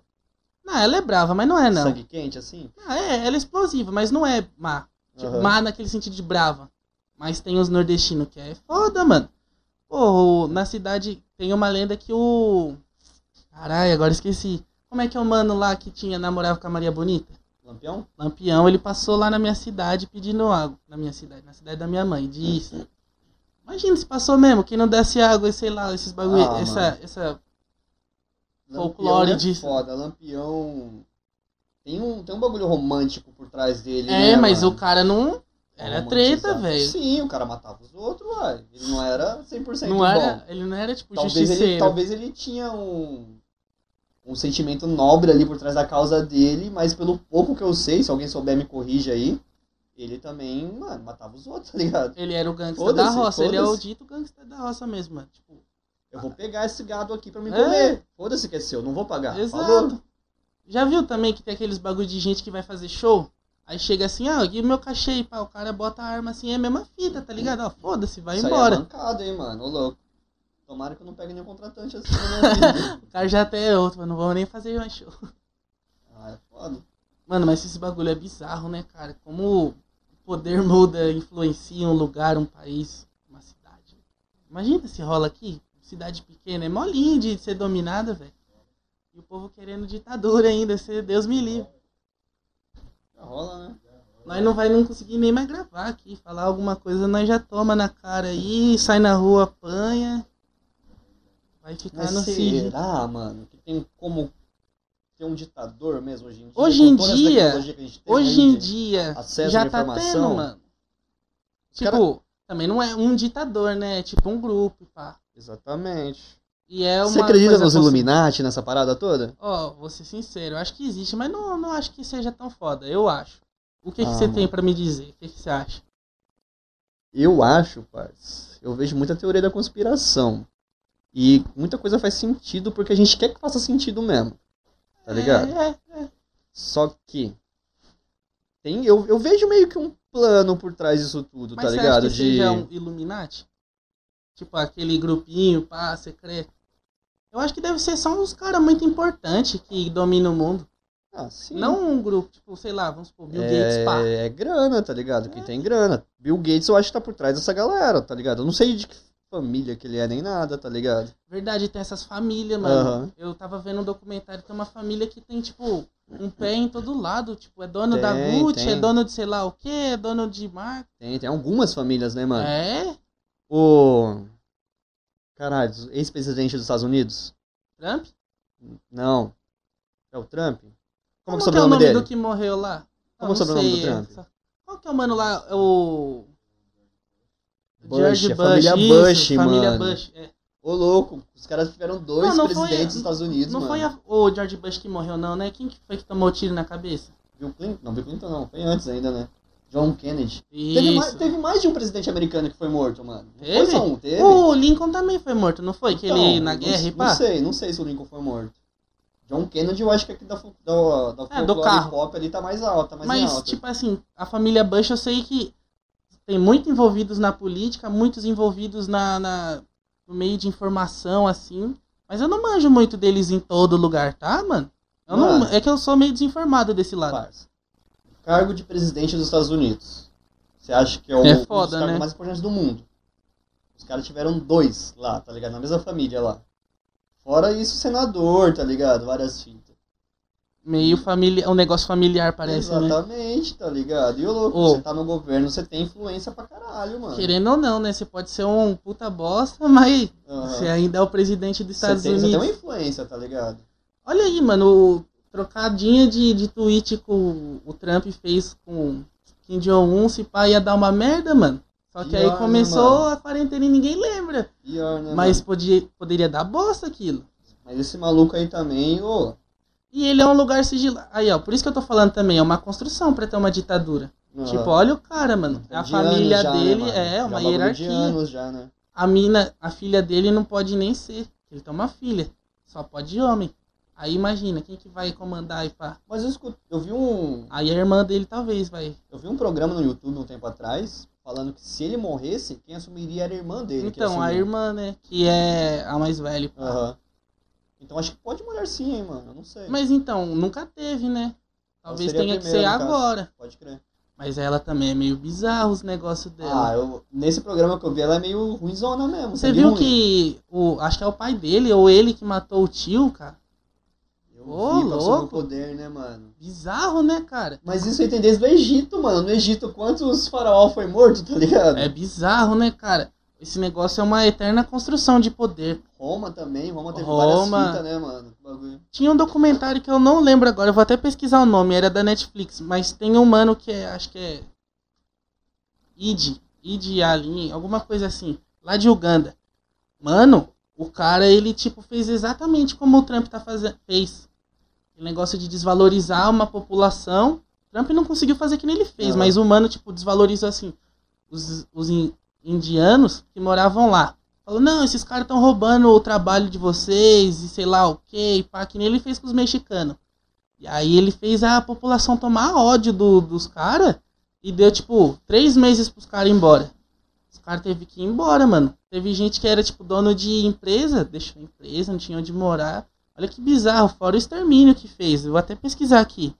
Não, ela é brava, mas não é, não. Sangue quente, assim? Ah, é, ela é explosiva, mas não é má. Tipo, Aham. má naquele sentido de brava. Mas tem os nordestinos que é foda, mano. Pô, o- na cidade tem uma lenda que o. Caralho, agora esqueci. Como é que é o mano lá que tinha namorava com a Maria Bonita? Lampião? Lampião, ele passou lá na minha cidade pedindo água. Na minha cidade, na cidade da minha mãe. Disse. Imagina se passou mesmo, que não desse água e sei lá, esses bagulho. Ah, essa, mano. essa. Lampião Folclore é foda, Lampião... Tem um, tem um bagulho romântico por trás dele, É, né, mas mano? o cara não. Era treta, velho. Sim, o cara matava os outros, uai. Ele não era 100% Não bom. era, ele não era tipo talvez ele, talvez ele tinha um, um sentimento nobre ali por trás da causa dele, mas pelo pouco que eu sei, se alguém souber me corrige aí, ele também, mano, matava os outros, tá ligado? Ele era o Foda-se, da roça. Ele é o dito gangsta da roça mesmo, mano. Tipo, Eu vou pegar esse gado aqui pra me É. comer. Foda-se que é seu, não vou pagar. exato. Falou. Já viu também que tem aqueles bagulho de gente que vai fazer show? Aí chega assim, ah, e o meu cachê, aí, pá, o cara bota a arma assim, é a mesma fita, tá ligado? Ó, foda-se, vai Isso aí embora. é mancada, hein, mano. Ô, louco. Tomara que eu não pegue nenhum contratante assim. O cara já até é outro, mas não vamos nem fazer mais show. Ah, é foda. Mano, mas esse bagulho é bizarro, né, cara? Como poder muda, influencia um lugar, um país, uma cidade. Imagina se rola aqui, cidade pequena, é molinho de ser dominada, velho. E o povo querendo ditadura ainda, ser Deus me livre. Já rola, né? Nós não vai não conseguir nem mais gravar aqui, falar alguma coisa, nós já toma na cara aí, sai na rua, apanha. Vai ficar Mas no será, mano, que tem como ter um ditador mesmo hoje em dia? Hoje em dia- que Hoje em dia, já tá tendo, mano. Tipo, também não é um ditador, né? É tipo um grupo, pá. Exatamente. E é uma Você acredita nos Illuminati, nessa parada toda? Ó, vou ser sincero, eu acho que existe, mas não, não acho que seja tão foda. Eu acho. O que, que Ah, você mano. tem pra me dizer? O que, que você acha? Eu acho, parça. Eu vejo muita teoria da conspiração. E muita coisa faz sentido porque a gente quer que faça sentido mesmo. Tá ligado? É, é. Só que. Tem, eu, eu vejo meio que um plano por trás disso tudo, Mas tá ligado? acha que De. um Illuminati? Tipo, aquele grupinho, pá, secreto. Eu acho que deve ser só uns caras muito importantes que dominam o mundo. Ah, sim. Não um grupo, tipo, sei lá, vamos supor, Bill Gates, pá. É, é grana, tá ligado? Quem tem grana. Bill Gates eu acho que tá por trás dessa galera, tá ligado? Eu não sei de que família que ele é nem nada, tá ligado? Verdade, tem essas famílias, mano. Aham. Eu tava vendo um documentário, tem uma família que tem, tipo, um pé em todo lado. Tipo, é dono da Tem, Gucci, é tem. dono de sei lá o que, é dono de marca. Tem, tem algumas famílias, né, mano? É? O. Caralho, ex-presidente dos Estados Unidos? Trump? Não. É o Trump? Como, Como que é o é sobrenome nome dele? do que morreu lá? Como é o sobrenome do Trump? Qual que é o mano lá? O. Bush, George a família isso, Bush, família mano. Bush. é. Ô, louco, os caras tiveram dois Não, não foi- presidentes dos Estados Unidos, Não mano. foi a- o George Bush que morreu, não, né? Quem que foi que tomou tiro na cabeça? Bill Clinton? Não, Bill Clinton não, foi antes ainda, né? John Kennedy. Teve mais, teve mais de um presidente americano que foi morto, mano. Não Teve? Foi só um, teve. O Lincoln também foi morto, não foi? Que ele Então, na não- guerra e Não pá? sei, não sei se o Lincoln foi morto. John Kennedy eu acho que aqui da, da, da É, do carro. pop ali tá mais alta, mais em Mas, alta. tipo assim, a família Bush eu sei que tem muito envolvidos na política, muitos envolvidos na, na- no meio de informação, assim. Mas eu não manjo muito deles em todo lugar, tá, mano? Não, é que eu sou meio desinformado desse lado. Cargo de presidente dos Estados Unidos. Você acha que é, o, É um dos foda, cargos né? mais importantes do mundo? Os caras tiveram dois lá, tá ligado? Na mesma família lá. Fora isso, senador, tá ligado? Várias fitas. Meio familiar, um negócio familiar parece, né? Exatamente, tá ligado? E o louco, Ô. você tá no governo, você tem influência pra caralho, mano. Querendo ou não, né? Você pode ser um puta bosta, mas Aham. você ainda é o presidente dos Você Estados tem, você Unidos. tem uma influência, tá ligado? Olha aí, mano, o trocadinha de, de tweet que o, o Trump fez com Kim Jong-un, se pá, ia dar uma merda, mano. Só que aí Pior, né, começou mano? a quarentena e ninguém lembra. Pior, né? Mas mano? podia, poderia dar bosta aquilo. Mas esse maluco aí também, ô. E ele é um lugar sigilado. Aí, ó, por isso que eu tô falando também, é uma construção pra ter uma ditadura. aham. Tipo, olha o cara, mano. É A família já, né, dele mano? é Já uma bagulho hierarquia. De anos já, né? A mina, a filha dele não pode nem ser. Ele tem uma filha. Só pode homem. Aí imagina, quem que vai comandar e pá? Mas eu, escuto, eu vi um. Aí a irmã dele talvez vai. Eu vi um programa no YouTube um tempo atrás falando que se ele morresse, quem assumiria era a irmã dele. que Então, a irmã, né? Que é a mais velha. pá. Então acho que pode mulher sim, hein, mano. Eu não sei. Mas então, nunca teve, né? Talvez seria a tenha que ser agora. Pode crer. Mas ela também é meio bizarro os negócios dela. Ah, eu, nesse programa que eu vi, ela é meio ruimzona mesmo. Você viu ruim. que o. Acho que é o pai dele, ou ele que matou o tio, cara. Eu Ô, vi louco. poder, né, mano? Bizarro, né, cara? Mas isso aí tem desde o Egito, mano. No Egito, quantos faraó foi morto, tá ligado? É bizarro, né, cara? Esse negócio é uma eterna construção de poder. Roma também, Roma teve Roma. várias fitas, né, mano? Bagulho. Tinha um documentário que eu não lembro agora, eu vou até pesquisar o nome, era da Netflix, mas tem um mano que é, acho que é Id, Id Alin, alguma coisa assim, lá de Uganda. Mano, o cara, ele tipo fez exatamente como o Trump tá fazendo, fez. O negócio de desvalorizar uma população. Trump não conseguiu fazer que nem ele fez, Aham. mas o mano tipo desvalorizou assim os, os indianos que moravam lá. Falou, não, esses caras estão roubando o trabalho de vocês e sei lá o que, pá, que nem ele fez com os mexicanos. E aí ele fez a população tomar ódio do, dos caras e deu, tipo, três meses pros caras ir embora. Os caras teve que ir embora, mano. Teve gente que era, tipo, dono de empresa, deixou a empresa, não tinha onde morar. Olha que bizarro, fora o extermínio que fez. Eu vou até pesquisar aqui.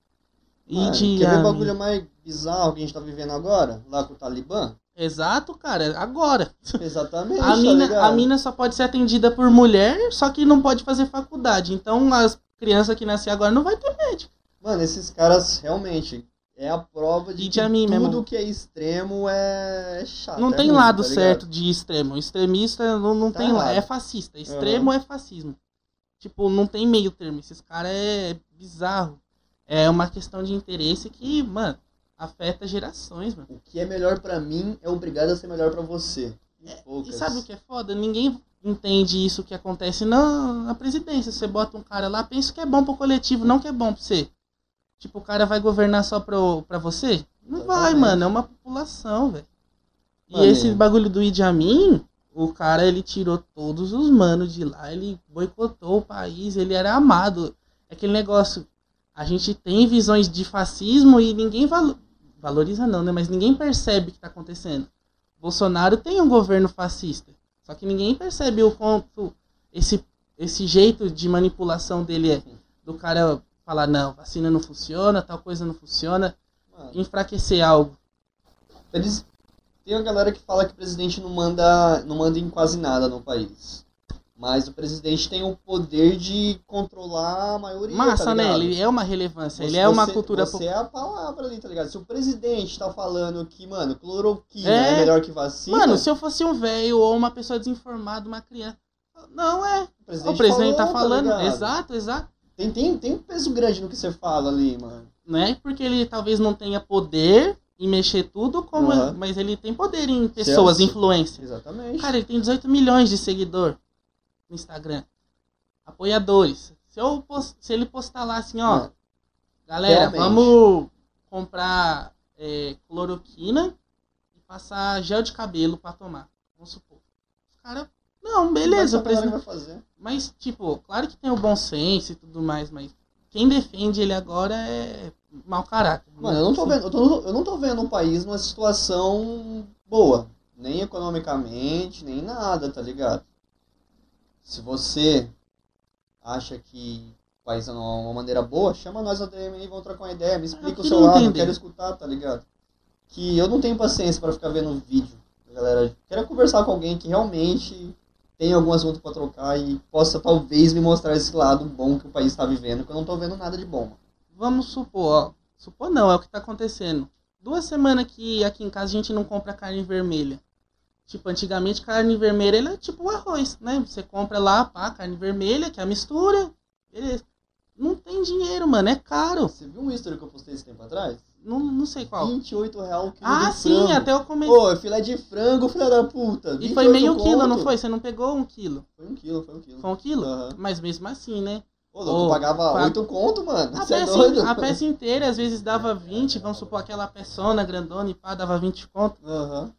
E Mano, de quer ver o bagulho mais bizarro que a gente tá vivendo agora? Lá com o Talibã? Exato, cara, agora. Exatamente, A tá mina, a mina só pode ser atendida por mulher, só que não pode fazer faculdade. Então as crianças que nascer agora não vai ter médico. Mano, esses caras realmente é a prova de que meu tudo que é extremo é chato. não é tem ruim, lado tá certo de extremo. Extremista não, não Tá tem lá. errado. É fascista. Extremo é fascismo. Tipo, não tem meio termo. Esses caras é bizarro. É uma questão de interesse que, mano, afeta gerações, mano. O que é melhor pra mim é obrigado a ser melhor pra você. E E sabe o que é foda? Ninguém entende isso que acontece na, na presidência. Você bota um cara lá, pensa que é bom pro coletivo, não que é bom pra você. Tipo, o cara vai governar só pro, pra você? Não vai, Exatamente. mano. É uma população, velho. E esse bagulho do Idi Amin, o cara, ele tirou todos os manos de lá, ele boicotou o país, ele era amado. É aquele negócio, a gente tem visões de fascismo e ninguém valoriza não, né? Mas ninguém percebe o que tá acontecendo. Bolsonaro tem um governo fascista, só que ninguém percebe o quanto esse, esse jeito de manipulação dele é. Do cara falar, não, vacina não funciona, tal coisa não funciona, Mano, enfraquecer algo. eles... Tem uma galera que fala que o presidente não manda, não manda em quase nada no país. Mas o presidente tem o poder de controlar a maioria. Massa, tá né? Ele é uma relevância, ele Você- é uma você- cultura Você é a palavra ali, tá ligado? Se o presidente tá falando que, mano, cloroquina É. é, melhor que vacina. Mano, se eu fosse um velho ou uma pessoa desinformada, uma criança. Não é. o presidente, O presidente tá falou, falando. ligado? exato, exato. Tem, tem, tem um peso grande no que você fala ali, mano. Não é porque ele talvez não tenha poder em mexer tudo, como Aham. mas ele tem poder em pessoas, Certo. influência. Exatamente. Cara, ele tem 18 milhões de seguidor no Instagram. Apoiadores. Se, eu pos- se ele postar lá assim, ó, Mano, galera, realmente. vamos comprar é, cloroquina e passar gel de cabelo pra tomar. Vamos supor. Os caras. Não, beleza, o hora presidente. Mas, tipo, claro que tem o bom senso e tudo mais, mas quem defende ele agora é mau caráter. Mano, eu não tô vendo, eu, tô- eu não tô vendo o país numa situação boa. Nem economicamente, nem nada, tá ligado? Se você acha que o país é uma maneira boa, chama nós na DM e vamos trocar uma ideia. Me explica o seu lado, eu quero escutar, tá ligado? Que eu não tenho paciência pra ficar vendo vídeo, galera. Quero conversar com alguém que realmente tem algum assunto pra trocar e possa talvez me mostrar esse lado bom que o país tá vivendo, que eu não tô vendo nada de bom. mano. Vamos supor, ó. Supor não, é o que tá acontecendo. Duas semanas que aqui em casa a gente não compra carne vermelha. Tipo, antigamente carne vermelha era tipo o arroz, né? Você compra lá, pá, carne vermelha, que é a mistura. Beleza. Não tem dinheiro, mano, é caro. Você viu um history que eu postei esse tempo atrás? Não, não sei qual. 28 real o quilo Ah, sim, frango. até eu comentei. Ô, filé de frango, filha da puta. e 28 foi meio quilo, conto. não foi? Você não pegou um quilo. Foi um quilo, foi um quilo. Foi um quilo? Aham. Mas mesmo assim, né? Ô, louco, Ô, pagava pa- 8 conto, mano. A Você é peça, doido? a peça inteira às vezes dava 20, vamos supor aquela peçona grandona e pá, dava 20 conto. Aham.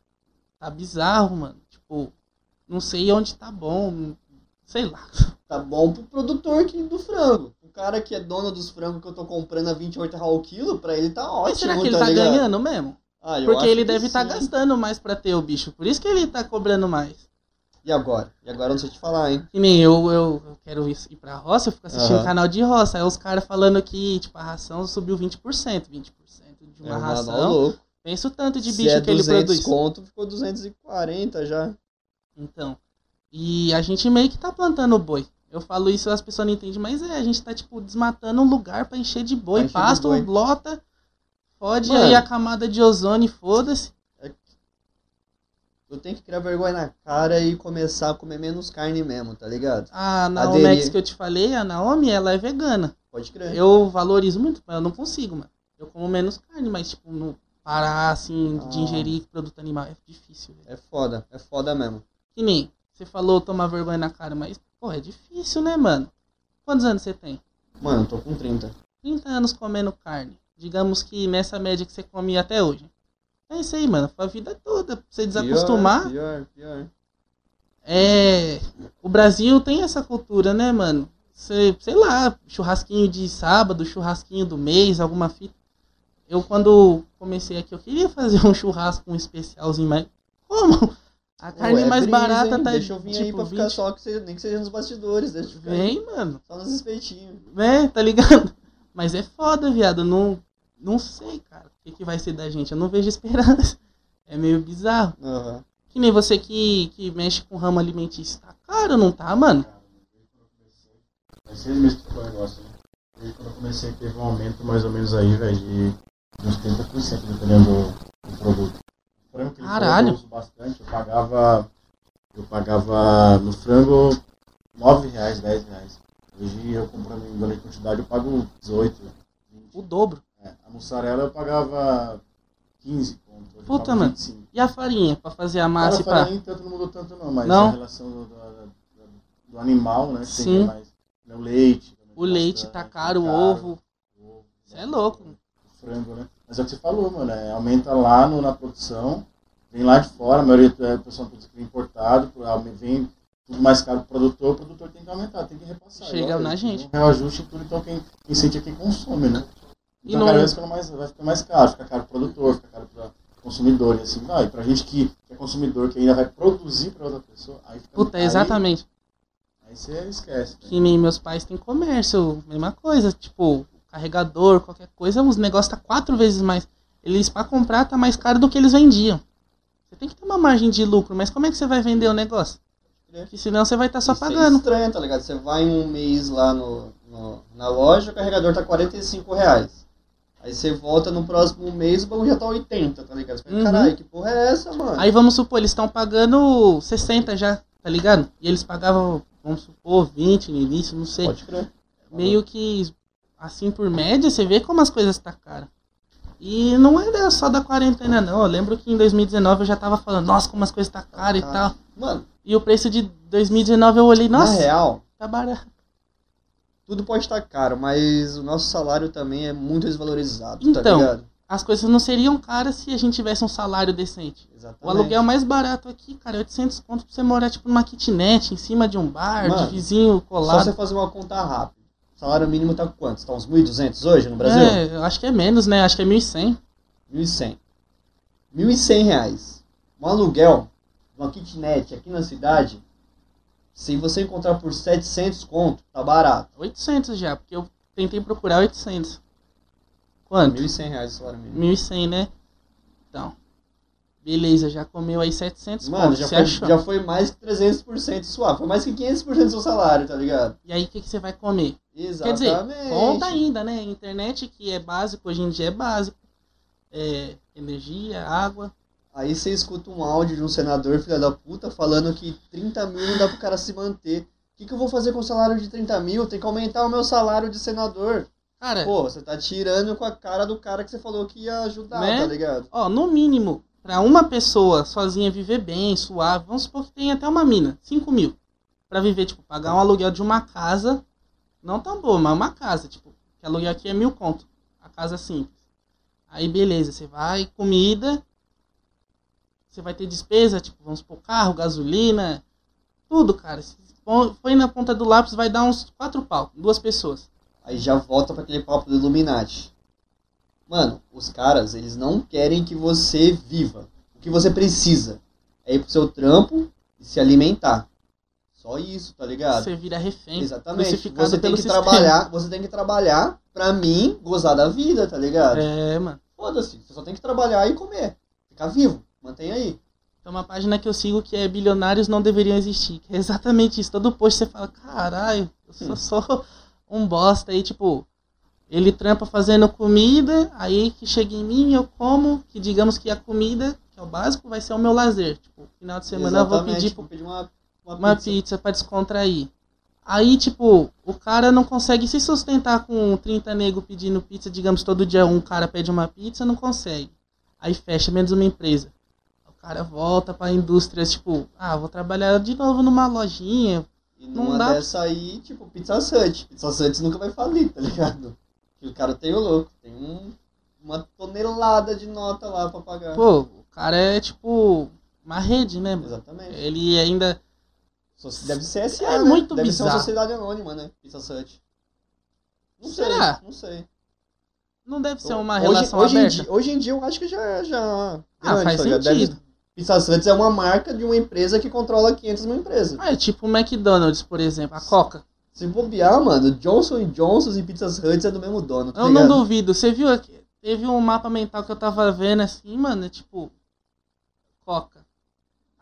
Tá bizarro, mano. Tipo, não sei onde tá bom. Sei lá. Tá bom pro produtor que, do frango. O cara que é dono dos frangos que eu tô comprando a 28 real o quilo, pra ele tá ótimo, Mas será que ele tá tá ligado? ganhando mesmo? Ah, Porque ele deve estar sim. gastando mais pra ter o bicho. Por isso que ele tá cobrando mais. E agora? E agora eu não sei te falar, hein? Que nem eu, eu, eu quero ir pra roça, eu fico assistindo Aham. canal de roça. Aí os caras falando que, tipo, a ração subiu 20%. 20% de uma é, ração. Pensa o tanto de bicho é que ele 200 produz. conto, ficou 240 já. Então. E a gente meio que tá plantando boi. Eu falo isso as pessoas não entendem, mas é, a gente tá, tipo, desmatando um lugar pra encher de boi. Pra encher de Pasto, boi. lota, fode Mano. aí a camada de ozônio, foda-se. Eu tenho que criar vergonha na cara e começar a comer menos carne mesmo, tá ligado? A Naomi Aderir. Que eu te falei, a Naomi, ela é vegana. Pode crer. Eu valorizo muito, mas eu não consigo, mano. Eu como menos carne, mas, tipo, não parar, assim, de Ah. ingerir produto animal é difícil, velho. É foda, é foda mesmo. Que nem, você falou tomar vergonha na cara, mas, pô, é difícil, né, mano? Quantos anos você tem? Mano, eu tô com 30. 30 anos comendo carne. Digamos que nessa média que você come até hoje. É isso aí, mano. Foi a vida toda. Pra você desacostumar. Pior, pior, pior. É. O Brasil tem essa cultura, né, mano? sei, sei lá, churrasquinho de sábado, churrasquinho do mês, alguma fita. Eu, quando comecei aqui, eu queria fazer um churrasco, um especialzinho, mas como? A carne Ué, mais brisa, barata hein? tá Deixa eu vir aí tipo pra ficar 20. só, que seja, nem que seja nos bastidores, deixa eu ficar aí Vem, mano. só nos espeitinhos. Né, tá ligado? Mas é foda, viado. Não, não sei, cara, o que, que vai ser da gente. Eu não vejo esperança. É meio bizarro. Aham. Que nem você que, que mexe com ramo alimentício. Tá caro, não tá, mano? Faz seis meses que ficou o negócio, né? E quando eu comecei, teve um aumento mais ou menos aí, velho, de uns 30%, dependendo do, produto. Frango Caralho. eu uso bastante, eu pagava. Eu pagava no frango 9 reais, 10 reais. Hoje eu comprando em grande quantidade, eu pago 18, 20. O dobro. É, a mussarela eu pagava 15 conto. Puta, mano. 25. E a farinha pra fazer a massa Cara, a farinha nem tanto não mudou tanto não, mas Não? a relação do, do- do animal, né? Sim. Mais, né, o leite. O leite tá caro, o caro, ovo. o ovo, Cê é louco. Frango, né? Mas é o que você falou, mano. é, aumenta lá no, na produção, vem lá de fora, a maioria do pessoal produz aqui importado, por- aume- vem tudo mais caro pro produtor, o produtor tem que aumentar, tem que repassar. Chega igual na gente. Um reajuste tudo, então quem, quem sente é quem consome, né? E Então não- cada vez fica mais, vai ficar mais caro, fica caro pro produtor, fica caro pro consumidor e assim vai. Pra gente que é consumidor, que ainda vai produzir pra outra pessoa, aí fica Puta, aí- exatamente. Aí você esquece. né? Que nem meus pais têm comércio, mesma coisa. Tipo, carregador, qualquer coisa, os negócios tá quatro vezes mais. Eles, pra comprar, tá mais caro do que eles vendiam. Você tem que ter uma margem de lucro, mas como é que você vai vender o negócio? Porque senão você vai estar só Isso é pagando. estranho, tá ligado? Você vai um mês lá no, no- na loja, o carregador tá 45 reais. Aí você volta no próximo mês, o bagulho já tá 80, tá ligado? Você fala, Uhum. caralho, que porra é essa, mano? Aí vamos supor, eles estão pagando 60 já, tá ligado? E eles pagavam, vamos supor, 20 no início, não sei. Pode crer. Meio que assim por média, você vê como as coisas tá caras. E não era só da quarentena não. Eu lembro que em 2019 eu já tava falando, nossa, como as coisas tá caras e Ah. tal. Mano, E o preço de 2019 eu olhei, nossa, na real, tá barato. tudo pode estar caro, mas o nosso salário também é muito desvalorizado, tá Então, ligado? As coisas não seriam caras se a gente tivesse um salário decente. Exatamente. O aluguel mais barato aqui, cara, é 800 conto pra você morar tipo numa kitnet, em cima de um bar, Mano, de vizinho Só colado. você fazer uma conta rápida. O salário mínimo tá quanto? Tá uns 1.200 hoje no Brasil? É, eu acho que é menos, né? Acho que é 1.100. 1.100. 1.100 reais. Um aluguel, uma kitnet aqui na cidade, se você encontrar por 700 conto, tá barato. 800 já, porque eu tentei procurar 800. Quanto? 1.100 reais o salário mínimo. 1.100, né? Então. Beleza, já comeu aí 700 Mano, conto, já foi, achou? já foi mais que 300% suave. Foi mais que 500% do seu salário, tá ligado? E aí o que, que você vai comer? Exatamente. Quer dizer, conta ainda, né? Internet que é básico, hoje em dia é básico. É, energia, água. Aí você escuta um áudio de um senador, filha da puta, falando que 30 mil não dá pro cara se manter. O que, que eu vou fazer com o salário de 30 mil? Tem que aumentar o meu salário de senador. Cara, Pô, você tá tirando com a cara do cara que você falou que ia ajudar, Né? tá ligado? ó, no mínimo, pra uma pessoa sozinha viver bem, suave, vamos supor que tem até uma mina, 5 mil. Pra viver, tipo, pagar um aluguel de uma casa, não tão boa, mas uma casa, tipo, que aluguel aqui é mil conto. A casa simples. Aí beleza, você vai, comida, você vai ter despesa, tipo, vamos supor, carro, gasolina, tudo, cara. Se Põe na ponta do lápis, vai dar uns quatro pau, duas pessoas. Aí já volta pra aquele papo do Illuminati. Mano, os caras, eles não querem que você viva. O que você precisa é ir pro seu trampo e se alimentar. Só isso, tá ligado? Você vira refém, Exatamente. Você tem que sistema. trabalhar, você tem que trabalhar pra mim gozar da vida, tá ligado? É, mano. Foda-se, você só tem que trabalhar e comer. Ficar vivo, mantém aí. Tem uma página que eu sigo que é Bilionários Não Deveriam Existir. Que é exatamente isso. Todo post você fala, caralho, eu sou Hum. só um bosta aí, tipo. Ele trampa fazendo comida, aí que chega em mim eu como, que digamos que a comida, que é o básico, vai ser o meu lazer. Tipo, final de semana eu vou Exatamente, pedir vou pedir uma, uma, uma pizza. pizza pra descontrair. Aí, tipo, o cara não consegue se sustentar com 30 nego pedindo pizza, digamos, todo dia um cara pede uma pizza, não consegue. Aí fecha menos uma empresa. O cara volta pra indústria, tipo, ah, vou trabalhar de novo numa lojinha. E Não numa dá- dessa aí, tipo, Pizza Hut. Pizza Hut nunca vai falir, tá ligado? Porque o cara tem o louco, tem um, uma tonelada de nota lá pra pagar. Pô, o cara é tipo uma rede, né? mano? Exatamente. Ele ainda. Deve ser SA, É né? muito Deve ser uma bizarro. sociedade anônima, né? Pizza Hut. Não Será? sei, não sei. Não deve ser uma hoje, relação hoje, em aberta. dia, hoje em dia eu acho que já... já Ah, faz tá ligado? Deve- sentido. Pizza Hut é uma marca de uma empresa que controla 500 mil empresas. Ah, é tipo o McDonald's, por exemplo, a Coca. Se bobear, mano, Johnson Johnson e Pizza Hut é do mesmo dono, tá Eu não ligado? duvido. Você viu aqui? Teve um mapa mental que eu tava vendo assim, mano, é tipo. Coca.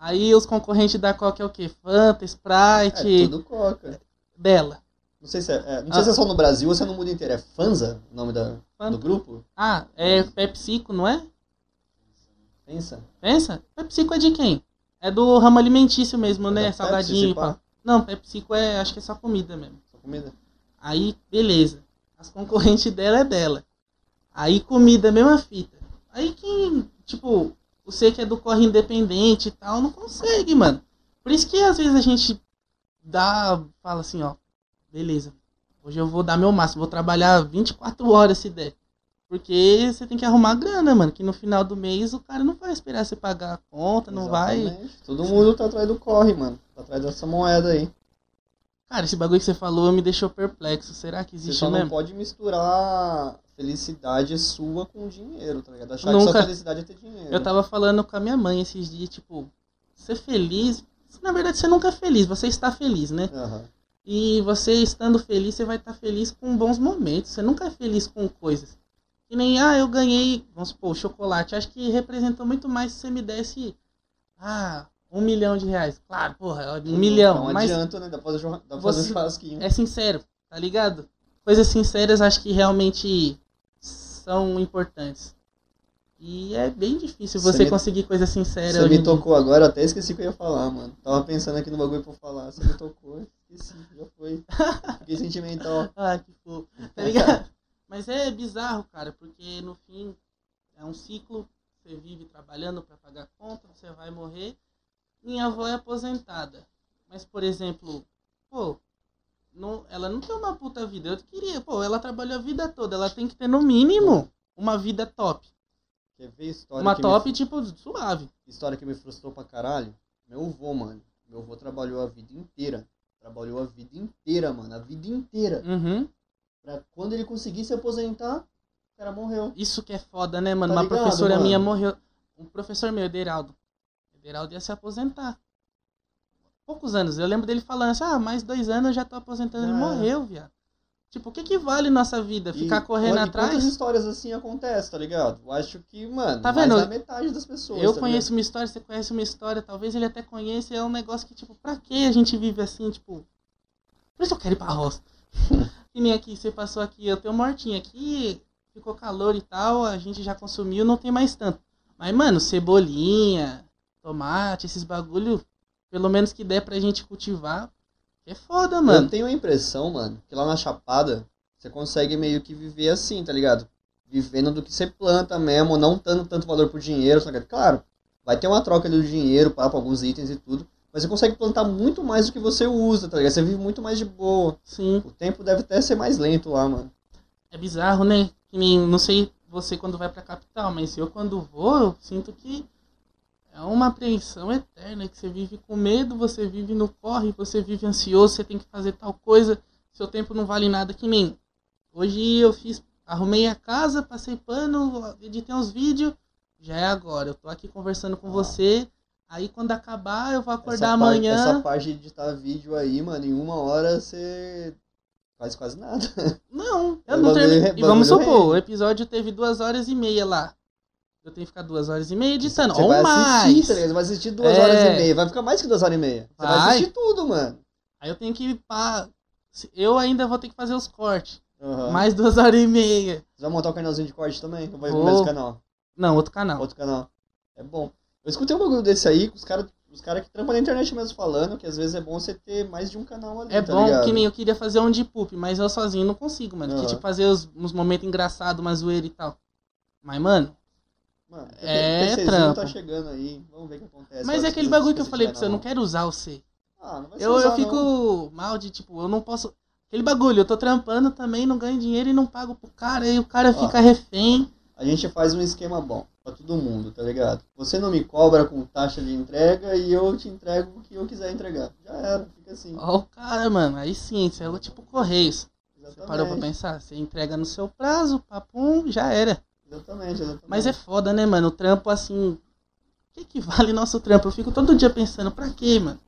Aí os concorrentes da Coca é o quê? Fanta, É Sprite, tudo Coca. Bela. Não sei se é, é, não sei Ah. se é só no Brasil ou se é no mundo inteiro. É Fanza o nome da, Fanta. do grupo? Ah, é PepsiCo, não é? Pensa. Pensa? PepsiCo é de quem? É do ramo alimentício mesmo, É né? Salgadinho. Pepsi. Não, PepsiCo é, acho que é só comida mesmo. Só comida. Aí, beleza. As concorrentes dela é dela. Aí, comida, mesma fita. Aí, quem, tipo, você que é do corre independente e tal, não consegue, mano. Por isso que às vezes a gente dá, fala assim, ó, beleza. Hoje eu vou dar meu máximo, vou trabalhar 24 horas se der. Porque você tem que arrumar grana, mano. Que no final do mês o cara não vai esperar você pagar a conta, não vai. Exatamente. Todo mundo tá atrás do corre, mano. Tá atrás dessa moeda aí. Cara, esse bagulho que você falou me deixou perplexo. Será que Você existe só não mesmo? pode misturar felicidade sua com dinheiro, tá ligado? Achar que Nunca. sua felicidade é ter dinheiro. Eu tava falando com a minha mãe esses dias, tipo, ser feliz. Na verdade, você nunca é feliz, você está feliz, né? Aham. E você estando feliz, você vai estar feliz com bons momentos. Você nunca é feliz com coisas. Que nem, ah, eu ganhei, vamos supor, chocolate. Acho que representou muito mais se você me desse, ah, um milhão de reais. Claro, porra, um milhão. Não mas adianta, né? Dá pra fazer, dá pra fazer um churrasquinho. é sincero, tá ligado? Coisas sinceras acho que realmente são importantes. E é bem difícil Você você me- conseguir coisa sincera. Você me em dia. tocou agora, até esqueci o que eu ia falar, mano. Tava pensando aqui no bagulho pra falar. Você me tocou, esqueci, já foi. Fiquei sentimental. Ah, que fofo. Tá ligado? Mas é bizarro, cara, porque no fim é um ciclo. Você vive trabalhando pra pagar conta, você vai morrer. Minha avó é aposentada. Mas, por exemplo, pô, não, ela não tem uma puta vida. Eu queria, pô, ela trabalhou a vida toda. Ela tem que ter, no mínimo, uma vida top. Quer ver história Uma top, me, tipo, suave. história que me frustrou pra caralho? Meu avô, mano. Meu avô trabalhou a vida inteira. Trabalhou a vida inteira, mano. A vida inteira. Uhum. Pra quando ele conseguir se aposentar, o cara morreu. Isso que é foda, né, mano? Tá Uma ligado, professora mano? minha morreu. Um professor meu, Ederaldo. Ederaldo ia se aposentar. Poucos anos. Eu lembro dele falando assim, ah, mais dois anos eu já tô aposentando. Ele é. morreu, viado. Tipo, o que que vale nossa vida? Ficar E correndo e atrás? Quantas histórias assim acontecem, tá ligado? Eu acho que, mano, Tá mais vendo? da metade das pessoas. Eu tá conheço uma história, você conhece uma história, talvez ele até conheça, é um negócio que, tipo, pra que a gente vive assim, tipo. Por isso eu quero ir pra roça. e nem aqui, você passou aqui, eu tenho mortinha aqui, ficou calor e tal, a gente já consumiu, não tem mais tanto. Mas, mano, cebolinha, tomate, esses bagulho, pelo menos que der pra gente cultivar, é foda, mano. Eu tenho a impressão, mano, que lá na Chapada, você consegue meio que viver assim, tá ligado? Vivendo do que você planta mesmo, não dando tanto valor pro dinheiro, tá ligado? Claro, vai ter uma troca ali do dinheiro, pra alguns itens e tudo. Mas você consegue plantar muito mais do que você usa, tá ligado? Você vive muito mais de boa. Sim. O tempo deve até ser mais lento lá, mano. É bizarro, né? Que não sei você quando vai pra capital, mas eu quando vou, eu sinto que é uma apreensão eterna, que você vive com medo, você vive no corre, você vive ansioso, você tem que fazer tal coisa, seu tempo não vale nada, que nem hoje eu fiz, arrumei a casa, passei pano, editei uns vídeos, já é agora, eu tô aqui conversando com Ah. você, aí quando acabar eu vou acordar essa parte- amanhã, essa parte de editar vídeo aí, mano, em uma hora você faz quase nada. Não, eu O não bagulho terminei. é- E vamos supor, rende. o episódio teve duas horas e meia lá. Eu tenho que ficar duas horas e meia editando. Você ou vai mais. assistir, tá ligado? Você vai assistir duas É. horas e meia. Vai ficar mais que duas horas e meia. Você vai, Vai. assistir tudo, mano. Aí eu tenho que. Pá, eu ainda vou ter que fazer os cortes. Aham. Mais duas horas e meia. Você vai montar o canalzinho de corte também? Ou vai Vou. mesmo canal? Não, outro canal. Outro canal. É bom. Eu escutei um bagulho desse aí, com os caras os cara que trampam na internet mesmo falando, que às vezes é bom você ter mais de um canal ali, É tá bom ligado? que nem eu queria fazer um de poop, mas eu sozinho não consigo, mano. Que Aham. tipo, fazer os, uns momentos engraçados, uma zoeira e tal. Mas, mano, Mano, É, o PCzinho trampo. tá chegando aí. Vamos ver o que acontece. mas é aquele que bagulho que eu você falei pra você, eu não quero usar o C. Ah, não vai ser Eu, eu usar, fico não. mal de, tipo, eu não posso. Aquele bagulho, eu tô trampando também, não ganho dinheiro e não pago pro cara, aí o cara Ó. fica refém. A gente faz um esquema bom. pra todo mundo, tá ligado? Você não me cobra com taxa de entrega e eu te entrego o que eu quiser entregar. Já era, fica assim. Ó o cara, mano, aí sim, isso é tipo Correios. Você Exatamente. parou pra pensar? Você entrega no seu prazo, papum, já era. Exatamente, exatamente. Mas é foda, né, mano? O trampo, assim. O que que vale nosso trampo? Eu fico todo dia pensando, pra quê, mano?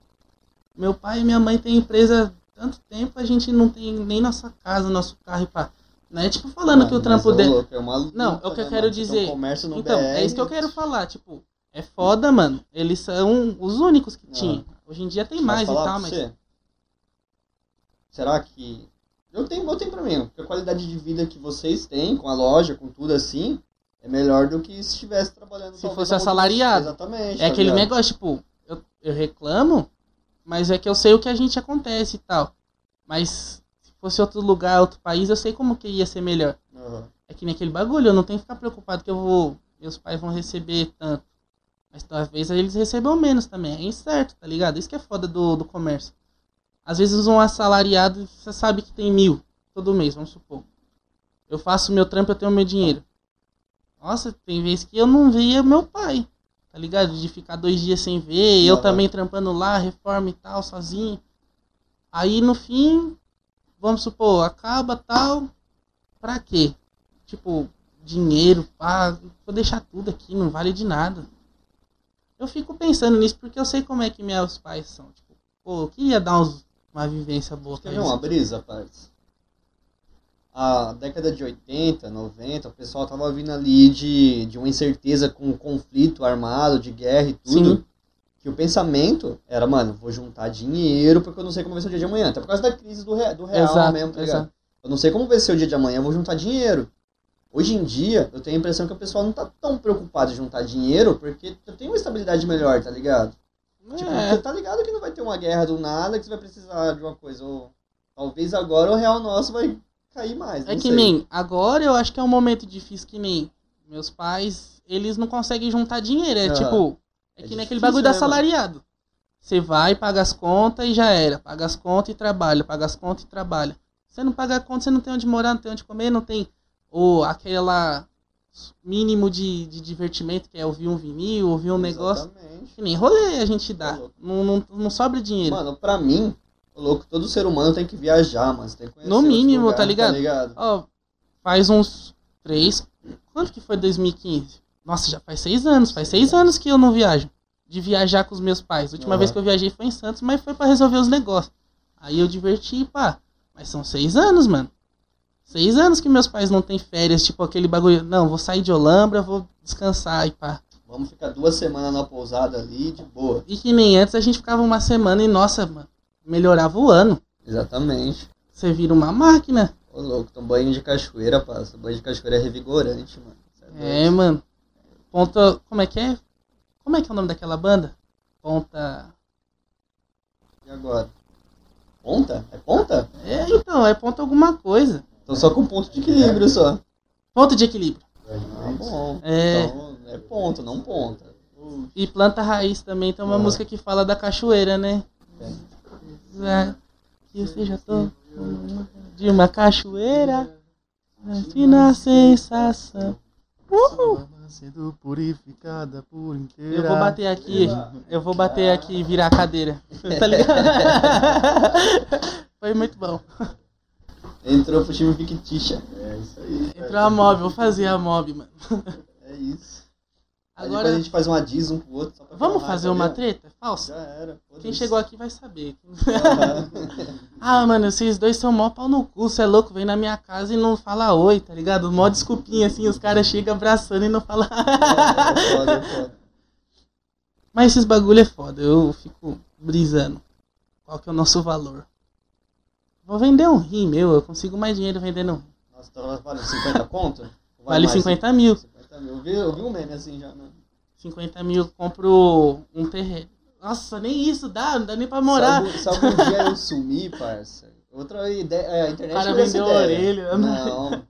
Meu pai e minha mãe têm empresa há tanto tempo, a gente não tem nem nossa casa, nosso carro e pá. Não é tipo falando Mano, que o trampo é dele. é luta, Não, é o que eu né, quero dizer. Então, é isso que eu quero falar, tipo, é foda, mano. Eles são os únicos que Ah. tinham. Hoje em dia tem mais e tal, pra mas. você, Será que. Eu tenho, eu tenho pra mim, porque a qualidade de vida que vocês têm com a loja, com tudo assim, é melhor do que se estivesse trabalhando Se fosse assalariado. Exatamente. É aquele ligado? negócio, tipo, eu, eu reclamo, mas é que eu sei o que a gente acontece e tal. Mas se fosse outro lugar, outro país, eu sei como que ia ser melhor. Aham. É que nem aquele bagulho, eu não tenho que ficar preocupado que eu vou. Meus pais vão receber tanto. Mas talvez eles recebam menos também. É incerto, tá ligado? Isso que é foda do, do comércio. Às vezes um assalariado, você sabe que tem mil todo mês, vamos supor. Eu faço meu trampo, eu tenho meu dinheiro. Nossa, tem vezes que eu não via meu pai, tá ligado? De ficar dois dias sem ver, eu também trampando lá, reforma e tal, sozinho. Aí no fim, vamos supor, acaba tal. Pra quê? Tipo, dinheiro, pá, vou deixar tudo aqui, não vale de nada. Eu fico pensando nisso porque eu sei como é que meus pais são. Tipo, pô, eu queria dar uns, uma vivência boa Quer ver uma brisa, parça? A década de 80, 90, o pessoal tava vindo ali de, de uma incerteza com conflito armado, de guerra e tudo. Sim. Que o pensamento era, mano, vou juntar dinheiro porque eu não sei como vai ser o dia de amanhã. Até por causa da crise do, do real Exato, mesmo, tá ligado? exato. Eu não sei como vai ser o dia de amanhã, eu vou juntar dinheiro. Hoje em dia, eu tenho a impressão que o pessoal não tá tão preocupado em juntar dinheiro porque eu tenho uma estabilidade melhor, tá ligado? Tipo, É. você tá ligado que não vai ter uma guerra do nada que você vai precisar de uma coisa. Ou talvez agora o real nosso vai cair mais. É que sei. nem, agora eu acho que é um momento difícil que nem meus pais, eles não conseguem juntar dinheiro. É Ah, tipo, é, é que nem aquele bagulho né, mano? assalariado. Você vai, paga as contas e já era. Paga as contas e trabalha, paga as contas e trabalha. Você não paga a conta, você não tem onde morar, não tem onde comer, não tem ou aquela mínimo de, de divertimento que é ouvir um vinil, ouvir um negócio. Exatamente. Que nem rolê a gente dá. Tá. Não, não, não sobra dinheiro. Mano, pra mim, louco, todo ser humano tem que viajar, mano. Você tem que conhecer No mínimo, lugares, tá ligado? Tá ligado? Ó, faz uns três. Quanto que foi 2015? Nossa, já faz seis anos. Faz seis anos que eu não viajo. De viajar com os meus pais. A última Aham. vez que eu viajei foi em Santos, mas foi pra resolver os negócios. Aí eu diverti, pá. Mas são seis anos, mano. Seis anos que meus pais não têm férias, tipo aquele bagulho. Não, vou sair de Olambra, vou descansar e pá. Vamos ficar duas semanas na pousada ali, de boa. E que nem antes a gente ficava uma semana e, nossa, mano, melhorava o ano. Exatamente. Você vira uma máquina. Ô louco, então banho de cachoeira, passa. Banho de cachoeira é revigorante, mano. É. É, mano. Ponta. Como é que é? Como é que é o nome daquela banda? Ponta. E agora? Ponta? É ponta? É, então, é ponta alguma coisa. Tô só com ponto de equilíbrio só. Ponto de equilíbrio. Ah, bom. É. Então é ponto, não ponta. E planta raiz também tem uma Ah. música que fala da cachoeira, né? Tem. É, Que eu seja tô de uma cachoeira. Fina sensação. Uhul. Sendo purificada por inteira. Eu vou bater aqui, eu vou bater aqui e virar a cadeira. Tá ligado? Foi muito bom. Entrou pro time fictícia. É isso aí. Entrou a mob, vou fazer a mob, mano. É isso. Aí Agora, depois a gente faz uma diz um pro outro. Só pra vamos falar, fazer tá uma treta falsa? Já era. Quem foda-se. chegou aqui vai saber. Ah, mano, vocês dois são mó pau no cu, cê é louco, vem na minha casa e não fala oi, tá ligado? Mó desculpinha assim, os caras chegam abraçando e não falam. É foda, é foda. Mas esses bagulho é foda, eu fico brisando. Qual que é o nosso valor? Vou vender um rim meu, eu consigo mais dinheiro vendendo um rim. Nossa, então vale 50 conto? Vale mais? 50 mil. 50 mil. Eu vi, eu vi um meme assim já, né? 50 mil, compro um terreno. Nossa, nem isso dá, não dá nem pra morar. Se algum, se algum dia eu sumir, parça. Outra ideia. é, A internet O cara vendeu a orelha? Não.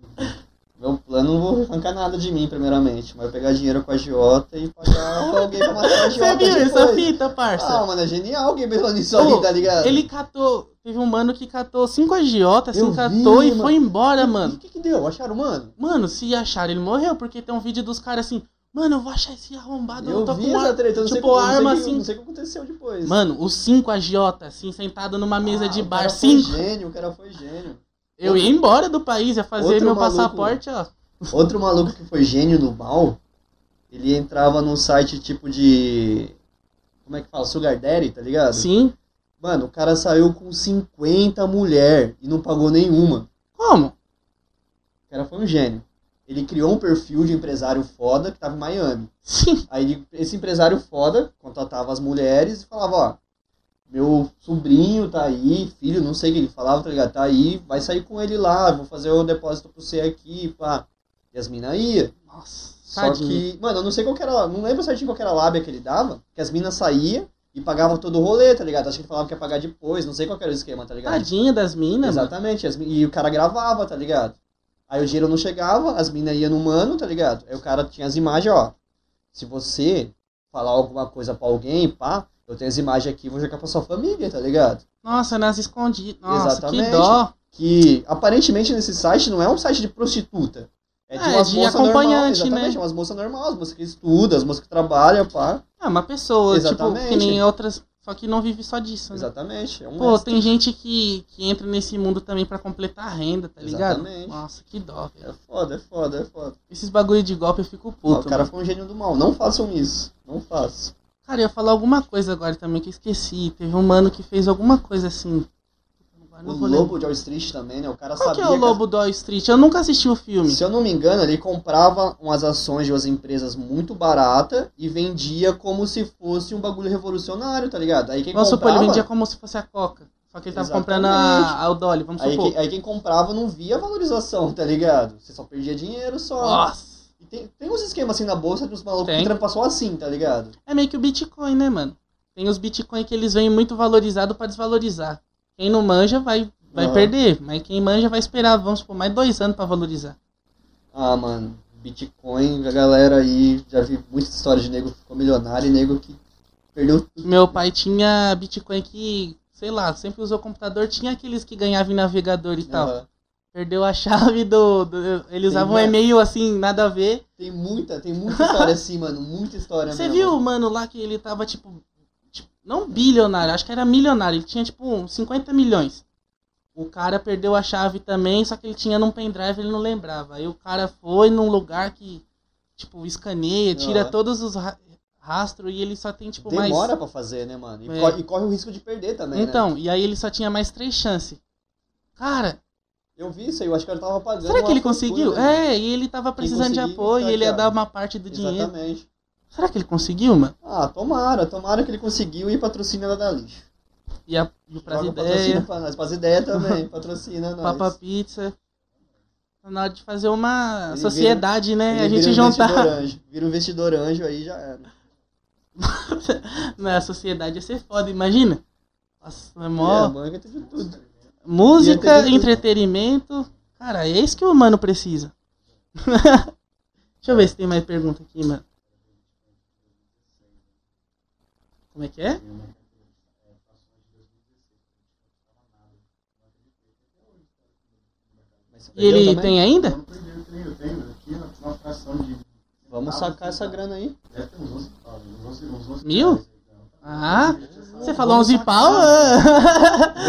Meu plano não vou arrancar nada de mim, primeiramente. Mas eu pegar dinheiro com a Giota e pagar alguém pra matar a Giota. Você viu depois. essa fita, parça? Ah, mano, é genial alguém pensando nisso ali, tá ligado? Ele catou. Teve um mano que catou cinco agiotas, Eu assim, catou vi, e mano. foi embora, mano. o que que deu? Acharam, mano? Mano, se acharam, ele morreu, porque tem um vídeo dos caras assim, Mano, eu vou achar esse arrombado. Eu tô vi com essa treta, eu tipo, como, não arma que- assim. não sei o que aconteceu depois. Mano, os cinco, a agiota, assim. Sentado numa mesa Ah, de o bar. cara Cinco. Foi gênio, o cara foi gênio. Eu ia embora do país, ia fazer Outro meu maluco. passaporte, ó. Outro maluco que foi gênio no mal, ele entrava num site tipo de. Como é que fala? Sugar Daddy, tá ligado? Sim. Mano, o cara saiu com 50 mulher e não pagou nenhuma. Como? O cara foi um gênio. Ele criou um perfil de empresário foda que tava em Miami. Sim. Aí esse empresário foda contratava as mulheres e falava, ó, meu sobrinho tá aí, filho, não sei o que ele falava, tá ligado? Tá aí, vai sair com ele lá, vou fazer o depósito pro você aqui, pá. E as minas ia. Nossa, Só tadinho. que, mano, eu não sei qual que era, não lembro certinho qual que era a lábia que ele dava, que as minas saíam e pagavam todo o rolê, tá ligado? Acho que falava que ia pagar depois, não sei qual era o esquema, tá ligado? Tadinha das minas. Exatamente, as e o cara gravava, tá ligado? Aí o dinheiro não chegava, as minas iam no mano, tá ligado? Aí o cara tinha as imagens, ó. Se você falar alguma coisa pra alguém, pá, eu tenho as imagens aqui, vou jogar pra sua família, tá ligado? Nossa, nas escondidas. Nossa, Exatamente. que dó. Que aparentemente nesse site não é um site de prostituta. É de É, umas de moças acompanhante, normal, né? exatamente, umas moças normais, as moças que estudam, as moças que trabalham, pá. É uma pessoa, tipo, Exatamente. que nem outras. Só que não vive só disso, né? Exatamente. É um Pô, extra. tem gente que, que entra nesse mundo também pra completar a renda, tá ligado? Exatamente. Nossa, que dó, velho. É foda, é foda, é foda. Esses bagulho de golpe eu fico puto. o cara mano. foi um gênio do mal. Não façam isso. Não façam. Cara, eu ia falar alguma coisa agora também que eu esqueci. Teve um mano que fez alguma coisa assim. O. Lobo de Wall Street também, né? O cara Qual que sabia é o Lobo do Wall Street? Eu nunca assisti o filme. Se eu não me engano, ele comprava umas ações de umas empresas muito barata e vendia como se fosse um bagulho revolucionário, tá ligado? Aí quem Vamos supor, comprava, ele vendia como se fosse a Coca. Só que ele tava Exatamente. comprando a, a Dolly, vamos aí, supor. quem, aí quem comprava não via valorização, tá ligado? Você só perdia dinheiro só. Nossa. E tem, tem uns esquemas assim na bolsa de uns malucos Tem. que trampam só assim, tá ligado? É meio que o Bitcoin, né, mano? Tem os Bitcoin que eles vêm muito valorizados pra desvalorizar. Quem não manja vai, vai Aham. perder, mas quem manja vai esperar, vamos supor, mais dois anos pra valorizar. Ah, mano, Bitcoin, a galera aí, já vi muitas histórias de nego que ficou milionário e nego que perdeu tudo. Meu pai tinha Bitcoin que, sei lá, sempre usou computador, tinha aqueles que ganhavam em navegador e tal. Aham. Perdeu a chave do. do- ele usava um e-mail assim, nada a ver. Tem muita, tem muita história assim, mano, muita história Você viu mano lá que ele tava tipo. Não bilionário, acho que era milionário. Ele tinha tipo uns 50 milhões. O cara perdeu a chave também, só que ele tinha num pendrive ele não lembrava. Aí o cara foi num lugar que, tipo, escaneia, tira Aham. todos os ra- rastros e ele só tem, tipo, mais. Demora pra fazer, né, mano? E, É. corre, e corre o risco de perder também, né? Então, e aí ele só tinha mais três chances. Cara, Eu vi isso aí, eu acho que ele tava pagando. será que ele conseguiu? né? É, e ele tava precisando de apoio, tá e ele ia dar uma parte do dinheiro. Exatamente. Será que ele conseguiu, mano? Ah, tomara, tomara que ele conseguiu e patrocina ela da lixo. E, a, e o Joga Ideia, patrocínio pra nós. Também, patrocina nós. Papa Pizza. Tá na hora de fazer uma Ele sociedade, né? Ele A gente vira um juntar. investidor anjo. Vira um investidor anjo aí já era. Na sociedade ia ser foda, imagina. Nossa, é mó. É, de tudo. Música, ia ter tudo. entretenimento. Cara, é isso que o humano precisa. Deixa eu ver se tem mais pergunta aqui, mano. Como é que é? E ele também? tem ainda? Eu não perdi, eu tenho, eu tenho aqui uma, uma fração de. Vamos sacar essa grana aí. Deve ter uns 11 pau, uns 11, uns 11 Mil? então. Ah, você falou Vamos 11 pau?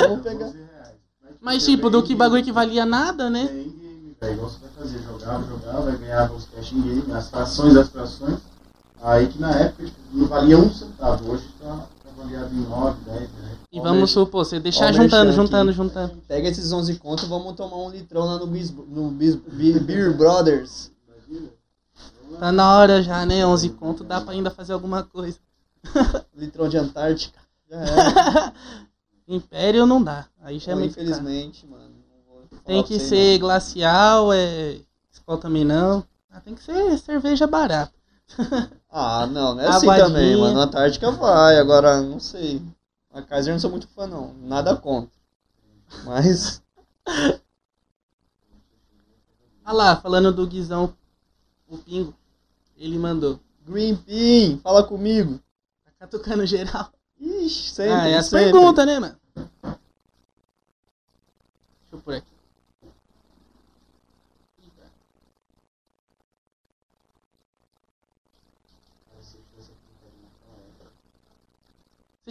Vamos pegar. 11 reais. Mas tipo, do que bagulho que valia nada, né? É em game, velho. Igual você vai fazer, jogava, jogava, ganhava os cash em game, as frações das frações. Aí que na época tipo, não valia um centavo, hoje tá, tá avaliado em 9, 10 reais. E vamos supor, você deixar juntando, juntando, juntando. Pega esses 11 contos e vamos tomar um litrão lá no, Bis, no Bis, Bi- Beer Brothers. Tá na hora já, né? 11 conto, dá pra ainda fazer alguma coisa. Litrão de Antártica. Já era. Império não dá. Aí já é Pô, muito caro. infelizmente, mano. vou falar Tem que ser glacial, é. Skol também não. Ah, tem que ser cerveja barata. Ah, não, não é assim Aguadinha. também, mano. Antártica vai, agora não sei. A Kaiser não sou muito fã, não. Nada contra. Mas. Ah lá, falando do Guizão, o Pingo, ele mandou. Green Bean, fala comigo. Tá catucando geral. Ixi, sempre. ah, é as sempre. perguntas, né, mano? Deixa eu por aqui.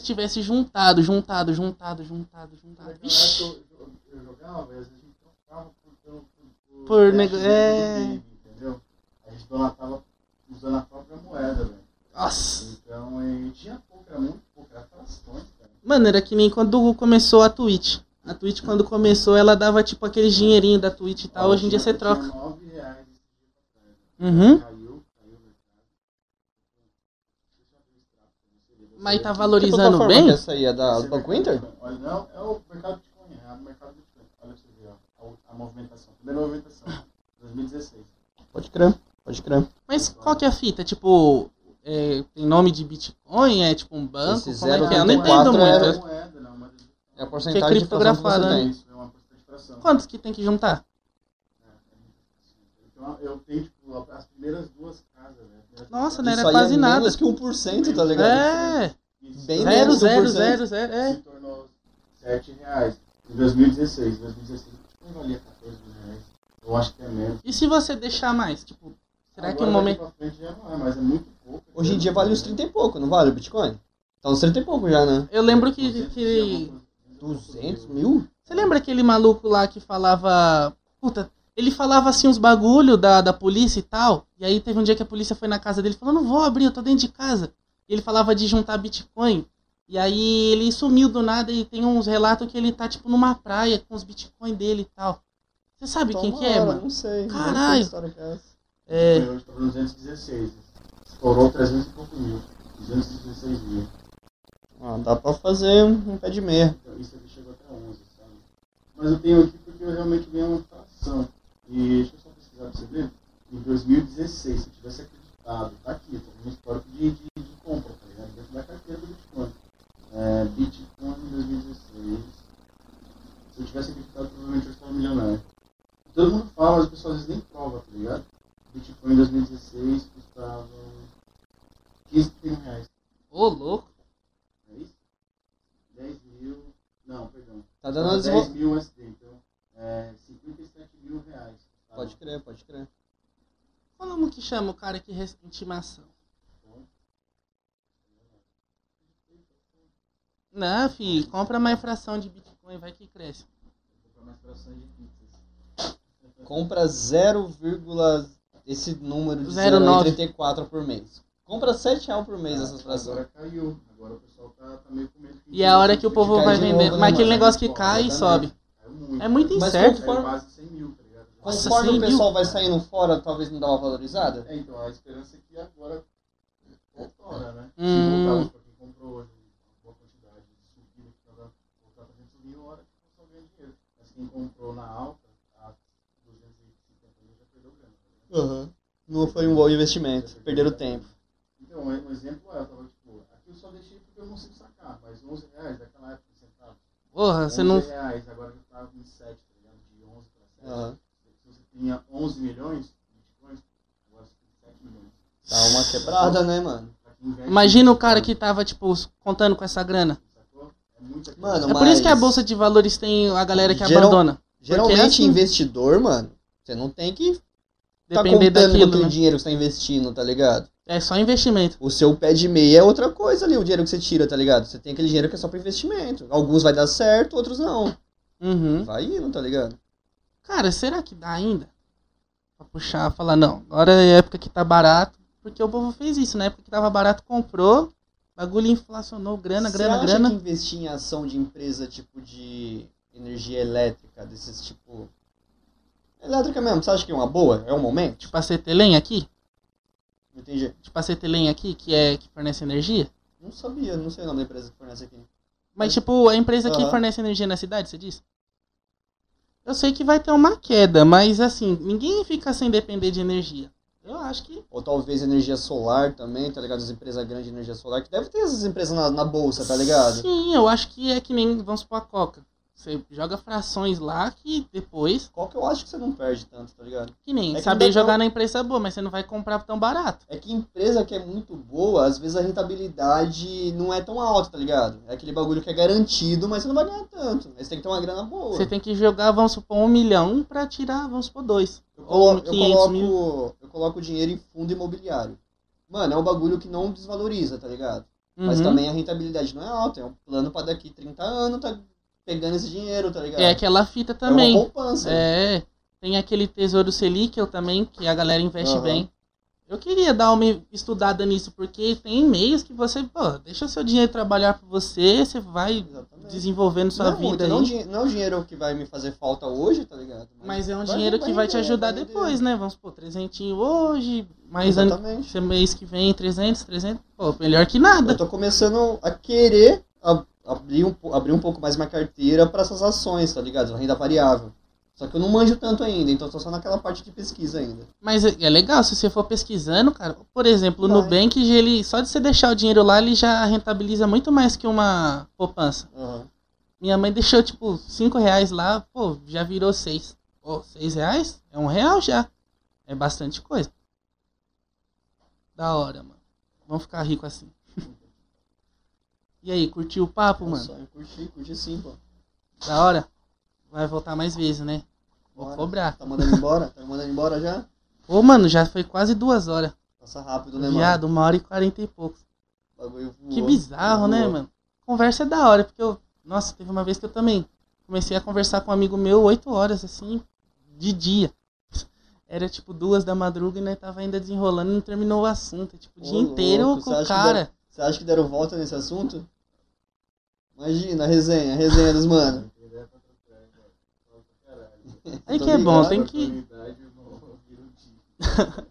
Você tivesse juntado, juntado, juntado, juntado, juntado. Vixe. eu, eu, eu jogava, às vezes a gente trocava por, por, por, nego- é. Entendeu? A gente donatava usando a própria moeda, velho. Nossa. Então, e tinha pouco, era muito pouco, era frações, cara. Mano, era que nem quando começou a Twitch. A Twitch, quando começou, ela dava tipo aquele dinheirinho da Twitch e tal. Hoje em dia você troca. Tinha 9 reais trás. Uhum. Caiu, caiu o mercado. Deixa eu abrir o extrato pra você ver. Você Mas tá. Que valorizando bem? essa aí é da, do é Banco Inter? Olha, não, é o mercado Bitcoin, é o mercado Bitcoin. Olha pra você ver, ó, a, a movimentação. Primeira movimentação, 2016. Pode crer, pode crer. Mas qual que é a fita? Tipo, é, tem nome de Bitcoin? É tipo um banco? Esse Como é que é? Eu não 0,84 entendo é- muito. É moeda, não, mas É a porcentagem de que você criptografado, né? isso é uma porcentagem de. Quantos que tem que juntar? Então, eu tenho, tipo, as primeiras duas né? Nossa, não Isso era aí quase é nada. menos que 1%, tá ligado? É, Isso. Bem zero, menos zero, porcento. zero, zero, é. se tornou 7 reais. Em 2016, em 2016 não valia 14 mil reais. Eu acho que é menos. E se você deixar mais? Tipo, será que Agora, no daqui momento... pra frente já não é, mas é muito pouco. Hoje em dia vale uns 30 e pouco, não vale o Bitcoin? Tá uns 30 e pouco já, né? Eu lembro que... 200 que... 200 mil? Você lembra aquele maluco lá que falava... Puta, ele falava assim uns bagulho da, da polícia e tal. E aí teve um dia que a polícia foi na casa dele e falou, não vou abrir, eu tô dentro de casa. E ele falava de juntar Bitcoin. E aí ele sumiu do nada e tem uns relatos que ele tá tipo numa praia com os Bitcoin dele e tal. Você sabe quem que é, Tomara, mano? Não sei. não sei Caralho. que história que é. É, Hoje tá falando 216. Estourou 300 e pouco mil. 216 mil. Ah, dá pra fazer um um pé de meia. Então, isso aqui chegou até 11, sabe? Mas eu tenho aqui porque eu realmente ganhei uma fração. E deixa eu só pesquisar pra você ver. Em 2016, se eu tivesse acreditado, tá aqui, com um histórico de, de, de compra, tá ligado? Dentro da carteira do Bitcoin. É, Bitcoin em 2016. Se eu tivesse acreditado, provavelmente eu estava milionário. Todo mundo fala, mas o pessoal às vezes nem prova, tá ligado? Bitcoin em 2016 custava 15 mil reais. ô louco. É isso? 10 mil. Não, perdão. Tá dando uma 10 desenvol... mil USD, então é 57 mil reais. tá? Pode crer, pode crer. Como que chama o cara que recebe intimação? Não, filho, compra mais fração de Bitcoin, vai que cresce. Vou comprar mais frações de pizzas. Compra 0, esse número de 0,9. 0,34 por mês. Compra 7 reais por mês essas frações. Agora caiu. Agora o pessoal tá, tá meio com medo. E é a hora que o povo vai de vender. novo, né, Mas aquele mano? negócio que cai e exatamente. sobe. Muito. É muito Mas incerto. conforme- Caiu quase 100 mil, tá ligado? Conforme 100 o mil. pessoal vai saindo fora, talvez não dá uma valorizada? É, então, a esperança é que agora voltora, né? Hum. Se voltar, pra quem comprou hoje uma boa quantidade de subida que voltar pra 200 mil, a hora que o pessoal ganha dinheiro. Mas quem comprou na alta, a 250 mil já perdeu grana, tá ligado? Não foi um bom investimento. Perderam tempo. Então, um exemplo é, eu tava tipo, aqui eu só deixei porque eu não consigo sacar, mas 11 reais daquela época de centavos. Porra, você 11 não. reais, agora 7, tá ligado? De 11 para 7. Aham. Se você tinha 11 milhões de bitcoins, agora você tem 7 milhões. Dá uma quebrada, né, mano? Quem investe Imagina o cara que tava, tipo, contando com essa grana. É. Mano, É por isso que a bolsa de valores tem a galera que Geral- abandona. Geralmente, assim- investidor, mano, você não tem que tá Depender contando com daquilo, aquele né? dinheiro que você tá investindo, tá ligado? É só investimento. O seu pé de meia é outra coisa ali, o dinheiro que você tira, tá ligado? Você tem aquele dinheiro que é só pra investimento. Alguns vai dar certo, outros não. Uhum. Vai indo, tá ligado? Cara, será que dá ainda? Pra puxar, falar, não, agora é a época que tá barato. Porque o povo fez isso, na época que tava barato, comprou, bagulho inflacionou, grana, Você grana, acha grana. que investir em ação de empresa tipo de energia elétrica, desses tipo. Elétrica mesmo, você acha que é uma boa? É um momento? Tipo a Cetelem aqui, Não entendi. tipo a Cetelem aqui, que é que fornece energia. Não sabia, não sei o nome da empresa que fornece aqui. Mas, tipo, a empresa que Aham. fornece energia na cidade, você disse? Eu sei que vai ter uma queda, mas assim, ninguém fica sem depender de energia. Eu acho que. Ou talvez energia solar também, tá ligado? As empresas grandes de energia solar, que deve ter essas empresas na, na bolsa, tá ligado? Sim, eu acho que é que nem, vamos supor, a Coca. Você joga frações lá que depois. Qual que eu acho que você não perde tanto, tá ligado? Que nem É que saber ainda jogar não- na empresa boa, mas você não vai comprar tão barato. É que empresa que é muito boa, às vezes a rentabilidade não é tão alta, tá ligado? É aquele bagulho que é garantido, mas você não vai ganhar tanto. Você tem que ter uma grana boa. Você tem que jogar, vamos supor, um milhão pra tirar, vamos supor, dois. Eu Ou coloco, eu 500 coloco, mil. eu coloco dinheiro em fundo imobiliário. Mano, é um bagulho que não desvaloriza, tá ligado? Mas Uhum. também a rentabilidade não é alta. É um plano pra daqui 30 anos tá pegando esse dinheiro, tá ligado? É aquela fita É também. uma poupança. É, tem aquele Tesouro Selic eu também, que a galera investe Aham. bem. Eu queria dar uma estudada nisso, porque tem meios que você, pô, deixa seu dinheiro trabalhar pra você, você vai Exatamente. desenvolvendo sua não, vida não, aí. não é o dinheiro que vai me fazer falta hoje, tá ligado? Mas é um dinheiro que vai te ajudar vai depois, né? Vamos supor, 300 hoje, mais ano, mês que vem 300, 300, pô, melhor que nada. Eu tô começando a querer a- abrir um, abrir um pouco mais minha carteira pra essas ações, tá ligado? Renda variável. Só que eu não manjo tanto ainda, então eu tô só naquela parte de pesquisa ainda. Mas é é legal, se você for pesquisando, cara, por exemplo, o. Nubank, ele, só de você deixar o dinheiro lá, ele já rentabiliza muito mais que uma poupança. Aham. Minha mãe deixou, tipo, 5 reais lá, pô, já virou 6. Pô, 6 reais? É um real já. É bastante coisa. Da hora, mano. Vamos ficar rico assim. E aí, curtiu o papo, mano? Só eu curti, curti sim, pô. Da hora? Vai voltar mais vezes, né? Vou Bora. cobrar. Tá mandando embora? Tá mandando embora já? Ô, mano, já foi quase duas horas. Passa rápido, né, mano? Viado, uma hora e quarenta e poucos. Voou, Que bizarro, né, mano? Conversa é da hora, porque eu. Nossa, teve uma vez que eu também comecei a conversar com um amigo meu oito horas, assim, de dia. Era tipo duas da madruga e nós tava ainda desenrolando e não terminou o assunto. Tipo, o Ô, dia inteiro louco, com o cara. Você acha que deram volta nesse assunto? Imagina a resenha, a resenha dos mano. Aí que é bom, tem que.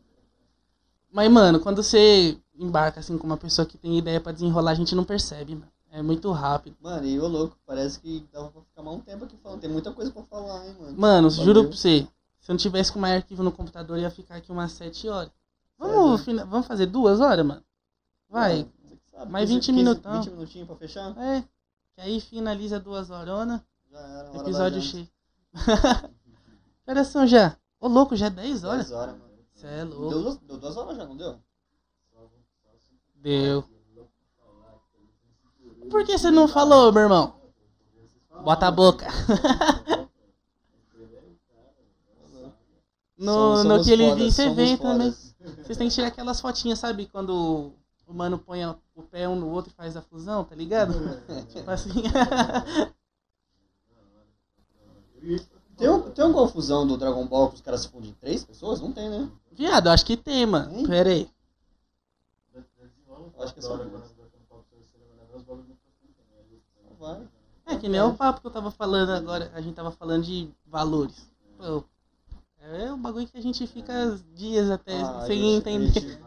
Mas, mano, quando você embarca assim com uma pessoa que tem ideia pra desenrolar, a gente não percebe, mano. É muito rápido. Mano, e ô louco, parece que dava pra ficar mais um tempo aqui falando. Tem muita coisa pra falar, hein, mano. Mano, Valeu. juro pra você, se eu não tivesse com mais arquivo no computador, eu ia ficar aqui umas sete horas. Vamos, Sério? fina- vamos fazer duas horas, mano? Vai. Mano, Mais 15, 20 minutão. 20 minutinhos pra fechar? É. Que aí finaliza duas horas, Já era, hora episódio cheio. Que horas são já? Ô, louco, já é 10 janta. horas? 10 horas, mano. Cê é Deu, louco. duas- deu duas horas já, não deu? Deu. Por que você não falou, meu irmão? Bota a boca. No, Somos- no que ele vi, você vem também. Vocês têm que tirar aquelas fotinhas, sabe? Quando o mano põe o pé um no outro e faz a fusão, tá ligado? tipo assim. Tem, um- tem uma confusão do Dragon Ball que os caras se fundem em três pessoas? Não tem, né? Viado, acho que tem, mano. Tem? Pera aí. Acho que é só duas. Não vai. É que nem o papo que eu tava falando agora. A gente tava falando de valores. Pô, é um bagulho que a gente fica dias até Ah, sem gente, entender.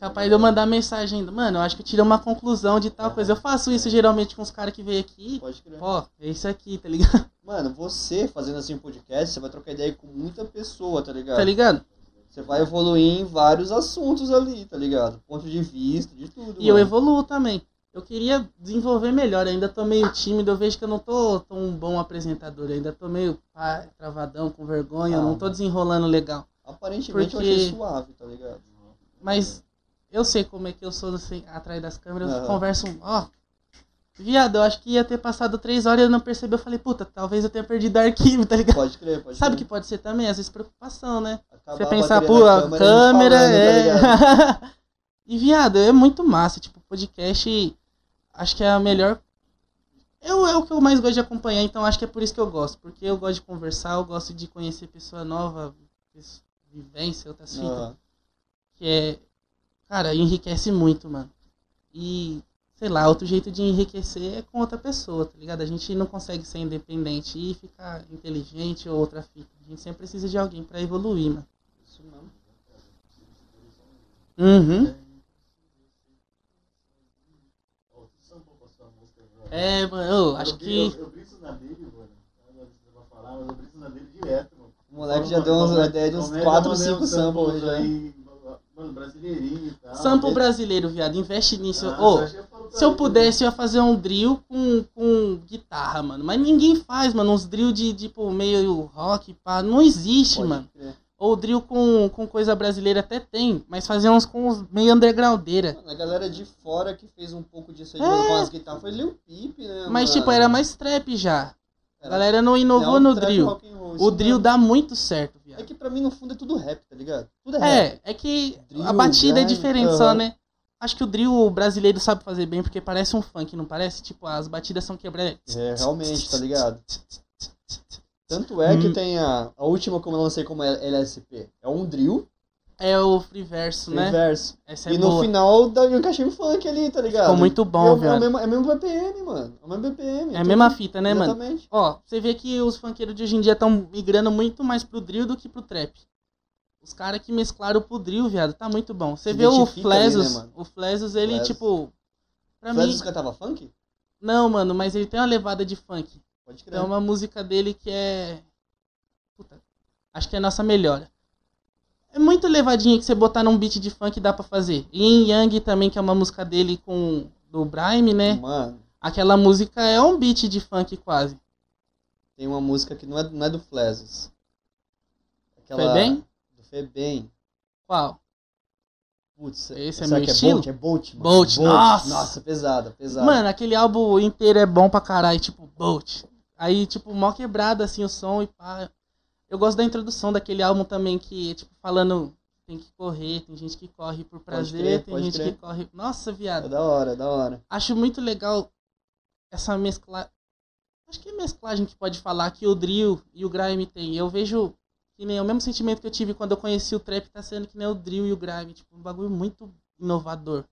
Capaz de eu mandar mensagem ainda. Mano, eu acho que eu tirei uma conclusão de tal coisa. Eu faço isso geralmente com os caras que vêm aqui. Pode crer. Ó, é isso aqui, tá ligado? Mano, você fazendo assim um podcast, você vai trocar ideia com muita pessoa, tá ligado? Tá ligado? Você vai evoluir em vários assuntos ali, tá ligado? Ponto de vista, de tudo. E eu mano. evoluo também. Eu queria desenvolver melhor, ainda tô meio tímido, eu vejo que eu não tô tão bom apresentador, ainda tô meio pá, travadão, com vergonha, eu Ah, não tô desenrolando legal. Aparentemente Porque- eu achei suave, tá ligado? Mas eu sei como é que eu sou assim, atrás das câmeras, eu Aham. converso, ó. Viado, eu acho que ia ter passado três horas e eu não percebi, eu falei, puta, talvez eu tenha perdido arquivo, tá ligado? Pode crer, pode Sabe que crer. pode ser também, às vezes preocupação, né? Acabar Você pensar, pô, a câmera, a gente é. falando, tá ligado? e viado, é muito massa, tipo, podcast, acho que é a melhor. Eu, é o que eu mais gosto de acompanhar, então acho que é por isso que eu gosto. Porque eu gosto de conversar, eu gosto de conhecer pessoa nova, vivência, outras fitas. Aham. Que é. Cara, enriquece muito, mano. E, sei lá, outro jeito de enriquecer é com outra pessoa, tá ligado? A gente não consegue ser independente e ficar inteligente ou outra fita. A gente sempre precisa de alguém pra evoluir, mano. Isso mesmo. Uhum. É, mano, eu acho que. Eu, eu briso na dele, mano. Você vai falar, mas eu briso na dele direto, mano. O moleque já deu uma ideia de uns Comédia, 4, mandei 5 uns samples já. aí. Mano, brasileirinho e tal. Sample brasileiro, viado, investe nisso. Ah, pra se eu pudesse, eu ia fazer um drill com, com guitarra, mano. Mas ninguém faz, mano. Uns drill de, tipo, meio rock, pá. Não existe, Pode mano. Ou drill com, com coisa brasileira até tem, mas fazer uns com uns meio undergroundeira. Mano, a galera de fora que fez um pouco disso aí É. com as guitarras foi Lil Peep, né? Mas, mano? tipo, era mais trap já. A galera não inovou É no drill. roll, O drill dá muito certo, viado. É que pra mim, no fundo, é tudo rap, tá ligado? Tudo é rap. É, é que a Drill, batida é diferente só, aham. né? Acho que o drill brasileiro sabe fazer bem, porque parece um funk, não parece? Tipo, as batidas são quebradas. É, realmente, tá ligado? Tanto é que Hum. tem a, a última que eu lancei como LSP. É um drill, É o free verso, né? reverso. Essa é e no boa. final dá um cachimbo funk ali, tá ligado? Ficou muito bom, é, o- é, o viado. mesmo, é o mesmo BPM, mano. É o mesmo BPM. É a mesma fita, né, mano? Exatamente. Ó, você vê que os funkeiros de hoje em dia estão migrando muito mais pro drill do que pro trap. Os caras que mesclaram pro drill, viado, tá muito bom. Você vê o ali, Flesos, né, o Flesos, ele, Flesos. tipo... Pra Flesos mim... cantava funk? Não, mano, mas ele tem uma levada de funk. Pode crer. Tem uma música dele que é... Puta, acho que é a nossa melhor. É muito levadinha que você botar num beat de funk dá pra fazer. Yin Yang também, que é uma música dele com... Do Brime, né? Mano, Aquela música é um beat de funk quase. tem uma música que não é, não é do Flesos. Foi bem? Do Febem. Qual? Putz, Esse é meu que estilo? é Bolt? É Bolt, mano. Bolt, nossa! Nossa, pesada, pesada. Mano, aquele álbum inteiro é bom pra caralho, tipo, Bolt. Aí, tipo, mó quebrado assim o som e pá. Eu gosto da introdução daquele álbum também, que, tipo, falando tem que correr, tem gente que corre por prazer, crer, tem gente crer. que corre. Nossa, É viado. da hora, é da hora. Acho muito legal essa mescla. Acho que é mesclagem que pode falar que o drill e o grime tem. Eu vejo que nem o mesmo sentimento que eu tive quando eu conheci o trap tá sendo que nem o drill e o grime, tipo, um bagulho muito inovador.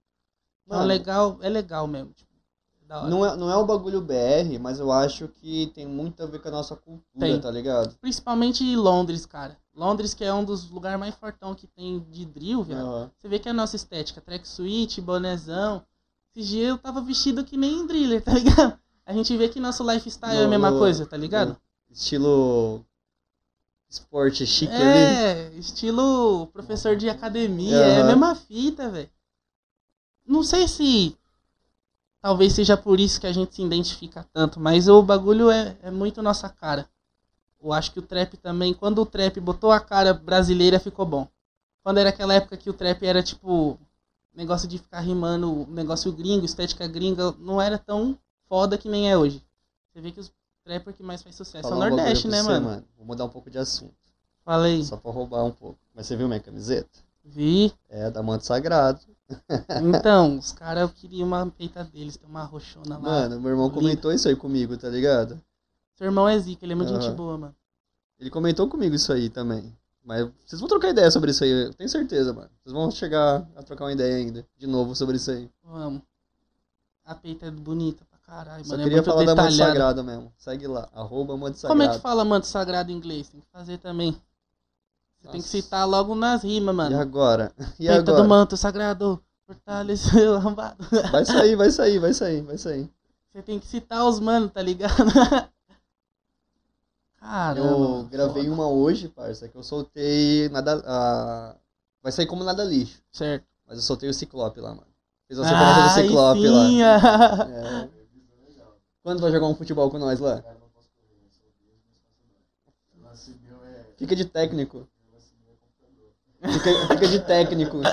Então, Mano, legal, é legal mesmo, tipo. Não é, não é o bagulho BR, mas eu acho que tem muito a ver com a nossa cultura, Tem. tá ligado? Principalmente Londres, cara. Londres, que é um dos lugares mais fortão que tem de drill, velho. Aham. Você vê que é a nossa estética, track suite, bonezão. Esses dias eu tava vestido que nem driller, tá ligado? A gente vê que nosso lifestyle é a No- mesma no- coisa, tá ligado? Estilo esporte chique ali. É, estilo professor de academia, é a mesma fita, velho. Não sei se talvez seja por isso que a gente se identifica tanto, mas o bagulho é, é muito nossa cara. Eu acho que o trap também, quando o trap botou a cara brasileira, ficou bom. Quando era aquela época que o trap era tipo negócio de ficar rimando, negócio gringo, estética gringa, não era tão foda que nem é hoje. Você vê que os trappers que mais faz sucesso Falar é o Nordeste, né, você, mano? Vou mudar um pouco de assunto. Fala aí. Só pra roubar um pouco. Mas você viu minha camiseta? Vi. É da Manto Sagrado. Então, os caras queriam uma peita deles, tem uma roxona lá. Mano, meu irmão linda. comentou isso aí comigo, tá ligado? Seu irmão é zica, ele é muito Aham. gente boa, mano. Ele comentou comigo isso aí também. Mas vocês vão trocar ideia sobre isso aí, eu tenho certeza, mano. Vocês vão chegar a trocar uma ideia ainda, de novo, sobre isso aí. Vamos. A peita é bonita pra caralho, Só mano. É queria muito falar da Manto. Sagrado mesmo. Segue lá, arroba Manto Sagrado. Como é que fala manto sagrado em inglês? Tem que fazer também. Você tem que citar logo nas rimas, E mano. agora? E do agora? manto sagrado, fortaleceu arrombado. Vai sair, vai sair, vai sair, vai sair. Você tem que citar os manos, tá ligado? Caramba. Eu mano, gravei foda. uma hoje, parça, que eu soltei nada. ah, Vai sair como nada lixo. Certo. Mas eu soltei o Ciclope lá, mano. Fiz uma sequência do Ciclope sim, lá. ah. É. Quando vai jogar um futebol com nós lá? Fica de técnico. Fica, fica de técnico.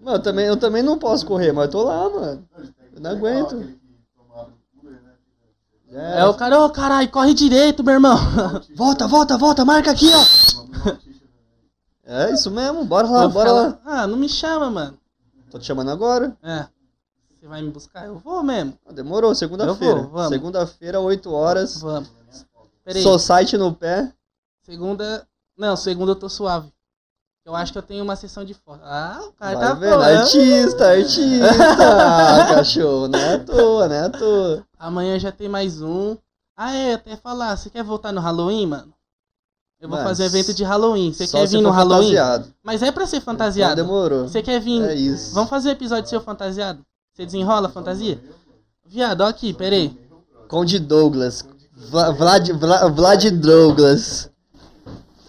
Mano, eu também, eu também não posso correr, mas eu tô lá, mano. Eu não aguento. É, É o cara, ô caralho, corre direito, meu irmão. Volta, volta, volta, marca aqui, ó. É isso mesmo, bora lá, bora lá. Ah, não me chama, mano. Tô te chamando agora. É. Você vai me buscar? Eu vou mesmo. Ah, Demorou, segunda-feira. Eu vou, vamos. Segunda-feira, 8 horas. Vamos. Peraí. Sou site no pé. Segunda. Não, segunda eu tô suave. Eu acho que eu tenho uma sessão de foto. Ah, o cara Vai tá vendo, falando. artista, artista. Cachorro, não é à toa, não é à toa. Amanhã já tem mais um. Ah, é, até falar. Você quer voltar no Halloween, mano? Eu vou Mano, fazer evento de Halloween. Você quer vir no Halloween? fantasiado. Mas é pra ser Não fantasiado. demorou. Você quer vir. É isso. Vamos fazer episódio seu fantasiado? Você desenrola a fantasia? Viado, ó aqui, peraí. Conde Douglas. Vla- Vlad, Vla- Vlad Douglas.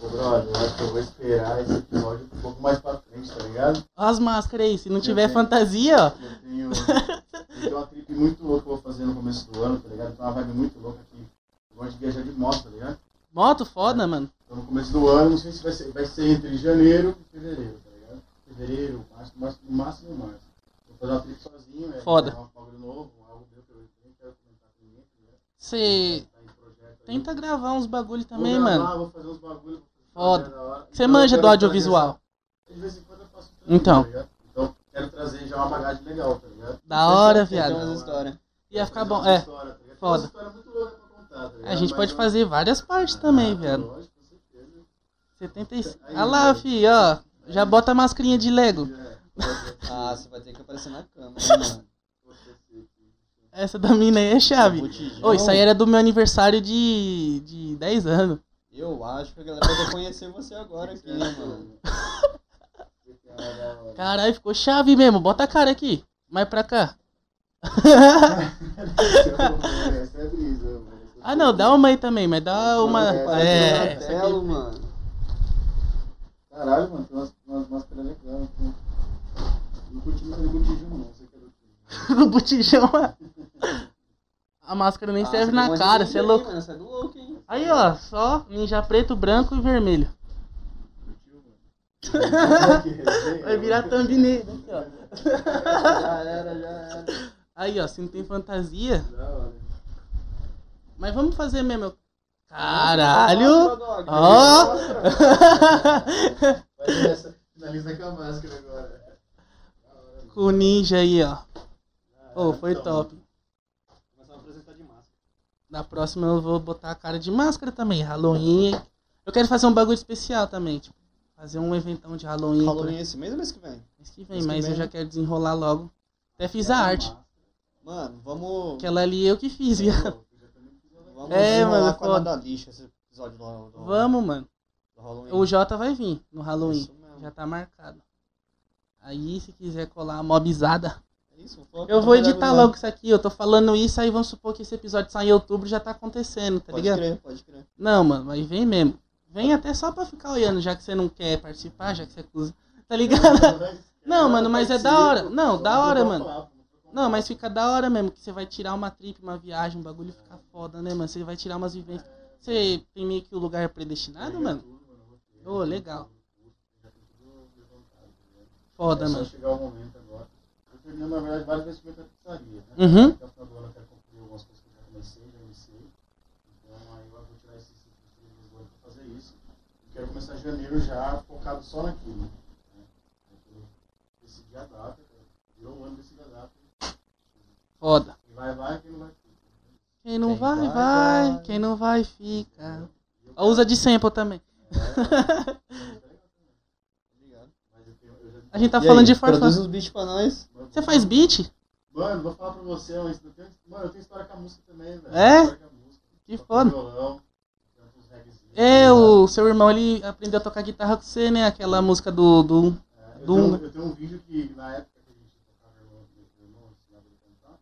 Ô, brother, eu acho que eu vou esperar esse episódio um pouco mais pra frente, tá ligado? Ó as máscaras aí. Se não Eu tiver tenho. fantasia, ó. Eu tenho, eu tenho uma trip muito louca que eu vou fazer no começo do ano, tá ligado? Tem uma vibe muito louca aqui. Eu gosto de viajar de moto, tá ligado? Moto foda, mano. Então no começo do ano, não sei se vai ser, vai ser entre janeiro e fevereiro, tá ligado? Fevereiro, março, março, no máximo março. Vou fazer uma trip sozinho, é Foda. é um bagulho novo, algo meu que eu Você Tá em projeto aí. tenta gravar uns bagulho Vou também, gravar, mano. Vou fazer uns bagulho. vou Foda. hora. Você manja do audiovisual. De vez em quando eu faço um Então. tá? Então, quero trazer já uma bagagem legal, tá ligado? Da hora, viado. umas histórias. Ia ficar bom. É, histórias, tá foda. umas histórias muito loucas pra contar, tá ligado? a gente Mas pode eu- fazer várias partes também, Ah, viado. Lógico, com certeza. 75. Aí, Olha lá, velho. fi, ó. Já bota a mascarinha de Lego. É. Ah, você vai ter que aparecer na hein, mano. Essa da mina aí é chave. Ô, isso aí era do meu aniversário de, de 10 anos. Eu acho que a galera vai conhecer você agora aqui, né, mano? Caralho, ficou chave mesmo. Bota a cara aqui. Mais pra cá. É. Ah, não, dá uma aí também, mas dá uma. É, essa Donatello, aqui. mano. Caralho, mano, tem umas, umas máscaras legais. Não curti muito do botijão, não. Você quer do do botijão. A máscara nem Ah, serve na um cara, você é louco. Mano, você é louco, hein? Aí, ó, só ninja preto, branco e vermelho. Vai virar thumbnail. Aqui, ó. Já era, já era. Aí, ó, se não tem fantasia. Mas vamos fazer mesmo. Caralho! Ó! Essa, finaliza com a máscara agora. Com o ninja aí, ó. Ô, mano. foi top. Começar a apresentar de máscara. Na próxima eu vou botar a cara de máscara também. Halloween. Eu quero fazer um bagulho especial também. Tipo, fazer um eventão de Halloween. Halloween é esse mês ou mês que vem? Mês que vem, Mês que mas eu vem, já né? quero desenrolar logo. Até fiz a arte. Mano, vamos. Aquela ali eu que fiz, viado. Vamos É, mano, com a lixa esse episódio do, do, Vamos, mano. do. O Jota vai vir no Halloween. Já tá marcado. Aí, se quiser colar a mobizada. É isso, Eu vou editar logo isso aqui. Eu tô falando isso, aí vamos supor que esse episódio sai em outubro já tá acontecendo, tá Pode ligado? crer, pode crer. Não, mano, mas vem mesmo. Vem até só pra ficar olhando, já que você não quer participar, já que você acusa. Tá ligado? Não, mano, mas é da hora. Não, da hora, mano. Não, mas fica da hora mesmo, que você vai tirar uma trip, uma viagem, um bagulho fica foda, né, mano? Você vai tirar umas vivências. Você tem meio que o lugar predestinado, mano? Ô, legal. Foda, é mano. Terminando, na verdade, vários investimentos na pizzaria, né? Uhum. Até o final do ano eu quero concluir algumas coisas que eu já comecei, já iniciei. Então aí eu vou tirar esses do ano pra fazer isso. Eu quero começar janeiro já focado só naquilo. Né? Eu decidi a data, virou um ano, decidi a data. Foda. Quem vai, vai, quem não vai, fica. Quem não Quem vai, vai, vai. Quem não vai, fica. Usa de sample também. Obrigado. Mas eu tenho, eu já... A gente tá E falando aí, de farfã. Produz uns beats pra nós. Você faz beat? Mano, vou falar pra você, mas eu tenho, mano, eu tenho história com a música também, velho. É? Que foda. Violão. É, o seu irmão, ele aprendeu a tocar guitarra com você, né? Aquela música do... do... É, eu, tenho, eu tenho um vídeo que na época que a gente tocava irmão, meu irmão ensinava ele a cantar,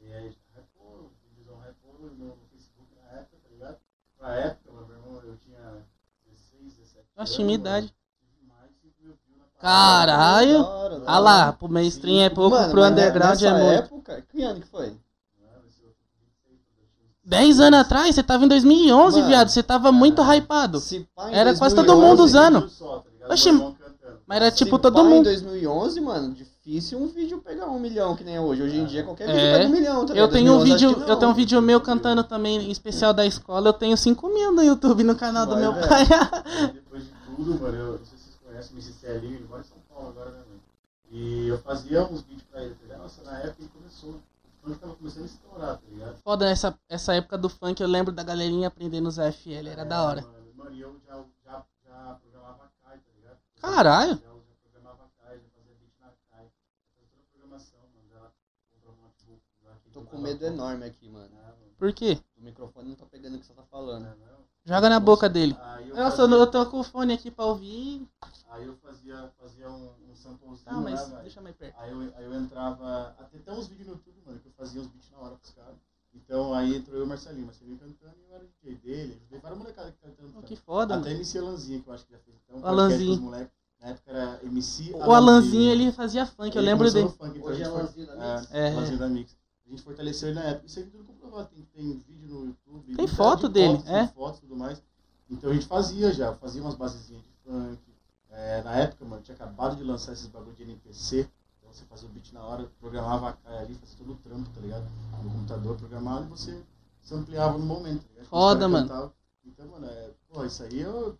e aí rapou, vídeozão rapou no, no Facebook na época, tá ligado? Na época, meu irmão, eu tinha 16, 17 anos. Nossa, tinha minha idade. tive mais de 5 mil views na parada. Caralho! Da hora, da Ah lá, pro mainstream é pouco, Mano, pro underground é muito. época, que ano que foi? Mano, esse eu tô com 26, eu tinha uns 10 anos atrás, você tava em 2011, Mano. viado. Você tava muito hypado. Se pá, em Era quase 2011, todo mundo usando. só, tá? Oxi, Meu. Mas era se tipo todo pá, em mundo. 2011, mano, difícil um vídeo pegar um milhão que nem é hoje. Hoje em dia qualquer vídeo É. pega um milhão, tá Eu tenho um 2011 acho vídeo, não. eu tenho um vídeo meu cantando também, em especial da escola. Eu tenho 5 mil no YouTube no canal do Vai, meu velho. pai. Depois de tudo, mano, eu conhecem o MC Celinho, ele mora em São Paulo agora, né, mano? E eu fazia uns vídeos pra ele, tá ligado? Nossa, na época ele começou. O funk tava começando a estourar, tá ligado? Foda, essa, essa época do funk, eu lembro da galerinha aprendendo os FL, era É, da hora. Mano, mano, e eu já, já, já programava a CAI, tá ligado? Caralho. Já, já programava a CAI, já fazia beat na CAI. Fazia toda a programação, mano. Já comprava um notebook Tô com medo enorme aqui, mano. Ah, mano, Por quê? O microfone não tá pegando o que você tá falando. não. Joga na boca dele. Eu Nossa, fazia, eu tô com o fone aqui pra ouvir. Aí eu fazia, fazia um, um samplezinho, Ah, mas velho? deixa mais perto. Aí eu, aí eu entrava. Até tem uns vídeos no YouTube, mano, que eu fazia os beats na hora pros caras. Então aí entrou eu e o Marcelinho. Marcelinho cantando e eu era DJ dele. Ajudei várias molecadas que cantando. Oh, que foda, Até mano. MC Alanzinho, que eu acho que já fez. Então, O Alanzinho. moleques. Na época era MC O Alanzinho, ele fazia funk, eu lembro dele. funk, então Hoje a é Alanzinho da Mix? É, É. Alanzinho da Mix. A gente fortaleceu ele na época. Isso aí tudo comprovado. Tem, tem vídeo no YouTube. Tem de foto dele, fotos, é. tem fotos e tudo mais. Então a gente fazia já. Fazia umas basezinhas de funk. É, na época, mano, tinha acabado de lançar esses bagulho de NPC. Então você fazia o beat na hora, programava a cara ali, fazia todo o trampo, tá ligado? No computador, programava e você se ampliava no momento. Tá ligado? Foda, mano. cantavam. Então, mano, é, pô, isso aí eu, eu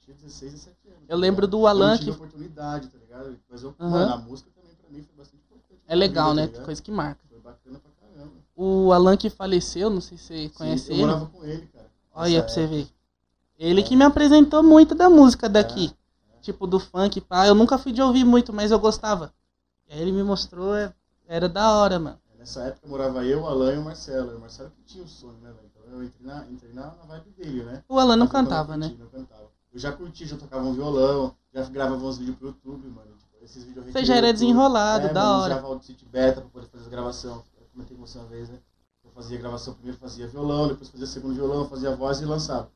tinha 16, 17 anos. Eu tá lembro do Alan Eu tive que- oportunidade, tá ligado? Mas eu, Aham. mano, a música também pra mim foi bastante importante. É legal, né? vida, tá ligado? Coisa que marca. Foi bacana pra caramba. O Alan que faleceu, não sei se você conhece Sim, eu ele. morava com ele, cara. Olha pra você ver. Ele que me apresentou muito da música daqui. É, Tipo, do funk, pá. Eu nunca fui de ouvir muito, mas eu gostava. E aí ele me mostrou, é- era da hora, mano. Nessa época morava eu, o Alan e o Marcelo. E o Marcelo que tinha o sonho, né, velho? Então eu entrei na, entrei na, na vibe dele, né? O Alan não eu cantava, curti, né? Não cantava. Eu já curti, já tocava um violão, já gravava uns vídeos pro YouTube, mano. Tipo, esses vídeos eu Você já era desenrolado, é, da mano, hora. Usava o City Beta pra poder fazer as gravações. Eu comentei com você uma vez, né? Eu fazia a gravação primeiro, fazia violão, depois fazia segundo violão, fazia voz e lançava.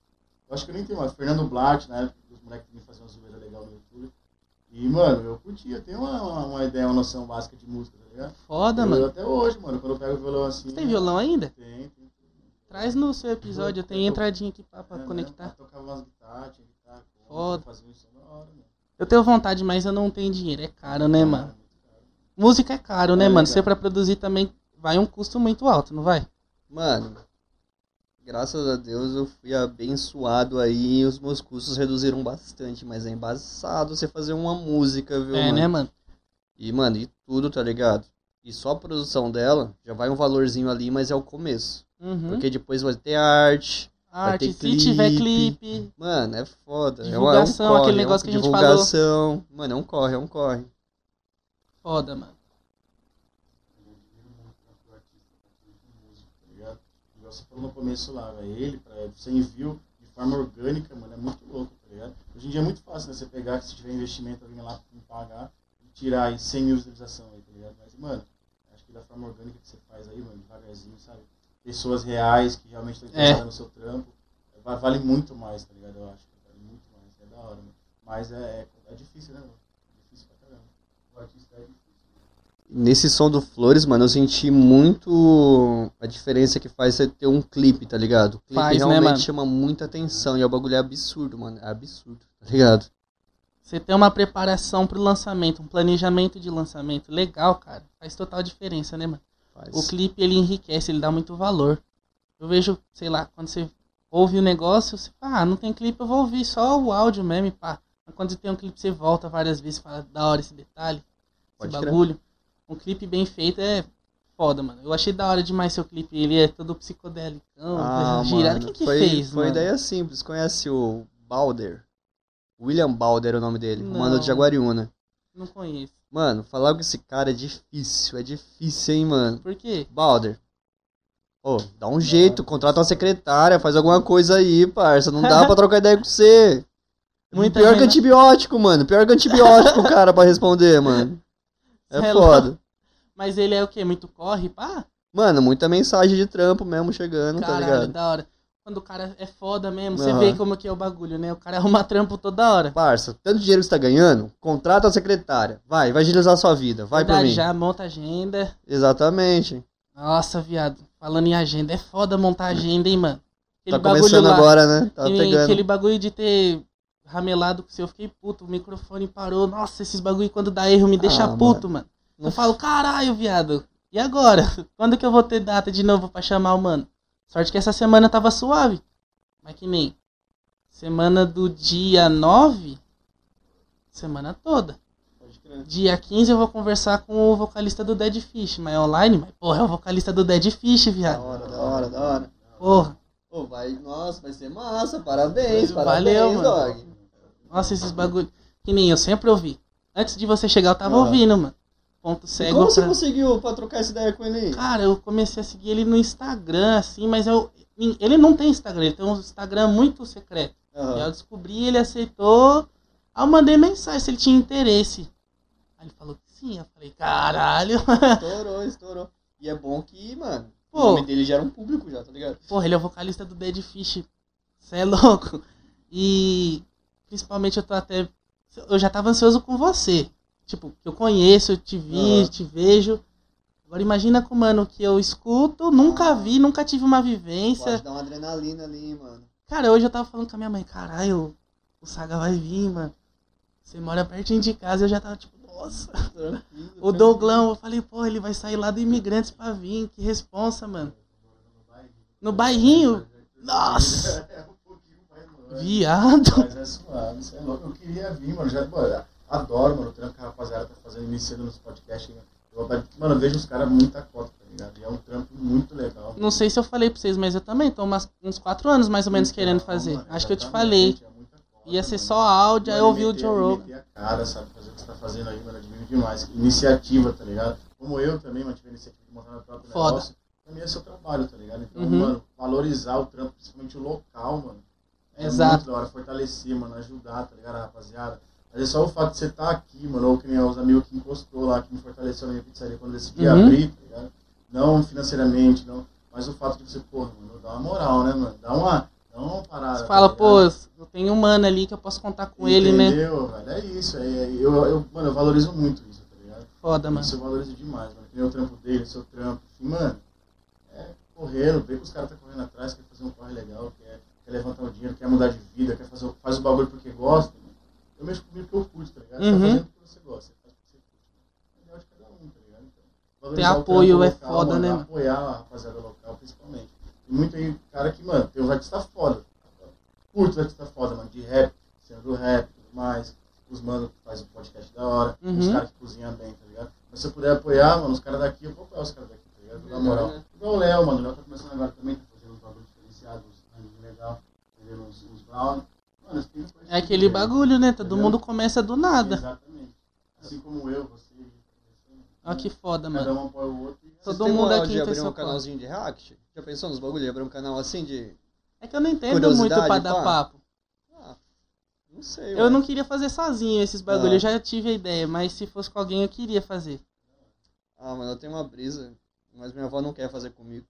Eu acho que eu nem tenho mais. Fernando Blatt, na época, os moleques também faziam uma zoeira legal no YouTube. E, mano, eu curtia, eu tenho uma, uma, uma ideia, uma noção básica de música, tá ligado? Foda, eu, mano. Até hoje, mano, quando eu pego o violão assim. Você tem violão ainda? Tem, tem. Traz no seu episódio, eu tenho entradinha aqui pra, pra É, conectar. Né? Tocava umas guitarras, tinha guitarra, Foda. fazia um som da hora, mano. Eu tenho vontade, mas eu não tenho dinheiro. É caro, né, mano? Muito caro. Música é caro, né, É, mano? Você pra produzir também vai um custo muito alto, não vai? Mano, graças a Deus eu fui abençoado aí e os meus custos reduziram bastante, mas é embaçado você fazer uma música, viu, é, mano? né, mano? E, mano, e tudo, tá ligado? E só a produção dela já vai um valorzinho ali, mas é o começo. Uhum. Porque depois vai ter arte. Arte, ter se tiver clipe. clipe. Mano, é foda. Divulgação, é um corre, aquele é um- negócio que a gente divulgação. Mano, é um corre, é um corre. Foda, mano. Eu admiro muito tanto o artista quanto o músico, tá ligado? Igual você falou no começo lá, velho. Ele, pra 100 view, de forma orgânica, mano, é muito louco, tá ligado? Hoje em dia é muito fácil, né? Você pegar, que se tiver investimento, alguém lá me pagar e tirar aí 100 mil visualizações aí, tá ligado? Mas, mano, acho que da forma orgânica que você faz aí, mano, devagarzinho, sabe? Pessoas reais que realmente estão interessadas no seu trampo, va- vale muito mais, tá ligado? Eu acho que vale muito mais, é da hora, mano. Mas é, é, é difícil, né, mano? É difícil pra caramba. O artista é difícil. Nesse som do Flores, mano, eu senti muito a diferença que faz você ter um clipe, tá ligado? O clipe Faz, né, realmente mano? chama muita atenção e o bagulho é absurdo, mano. É absurdo, tá ligado? Você tem uma preparação pro lançamento, um planejamento de lançamento legal, cara. Faz total diferença, né, mano? Faz. O clipe ele enriquece, ele dá muito valor. Eu vejo, sei lá, quando você ouve o negócio, você fala, ah, não tem clipe, eu vou ouvir só o áudio mesmo pá. Mas quando você tem um clipe, você volta várias vezes e fala, da hora esse detalhe, Pode esse crer. bagulho. Um clipe bem feito é foda, mano. Eu achei da hora demais seu clipe. Ele é todo psicodélicão, Ah, girado. Quem que foi, fez, Foi mano? ideia simples. Conhece o Balder? William Balder é o nome dele. Não. Mano de Jaguariúna. Não conheço. Mano, falar com esse cara é difícil. É difícil, hein, mano. Por quê? Balder. Ô, dá um jeito, contrata uma secretária, faz alguma coisa aí, parça. Não dá pra trocar ideia com você. Muita Pior que antibiótico, mano. Pior que antibiótico, cara, pra responder, mano. É foda. Mas ele é o quê? Muito corre, pá? Mano, muita mensagem de trampo mesmo chegando, tá Caralho, ligado? da hora. Quando o cara é foda mesmo, você Aham. vê como que é o bagulho, né? O cara arruma trampo toda hora. Parça, tanto dinheiro que você tá ganhando, contrata a secretária. Vai, vai agilizar a sua vida. Vai por Verdade, mim. Já monta agenda. Exatamente. Nossa, viado. Falando em agenda, é foda montar agenda, hein, mano? tá começando agora, né? Tá que- pegando. Aquele bagulho de ter ramelado com o seu, eu fiquei puto. O microfone parou. Nossa, esses bagulho quando dá erro me deixa Ah, puto, mano. Eu Não- falo, caralho, viado. E agora? Quando que eu vou ter data de novo pra chamar o mano? Sorte que essa semana tava suave. Mas que nem. Semana do dia 9. Semana toda. Pode crer. Dia 15 eu vou conversar com o vocalista do Dead Fish, mas é online, mas porra, é o vocalista do Dead Fish, Da viado. hora, da hora, da hora. Porra. Pô, vai, nossa, vai ser massa. Parabéns, Valeu, parabéns, mano. dog. Nossa, esses bagulho. Que nem eu sempre ouvi. Antes de você chegar, eu tava Ah. ouvindo, mano. Ponto E cego. como você pra- conseguiu pra trocar essa ideia com ele aí? Cara, eu comecei a seguir ele no Instagram, assim, mas eu. Ele não tem Instagram, ele tem um Instagram muito secreto. E Aham. eu descobri, ele aceitou. Aí eu mandei mensagem se ele tinha interesse. Aí ele falou que sim. Eu falei, caralho. Estourou, estourou. E é bom que, mano, o Pô. nome dele já era um público já, tá ligado? Porra, ele é o vocalista do Dead Fish. Você é louco. E principalmente eu tô até. Eu já tava ansioso com você. Tipo, eu conheço, eu te vi, Aham. te vejo. Agora imagina com o mano que eu escuto, nunca Ah. vi, nunca tive uma vivência. Pode dar uma adrenalina ali, mano. Cara, hoje eu tava falando com a minha mãe, caralho, o Saga vai vir, mano. Você mora pertinho de casa, eu já tava tipo, nossa. Tranquilo. O Douglão, eu falei, pô, ele vai sair lá do Imigrantes pra vir, que responsa, mano. No bairrinho? Nossa! É um pouquinho mais longe. Viado. Mas é suave, isso é louco. Eu queria vir, mano. Já, mano, adoro, mano, o trampo que a rapaziada tá fazendo, iniciando nos podcasts. né? Eu, mano, eu vejo os caras muita cota, tá ligado? E é um trampo muito legal. Não sei se eu falei pra vocês, mas eu também tô umas- uns quatro anos mais ou menos querendo Então, fazer. mano, Acho que eu te falei. é cota, Ia ser só áudio, aí eu ouvi o Joe Rogan. a cara, sabe? Fazer o que você tá fazendo aí, mano, admiro demais. Iniciativa, tá ligado? Como eu também, mano, tive a iniciativa de montar meu próprio Foda. negócio. Também é seu trabalho, tá ligado? Então, Uhum. mano, valorizar o trampo, principalmente o local, mano. É Exato. muito da hora, fortalecer, mano, ajudar, tá ligado, rapaziada? Às vezes só o fato de você estar aqui, mano, ou que nem os amigos que encostou lá, que me fortaleceu na minha pizzaria quando eu decidi Uhum. abrir, tá ligado? Não financeiramente, não. Mas o fato de você, porra, mano, dá uma moral, né, mano? Dá uma, dá uma parada. Você tá fala, ligado? pô, eu tenho um mano ali que eu posso contar com ele, né? Entendeu, velho? É isso. É, é- eu, eu, mano, eu valorizo muito isso, tá ligado? Foda, mano. Isso eu valorizo demais, mano. Que nem o trampo dele, o seu trampo. Enfim, mano, é correndo, vê que os caras tá correndo atrás, quer fazer um corre legal, quer, quer levantar o dinheiro, quer mudar de vida, quer fazer, o- faz o bagulho porque gosta, mano. Eu mexo comigo porque eu curto, tá ligado? Você Uhum. tá fazendo porque você gosta, você faz porque você curte. mano. É de cada um, tá ligado? Então, apoio é local, foda, mano, né, mano? Apoiar a rapaziada local, principalmente. E muito aí, cara que, mano, tem uns artistas foda. Curto os artistas foda, mano, de rap, sendo do rap e tudo mais. Os mano que faz um podcast da hora, os Uhum. caras que cozinham bem, tá ligado? Mas se eu puder apoiar, mano, os caras daqui, eu vou apoiar os caras daqui, tá ligado? Na moral. né? Igual o Léo, mano, o Léo tá começando agora também, tá fazendo uns bagulhos diferenciados, legal, uns brownie. Mano, conhecer É aquele bagulho, né? Todo Entendeu? mundo começa do nada. Exatamente. Assim como eu, você. Olha que foda, Cada mano. um apoia o outro. e Todo mundo aqui de tem abrir seu um canalzinho de react? Já pensou nos bagulhos? Abrir um canal assim de... É que eu não entendo Curiosidade, muito pra dar pá. papo. Ah, não sei, Eu não queria fazer sozinho esses bagulhos. Ah. Eu já tive a ideia, mas se fosse com alguém eu queria fazer. Ah, mano, eu tenho uma brisa, mas minha avó não quer fazer comigo.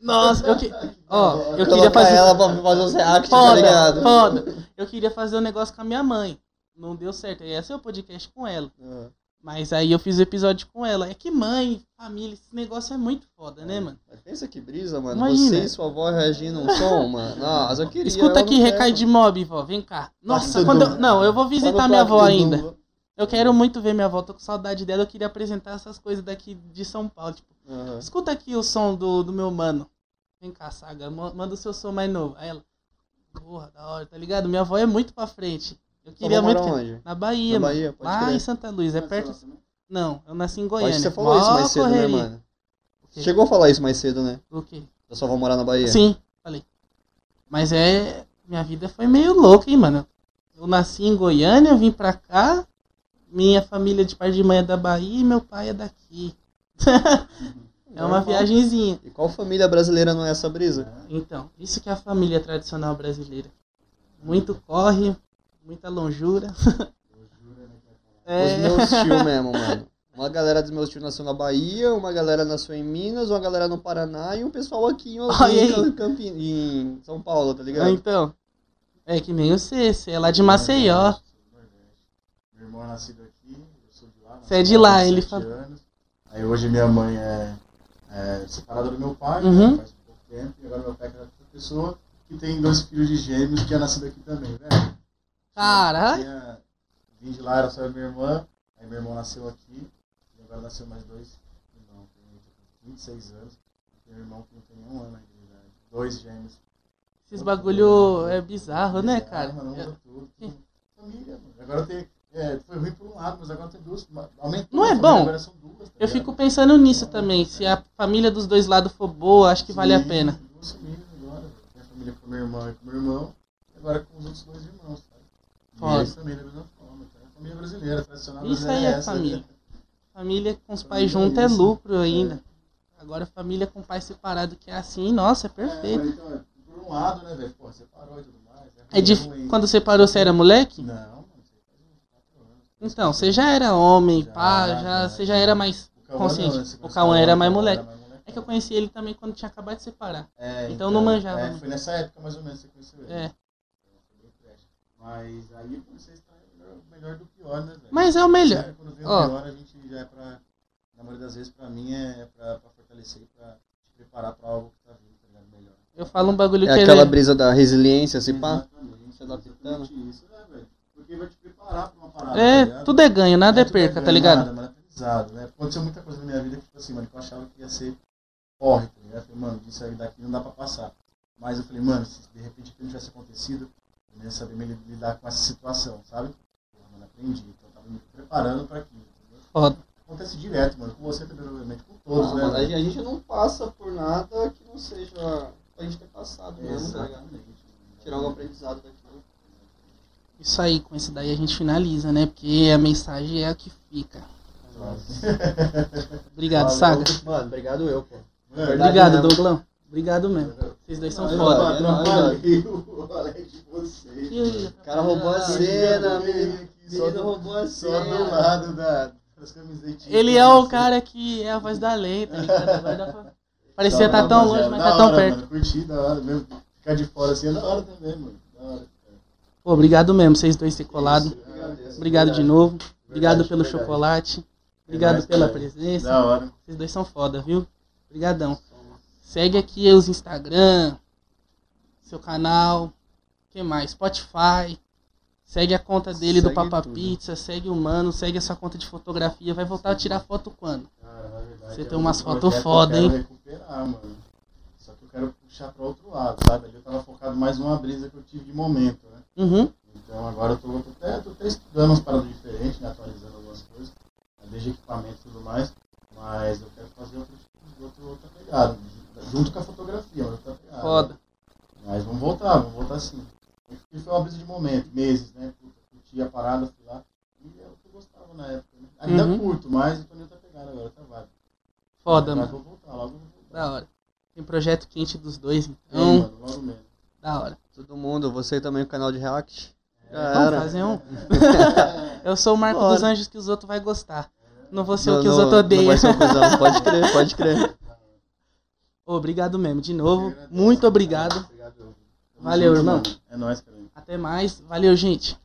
Nossa, eu que... Ó, eu queria fazer. ela pra fazer os react, tá ligado? foda. Eu queria fazer um negócio com a minha mãe. Não deu certo. Ia ser o podcast com ela. Ah, Mas aí eu fiz o episódio com ela. É que mãe, família, esse negócio é muito foda, né, mano? Mas pensa que brisa, mano. Imagina. Você e sua avó reagindo um som, mano. Nossa, eu queria. Escuta aqui, recai de mob, vó. Vem cá. Nossa, Nossa, quando eu... Duma. Não, eu vou visitar minha avó do ainda. Duma. Eu quero muito ver minha avó, tô com saudade dela. Eu queria apresentar essas coisas daqui de São Paulo. Tipo, Aham. escuta aqui o som do, do meu mano. Vem cá, Saga, ma- manda o seu som mais novo. Aí ela, porra, da hora, tá ligado? Minha avó é muito pra frente. Eu queria muito. que-? Na Bahia, Na. Bahia, pode Lá crer. em Santa Luz, é perto. Não, eu nasci em Goiânia. Pode você falou Mó isso mais cedo, correria. né, mano? Chegou a falar isso mais cedo, né? O quê? Da sua avó morar na Bahia. Sim, falei. Mas é. Minha vida foi meio louca, hein, mano. Eu nasci em Goiânia, vim pra cá. Minha família de pai de mãe é da Bahia e meu pai é daqui. é uma viagenzinha. E qual família brasileira não é essa brisa? Então, isso que é a família tradicional brasileira. Muito corre, muita lonjura. É. Os meus tios mesmo, mano. Uma galera dos meus tios nasceu na Bahia, uma galera nasceu em Minas, uma galera no Paraná e um pessoal aqui em, aí. em, São Paulo, tá Ah, ligado? então. É que nem você, você é lá de Maceió. Meu irmão é nascido aqui, eu sou de lá. Você é de lá, ele fala. Aí hoje minha mãe é, é separada do meu pai, Uhum. né, faz pouco tempo, e agora meu pai é outra pessoa que tem dois filhos de gêmeos que é nascido aqui também, velho. Tinha- Vim de lá, era só e minha irmã, aí meu irmão nasceu aqui, e agora nasceu mais dois irmãos, tem 26 anos, tem um irmão que não tem nenhum ano ainda idade, dois gêmeos. Esses bagulho é bizarro, né, cara? Mano, Eu- tudo. tudo. Família, mano. Agora tem. É, foi ruim por um lado, mas agora tem duas. Aumentou. Não é família, bom? Duas, tá Eu fico pensando nisso também. Se a família dos dois lados for boa, acho que vale a Sim, pena. Duas famílias agora. velho. Tem a família com meu irmão e com meu irmão, e agora com os outros dois irmãos, sabe? Foda. E também da mesma forma. É a família brasileira, tradicional Isso aí é essa, família. né? Família com os Família pais é juntos é isso. lucro ainda. Agora família com pai separado que é assim, nossa, é É, perfeito. então, é, por um lado, né, velho? Pô, separou e tudo mais. É ruim. Quando você parou, você era moleque? Não, mano, você faz uns quatro anos. Então, você já era homem, Já, pá, já, você já era mais O consciente. não, o Cauã era mais era moleque. mais molecão. É que eu conheci ele também quando tinha acabado de separar. É, Então não manjava, É, foi nessa época mais ou menos que você conheceu ele. É. Mas aí você está melhor, melhor do pior, né, velho? Mas é o melhor. Sempre Quando vem Ó. o pior, a gente já é pra. Na maioria das vezes, pra mim, é pra, pra fortalecer e pra te preparar pra algo que tá vindo, tá ligado? Melhor. Eu falo um bagulho É que aquela é. brisa da resiliência, pá. Exatamente, se adaptando. isso, né, velho? Porque vai te preparar pra uma parada. tá É, ligado? tudo é ganho, nada é tudo perca, ganho, tá ligado? Nada, mano, é aprendizado, né? Aconteceu muita coisa na minha vida que, tipo assim, mano, que eu achava que ia ser corre, tá ligado? Eu falei, mano, isso aí daqui não dá pra passar. Mas eu falei, mano, se de repente aquilo tivesse acontecido, eu ia saber lidar com essa situação, sabe? Pô, mano, aprendi. Então eu tava me preparando pra aquilo, entendeu? Foda. Acontece direto, mano, com você também, obviamente, com todos, Ah, né? mano, a gente- a gente não passa por nada que não seja pra gente ter passado mesmo, tá. Tirar algum aprendizado daquilo. Isso aí, com esse daí a gente finaliza, né? Porque a mensagem é a que fica. Obrigado, Valeu. Saga. Mano, obrigado eu, pô. Mano, Obrigado, mesmo. Douglão. Obrigado mesmo. Vocês dois são foda. o Alex de vocês. O cara roubou a cena, Menino só do- roubou a Só do cena. lado da, das camisetinhas. Ele é o cara que é a voz da lei, tá ligado? Parecia Da tá tão longe, mas tá tão perto. Mano, curti, da hora mesmo. Ficar de fora assim é da hora também, mano. Pô, obrigado mesmo, vocês dois ter colado. Obrigado de novo. Obrigado pelo chocolate. Obrigado pela presença. Da hora. Vocês dois são foda, viu? Obrigadão. Segue aqui os Instagram, seu canal, o que mais? Spotify. Segue a conta dele do Segue Papa tudo. Pizza, segue o Mano, segue a sua conta de fotografia. Vai voltar a tirar foto quando? Cara, na verdade, Você tem um umas fotos foda, eu hein? recuperar, mano. Só que eu quero puxar pra outro lado, sabe? Ali eu tava focado mais numa brisa que eu tive de momento, né? Uhum. Então agora eu tô, até, tô até estudando umas paradas diferentes, né? atualizando algumas coisas, né? desde equipamento e tudo mais, mas eu quero fazer outro, outro, outra pegada, junto com a fotografia, outra pegada. Foda. Mas vamos voltar, vamos voltar sim. E foi uma brisa de momento, meses, né? Puta, curti a parada, fui lá, e é o que eu gostava na época, né? Ainda Uhum. curto, mas eu tô em outra pegada agora, outra vibe. Foda, mas mano. vou voltar, logo eu vou voltar. Da hora. Tem projeto quente dos dois, É, então. mano, logo mesmo. Da hora. Todo mundo, você também o canal de react. Já Vamos era. fazer um. Eu sou o Marco Bora. dos Anjos que os outros vai gostar. Não vou ser Não, o que os não, outros não odeiam. Pode crer, pode crer. Obrigado mesmo, de novo. Muito obrigado. Valeu, irmão. É nóis, cara. Até mais. Valeu, gente.